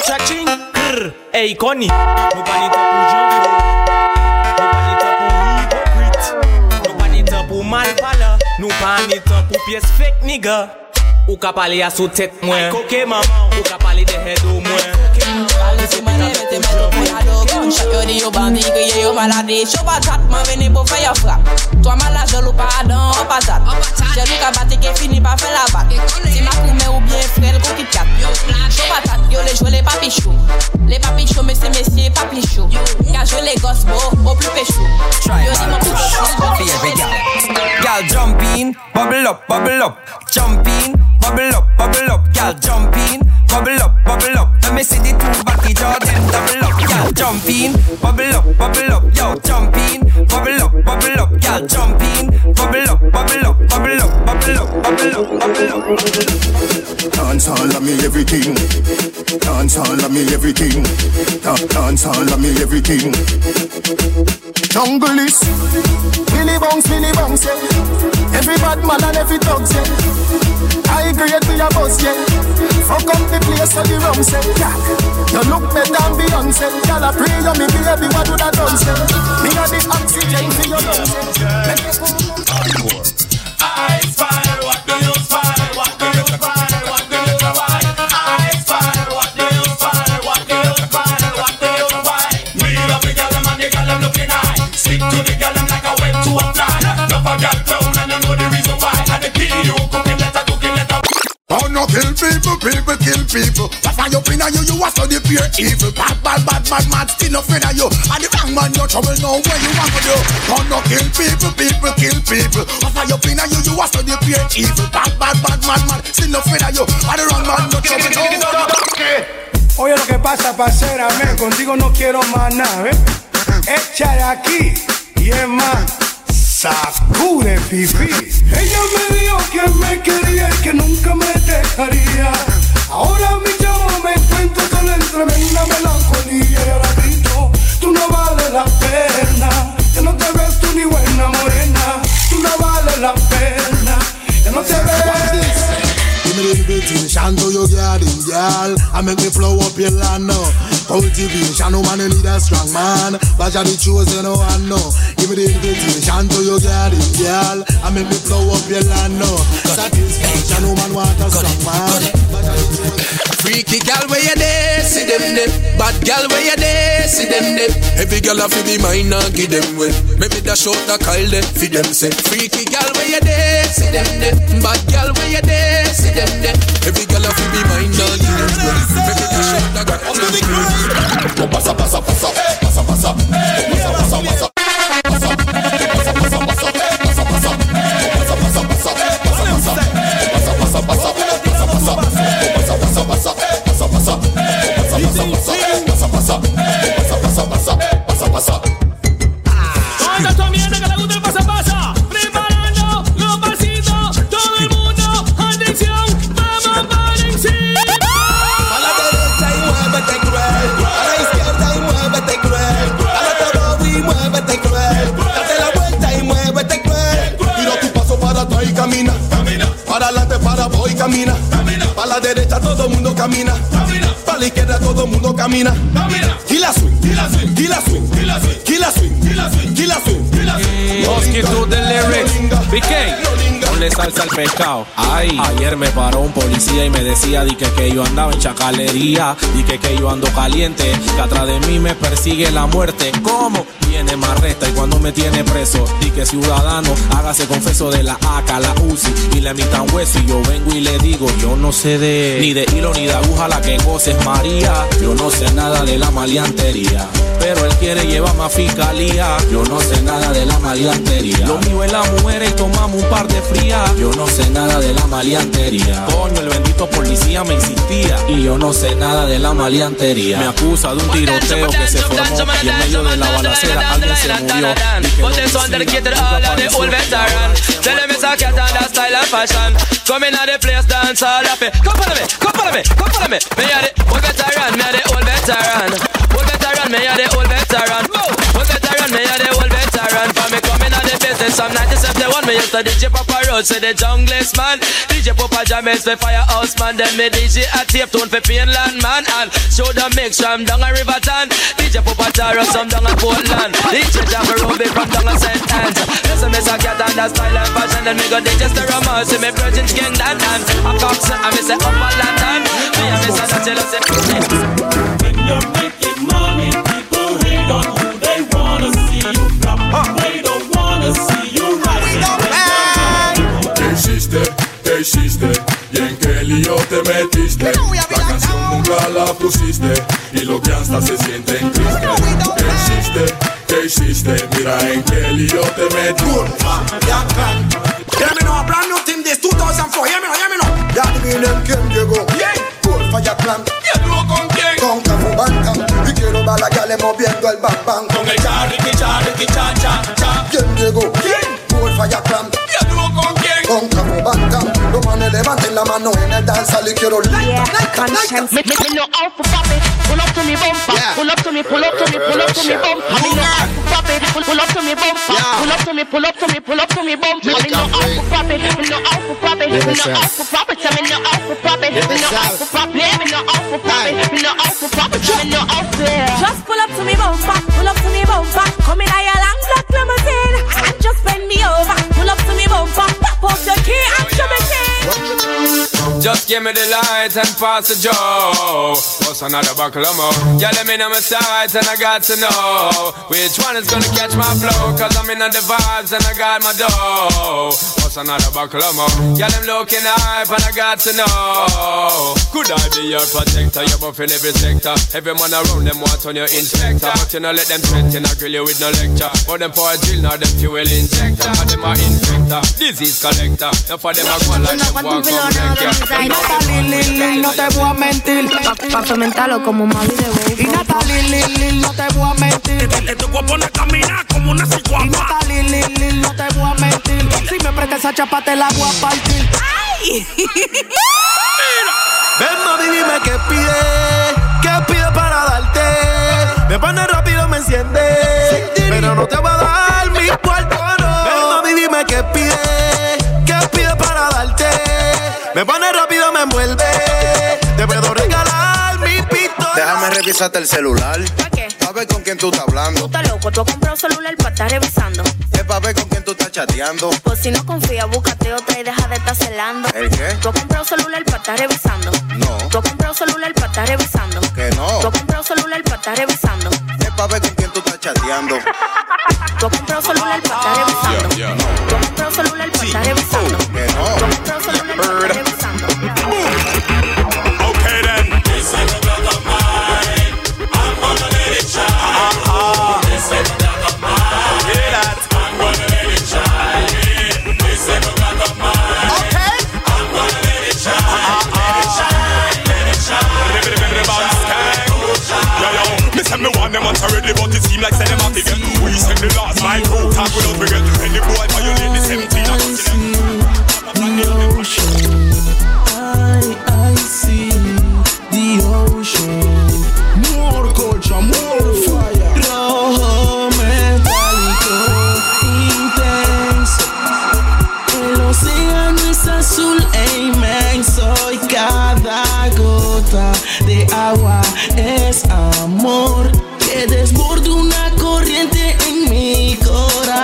Chak-ching Krr Ey koni Nou pa nita pou janko Nou pa nita pou hipokrit Nou pa nita pou malpala Nou pa nita pou piyes fake nigga. Ou ka pale a sou tet mwen Koke maman. Ou ka pale de head ou mwen man är inte med och jag då Gunshot gör det jobbar, digger ger jobbar la det Tjobbar tratt, man vinner på för jag frapp Toi man la jaloux pas adam, on pas ça J'ai lu qu'à battre qu'est fini pas faire la batte. Si ma coumé ou bien frère, qu'on quitte cap Tjobbar tratt, yo les jouer les papichous Les papichous, mais c'est messieurs papichous Car je les gosse beau, au plus péchou Yo dis mon plus péchou, Gal jump in, bubble up, bubble up. Jump in, bubble up, bubble up. Gal jump in bubble up, bubble up. Let me see the two backy jaw them double up, gal jump in, bubble up, bubble up, yo jump in, bubble up, bubble up, gal jump in, bubble up, bubble up, bubble up, bubble up, bubble up, bubble up. Dance all of me everything. Dance all of me everything. Da- Dance all of me everything. Jungle is Billy Bounce, Billy Bounce, yeah. Every bad man and every dog, yeah. I grade we a buzz, yeah. Fuck up the place so the rum say, yeah. You look better than Beyonce. Y'all a pray you me baby, what do that done say? Me a the oxygen for your lungs, people. What fire up inna you, you a study pure evil. Bad, bad, bad, bad, mad, still no of you. And the wrong man, you trouble now. Where you want to do? Oh no, kill people, people kill people. What fire up inna you, you a study pure evil. Bad, bad, bad, mad, mad, still no of you. And the wrong man, you trouble now. Oye lo que pasa, parcera, men, contigo no quiero más nada, ¿eh? Échale aquí y es más, sacude pipí. Ella me dijo que me quería y que nunca me dejaría. Ahora mi chavo me encuentro con la tremenda melancolía y ahora grito, tú no vales la pena, que no te ves tú ni buena morena, tú no vales la pena, que no te ves. Give me the invitation to your garden, girl. I make me flow up your land now. Cultivation, no man you need a strong man. But you're the chosen one, no. Give me the invitation to your garden, girl. I make me flow up your land now. Satisfaction, no man want a strong man. Freaky gal where you there, see them there. Bad gal where you there, see them there. Every gal a fi be mine and give them way. Maybe dash out the Kyle there, fi them say. Freaky gal where you there, see them there. Bad gal where you there, see them there. Every gal a fi be mine and give them way. Maybe dash out the Kyle there. Pasa, pasa, pasa, pasa, pasa, pasa, pasa, pasa. Camina. Camina. Para la izquierda todo el mundo camina. Camina. Kila swing, kila swing, swing, kila swing, kila swing, kila swing, kila swing, kila swing. Husky to the lyrics. BK, ponle salsa al pescado. Ay, ayer me paró un policía y me decía di que, que yo andaba en chacalería, di que, que yo ando caliente, que atrás de mí me persigue la muerte. ¿Cómo? Viene más resta y cuando me tiene preso, di que ciudadano, hágase confeso de la AK, la UCI y la mitad hueso. Y yo vengo y le digo, yo no sé de ni de hilo ni de aguja la que goces María. Yo no sé nada de la maleantería, pero él quiere llevarme a fiscalía. Yo no sé nada de la maleantería. Lo mío es la mujer y tomamos un par de frías. Yo no sé nada de la maleantería. Coño, el bendito policía me insistía. Y yo no sé nada de la maleantería. Me acusa de un tiroteo que se formó y en medio de la balacera alguien se murió. But this one dedicated all of the old veteran. Tell them it's a cat and a style and fashion. Come in at the place, dance all of it. Come follow me, come follow me, come follow me. Me are the old veteran, me are the. Old veteran, the I'm 97 the one me used to DJ Papa Road, say the junglist man. DJ Papa James for firehouse man. Then me DJ a tape tone for Finland man. And show them mix from down a Riverton. DJ Papa Tara some down a Portland. DJ Jaffa Ruby from down a St. Anne's. Listen, me say cat and that style and fashion. Then me go DJ Sterama. See me virgin gang dan dan. A cox and me say up a London. Me and me say that you. When you're hiciste? ¿Y en qué lío te metiste? La canción nunca la pusiste y los hasta se sienten tristes. ¿Qué hiciste? ¿Qué hiciste? Mira en qué lío te metiste. Hear me now, a brand new thing this 2004. Hear me now, hear me now. Ya adivinen quién llegó. Por Fire Clan. ¿Y tú con quién? Con Cafu Bancan. Y quiero ver la gale moviendo el bam bam. Con el charriqui, charriqui, cha, cha, cha. ¿Quién llegó? ¿Quién? Por Fire Clan. ¿Y tú con quién? Con Cafu Bancan. Los manes levanten la mano en el danzal y quiero like, Yeah, conscience. Me, me, me no out for pop it. Pull up to me bumper. Pull up to me, pull up to me, pull up to me bumper. Me no out for pop it. Pull, pull up to me bumper. Pull up to me, pull up to me, pull up to me bumper. Me no out for pop it. Me no out for pop it. Me no out for pop it. Me no out for pop it. Me no out for pop it. Me no out for pop it. Me no out for pop it. Me no out for. Just pull up to me bumper, pull up to me bumper. Come in a your long black limousine and just bend me over. Just give me the light and pass the joe. What's another buckle of more? Yeah, let me know my sides and I got to know which one is gonna catch my flow. Cause I'm in the vibes and I got my dough. What's another buckle of more? Yeah, them looking hype and I got to know. Could I be your protector? You're buff in every sector. Every man around them want on your inspector. But you know, let them threaten, I grill you with no lecture. For them for a drill, now them fuel injector. For them are infector, disease collector. Now for them, I go like them walk on Y Natalie, Lil, Lil, no te voy a mentir. Pa' fermentarlo como Mavi de Y Baby. Natalie, Lil, Lil, no te voy a mentir. Este guapo no camina como una Y ciguapa. Natalie, Lil, Lil, no te voy a mentir. Si me prestas esa chapa, te la voy a partir. Ven mami, dime qué pide, qué pide para darte. Me pone rápido, me enciende, pero no te voy a dar mi cuarto, no. Ven mami, dime qué pide, qué pide para darte. Me pone rápido, me envuelve, te puedo regalar mi pistola. Déjame revisarte el celular. ¿Para qué? Pa' ver con quién tú estás hablando. Tú estás loco, tú has comprado un celular para estar revisando. Es pa' ver con quién tú estás chateando. Pues si no confías, búscate otra y deja de estar celando. ¿El qué? Tú has comprado un celular para estar revisando. No, Tú has comprado celular para estar revisando. que Tú no. has comprado un celular para estar revisando. Es pa' ver con quién tú estás chateando. Tú has comprado celular para estar revisando. Tú has comprado un celular para estar revisando. Que Tú no. has comprado un celular para estar revisando. The last my crew, talk without regret. Any boy violate the 17 I got to I, I see the ocean. More culture, more fire. Rojo metálico, intenso. El océano es azul e inmenso y cada gota de agua es amor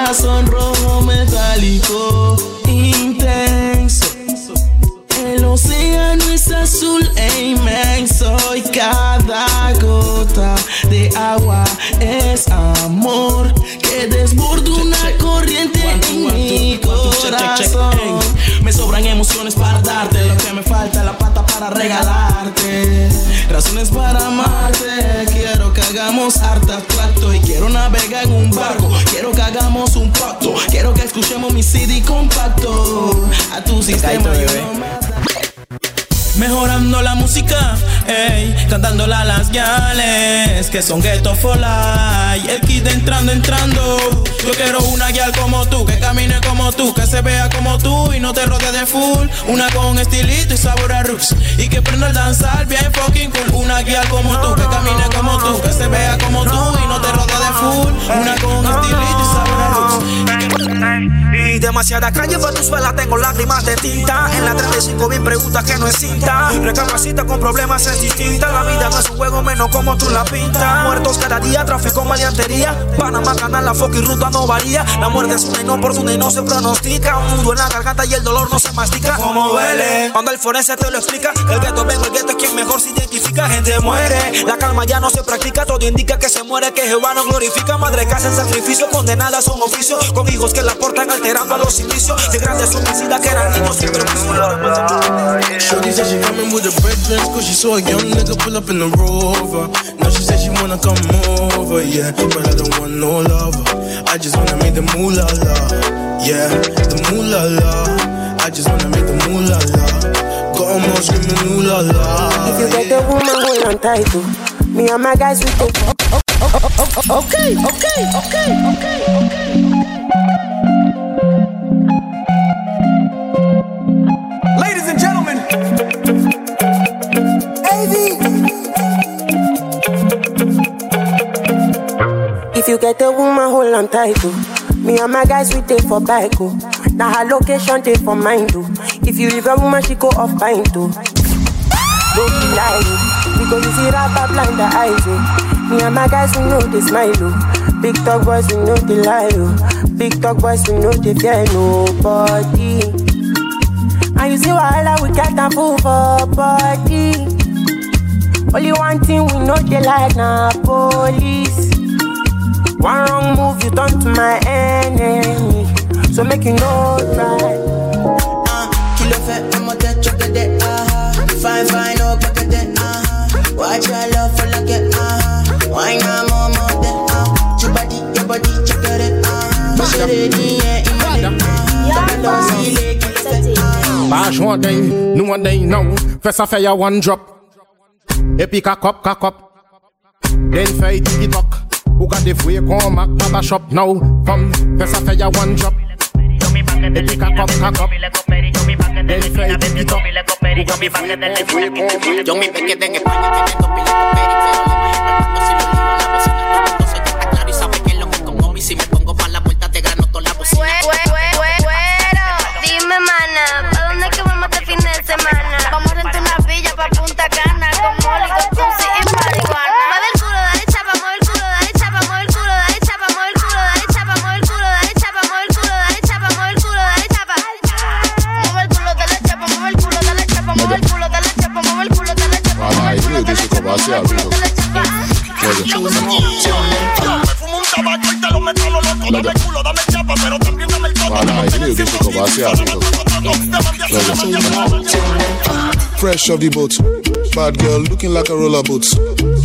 corazón rojo metálico intenso. El océano es azul e inmenso y cada gota de agua es amor que desborda una corriente en mi corazón. Me sobran emociones para darte lo que me falta, la plata para regalarte. Razones para amarte, quiero que hagamos harta tracto y quiero navegar en un barco. Quiero que hagamos un pacto, quiero que escuchemos mi CD compacto. A tu sistema yo no me Mejorando la música, ey, cantándola las gales que son ghetto for life. El kid entrando, entrando. Yo quiero una guial como tú, que camine como tú, que se vea como tú y no te rodee de full. Una con estilito y sabor a roots. Y que prenda el danzar bien fucking cool. Una guial como tú, que camine como tú, que se vea como tú y no te rodee de full. Una con estilito y sabor a. Y demasiada calle fue tu suela, tengo lágrimas de tinta. En la 35 bien preguntas que no cinta. Recapacita con problemas es distinta. La vida no es un juego menos como tú la pintas. Muertos cada día, tráfico, maleantería. Panamá ganar la fucking ruta no varía. La muerte es una inoportuna y no se pronostica. Un nudo en la garganta y el dolor no se mastica. Como duele. Cuando el forense te lo explica. El gueto vengo, el gueto es quien mejor se identifica. Gente muere. La calma ya no se practica. Todo indica que se muere, que Jehová no glorifica. Madre que hacen sacrificio, condenadas a un oficio. Con hijos que la portan alterando a los inicios. De grandes homicidas que eran niños sin Shorty said she coming with the breakfast Cause she saw a young nigga pull up in the rover. Now she said she wanna come over, yeah But I don't want no lover. I just wanna make the moolah la Yeah, the moolah la. I just wanna make the moolah la. Got 'em all screaming ooh la la If you get the woman, hold on tight to Me and my guys, we go oh, oh, Okay, okay, okay, okay, okay If you get a woman, hold on tight to Me and my guys, we take for bike, oh. Now her location, take for mind, too. If you leave a woman, she go off pine, too. Oh. Don't be lying, because you see rapper blind the eyes, oh. Me and my guys, we know they smile, oh. Big talk boys, we know they lie, oh. Big talk boys, we know they fear nobody. And you see wahala, we get a fool for body. Only one thing we know they like na police. One wrong move, you turn to my enemy. So make you know right. Kill a fat, I'm a touch of the day, ah Fine, fine, oh, back at that, ah Watch your love for like it, ah Why not more, more, that, ah Your body, your body, check it, ah Push it in, yeah, in the ah Don't see, like, Bash one day, no one day now. First I fire one drop. Epi cock up, cock up. Then fire tiki talk. Who got the free come back baba shop now? From first I fire one drop. Epi cock up, cock up. Then fire tiki talk. Who got the free come back? Yo mi pequeña en España tiene dos con Peri, pero cuando si lo digo a la bocina queda claro y sabe que es lo que si me pongo pa' la puerta te grano toda la bocina. Voilà, il veut que je commence à vivre. Fresh off the boat. Bad girl looking like a roller boat.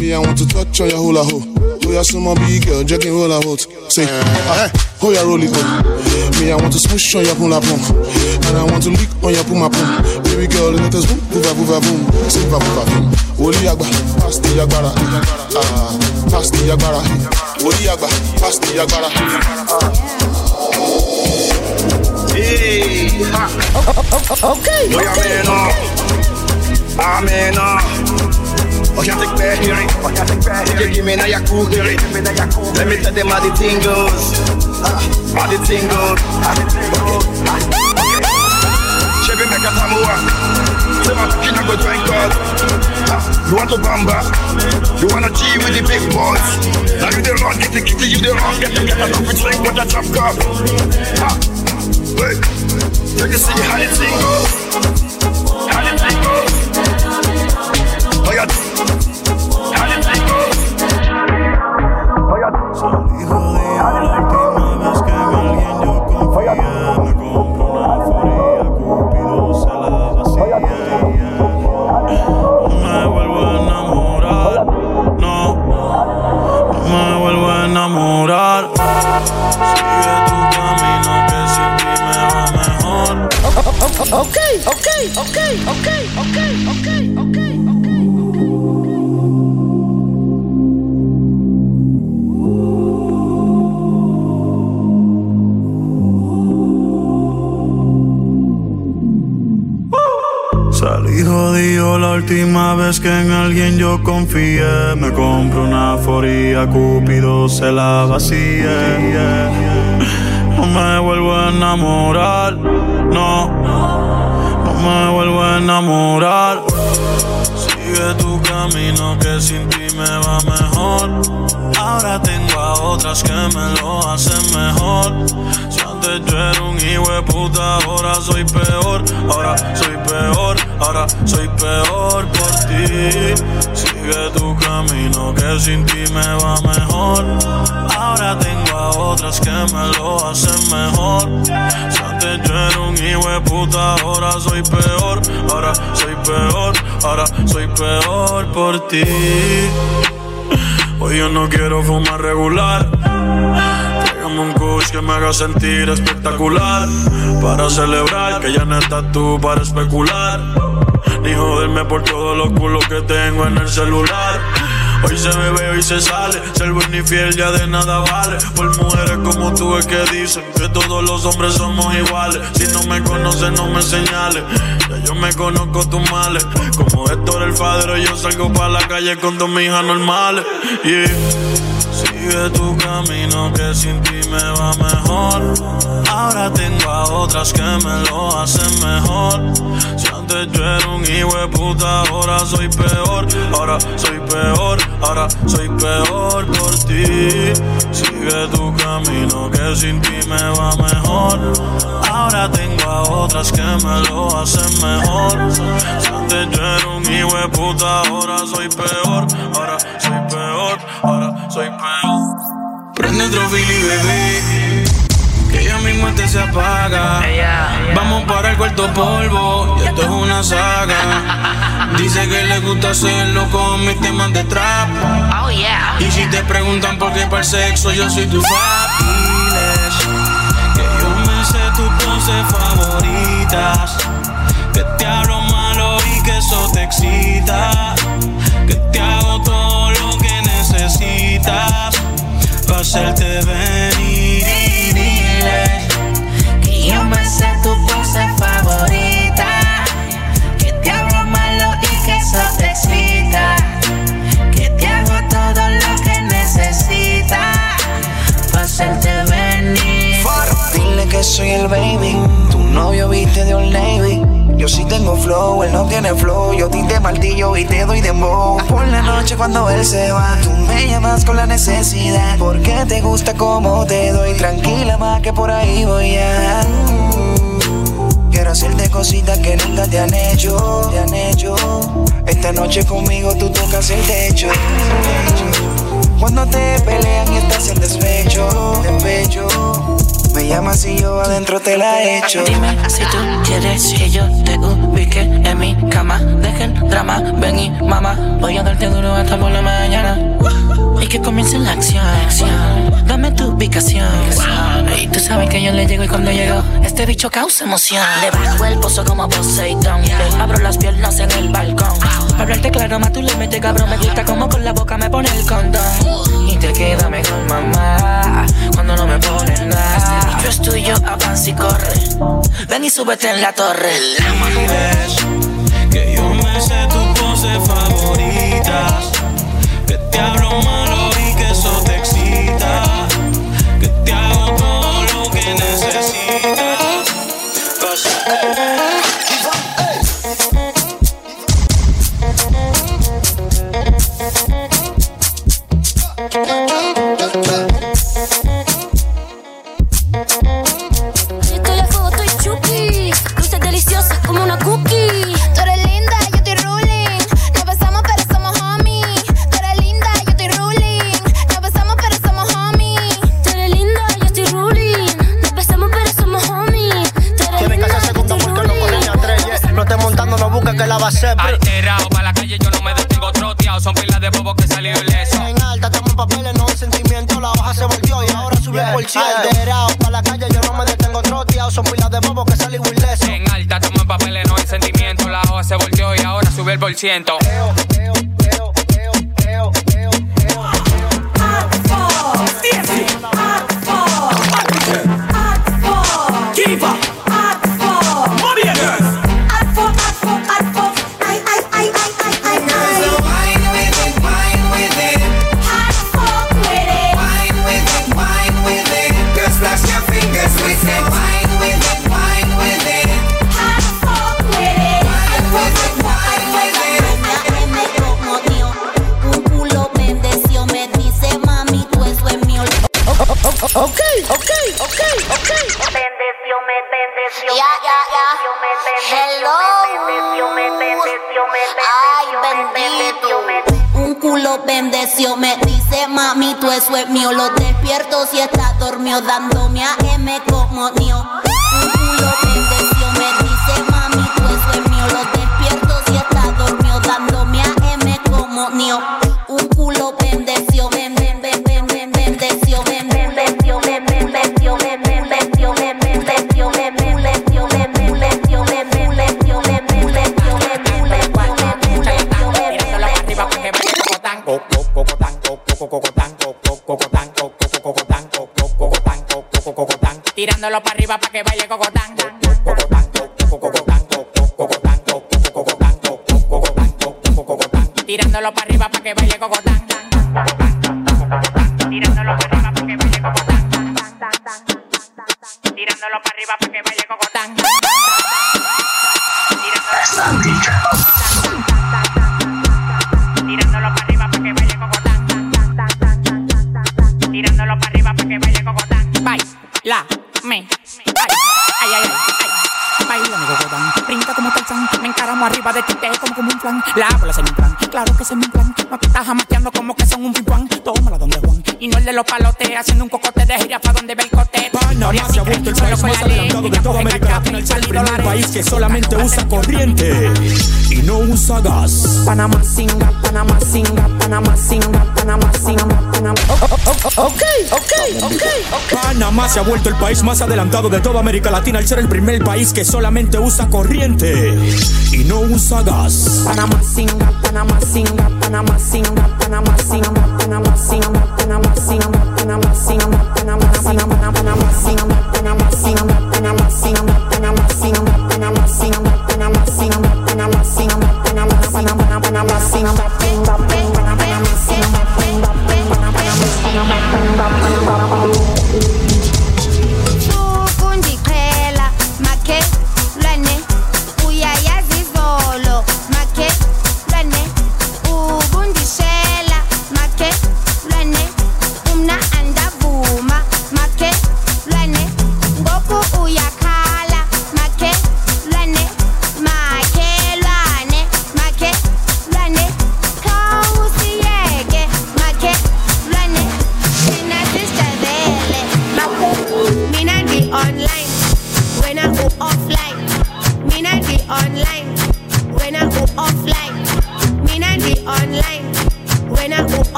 Me, I want to touch on your hula ho. Oh, you're some big girl, jogging roller boat. Say, ah, oh, you roll it up. Me, I want to smoosh on your hula pump. And I want to lick on your puma pump. Baby girl, let us boom, boom, boom, boom. Say, boom, boom, boom. Oli agba, pass the agbara. Ah, pass the agbara orí àgbà pásítì agbára. bóyá mẹ́ẹ̀nà àmẹ́ẹ̀nà ọ̀yà ti pẹ́ irin jẹ́ kí mi náà yà kú irin let me tell them how the thing goes how the thing goes ṣé bí mẹ́ka tá mo wà go drink up. You want to bamba? You wanna G with the big boys? Now you the rock, get the kitty, you the rock, get the get a coffee drink with a drop cup. Ha. Wait, take a see how the thing goes. Última vez que en alguien yo confié. Me compro una foría, Cúpido se la vacía. No me vuelvo a enamorar, no. No me vuelvo a enamorar. Sigue tu camino que sin ti me va mejor. Ahora tengo a otras que me lo hacen mejor. Si antes yo era un hijo de puta, ahora soy peor. Ahora soy peor, ahora soy peor por ti. Sigue tu camino que sin ti me va mejor. Ahora tengo a otras que me lo hacen mejor. Si antes yo era un hijo puta, ahora soy peor. Ahora soy peor, ahora soy peor por ti. Hoy yo no quiero fumar regular. Un kush que me haga sentir espectacular. Para celebrar que ya no estás tú para especular. Ni joderme por todos los culos que tengo en el celular. Hoy se bebe, hoy se sale. Ser buen y fiel ya de nada vale. Por mujeres como tú es que dicen que todos los hombres somos iguales. Si no me conoces, no me señales. Ya yo me conozco tus males. Como Héctor el Fadero, yo salgo para la calle con dos hijas normales. Yeah. Sigue tu camino que sin ti me va mejor. Ahora tengo a otras que me lo hacen mejor. Antes yo era un hijo de puta, ahora soy peor. Ahora soy peor, ahora soy peor por ti. Sigue tu camino que sin ti me va mejor. Ahora tengo a otras que me lo hacen mejor. Si antes yo era un hijo de puta, ahora soy peor. Ahora soy peor, ahora soy peor. Prende otro Billy, bebé. Que ya mismo este se apaga. Vamos para el cuarto polvo. Y esto es una saga. Dice que le gusta hacerlo con mis temas de trap. Y si te preguntan por qué para el sexo, yo soy tu fabiles. Que yo me sé tus poses favoritas. Que te hablo malo y que eso te excita. Que te hago todo lo que necesitas. Para hacerte venir dile Que yo me sé tu pose favorita. Que te hablo malo y que eso te excita. Que te hago todo lo que necesitas. Para hacerte venir. Dile que soy el baby, tu novio viste de Old Navy. Yo sí tengo flow, él no tiene flow. Yo tinte martillo y te doy dembow. Por la noche cuando él se va, tú me llamas con la necesidad. Porque te gusta como te doy. Tranquila más que por ahí voy a. Quiero hacerte cositas que nunca te han hecho, te han hecho. Esta noche conmigo tú tocas el techo. Cuando te pelean y estás en despecho, despecho. Me llamas y yo adentro te la echo. Dime si tú quieres que yo te ubique en mi cama. Deja el drama, ven y mamá. Voy a darte duro hasta por la mañana. Y que comience la acción. Dame tu ubicación. Y tú sabes que yo le llego y cuando llego, este bicho causa emoción. Le bajo el pozo como Poseidón. Abro las piernas en el balcón. Para hablarte claro, más tú le metes cabrón. Me gusta como con la boca me pone el condón. Y te queda mejor, mamá. Cuando no me pones nada. Este bicho es tuyo, avanza y corre. Ven y súbete en la torre. Que yo me sé tus poses favoritas. Que te malo Alterado, pa' la calle yo no me detengo troteado. Son pilas de bobo que salió ileso. En alta, estamos en papeles, no en sentimiento. La hoja se volteó y ahora sube el por ciento. Para arriba para que baile cocotán. Tirándolo para arriba para que baile cocotán. Tirándolo para arriba para que baile cocotán. Tirándolo para arriba para que baile cocotán. Tirándolo arriba de ti, como como un plan. La bola se me plan, claro que se me plan Mapitas jamaqueando como que son un pimpán Tómala donde Juan, y no el de los palotes Haciendo un cocote de jirafa donde ve Panamá se ha vuelto el país más adelantado de toda América Latina. El primer país que solamente usa corriente y no usa gas. Panamá singa, Panamá singa, Panamá singa, Panamá singa, Panamá. Ok, ok, ok. Panamá se ha vuelto el país más adelantado de toda América Latina al ser el primer país que solamente usa corriente y no usa gas. Panamá Panamá singa, Panamá singa, Panamá singa, Panamá singa, Panamá singa, Panamá singa, Panamá singa. sing, I'm rapping, I'm rapping, I'm rapping.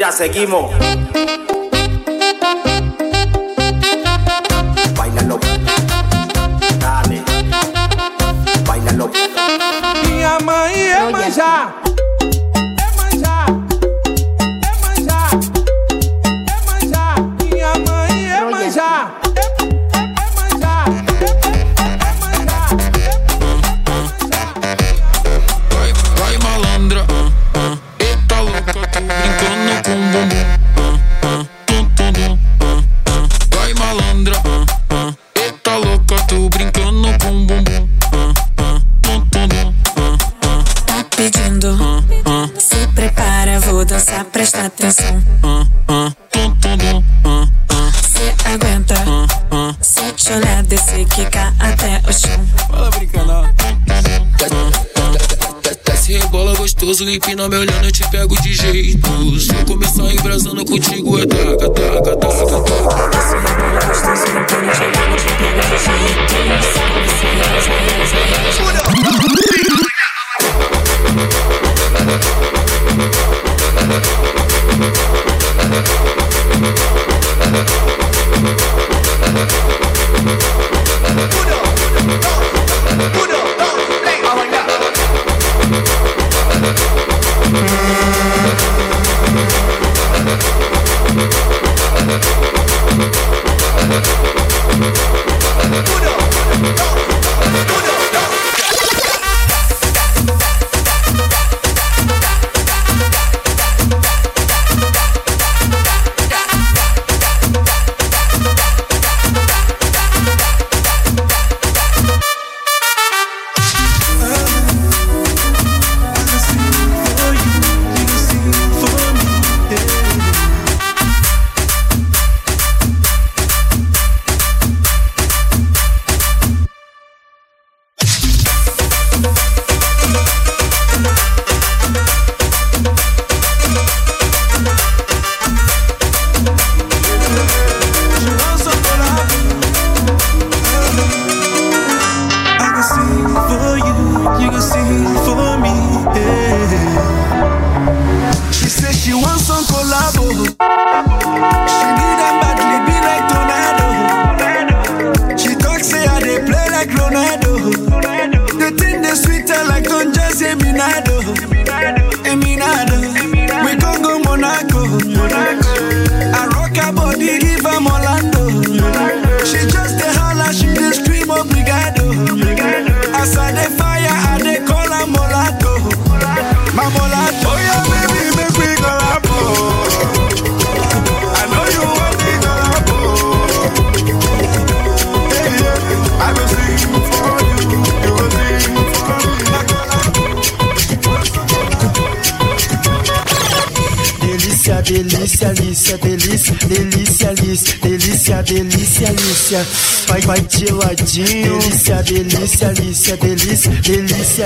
Mira, seguimos. limpinha me olhando, eu te pego de jeito. Se eu começar embrasando contigo.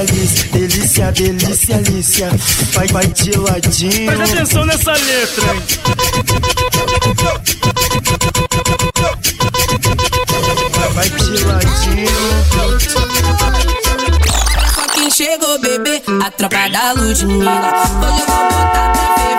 delícia, delícia, delícia, Alicia. Vai, vai de ladinho. Presta atenção nessa letra, hein? Vai de ladinho. Quem chegou, bebê, a tropa da Ludmilla. Hoje eu vou botar pra ver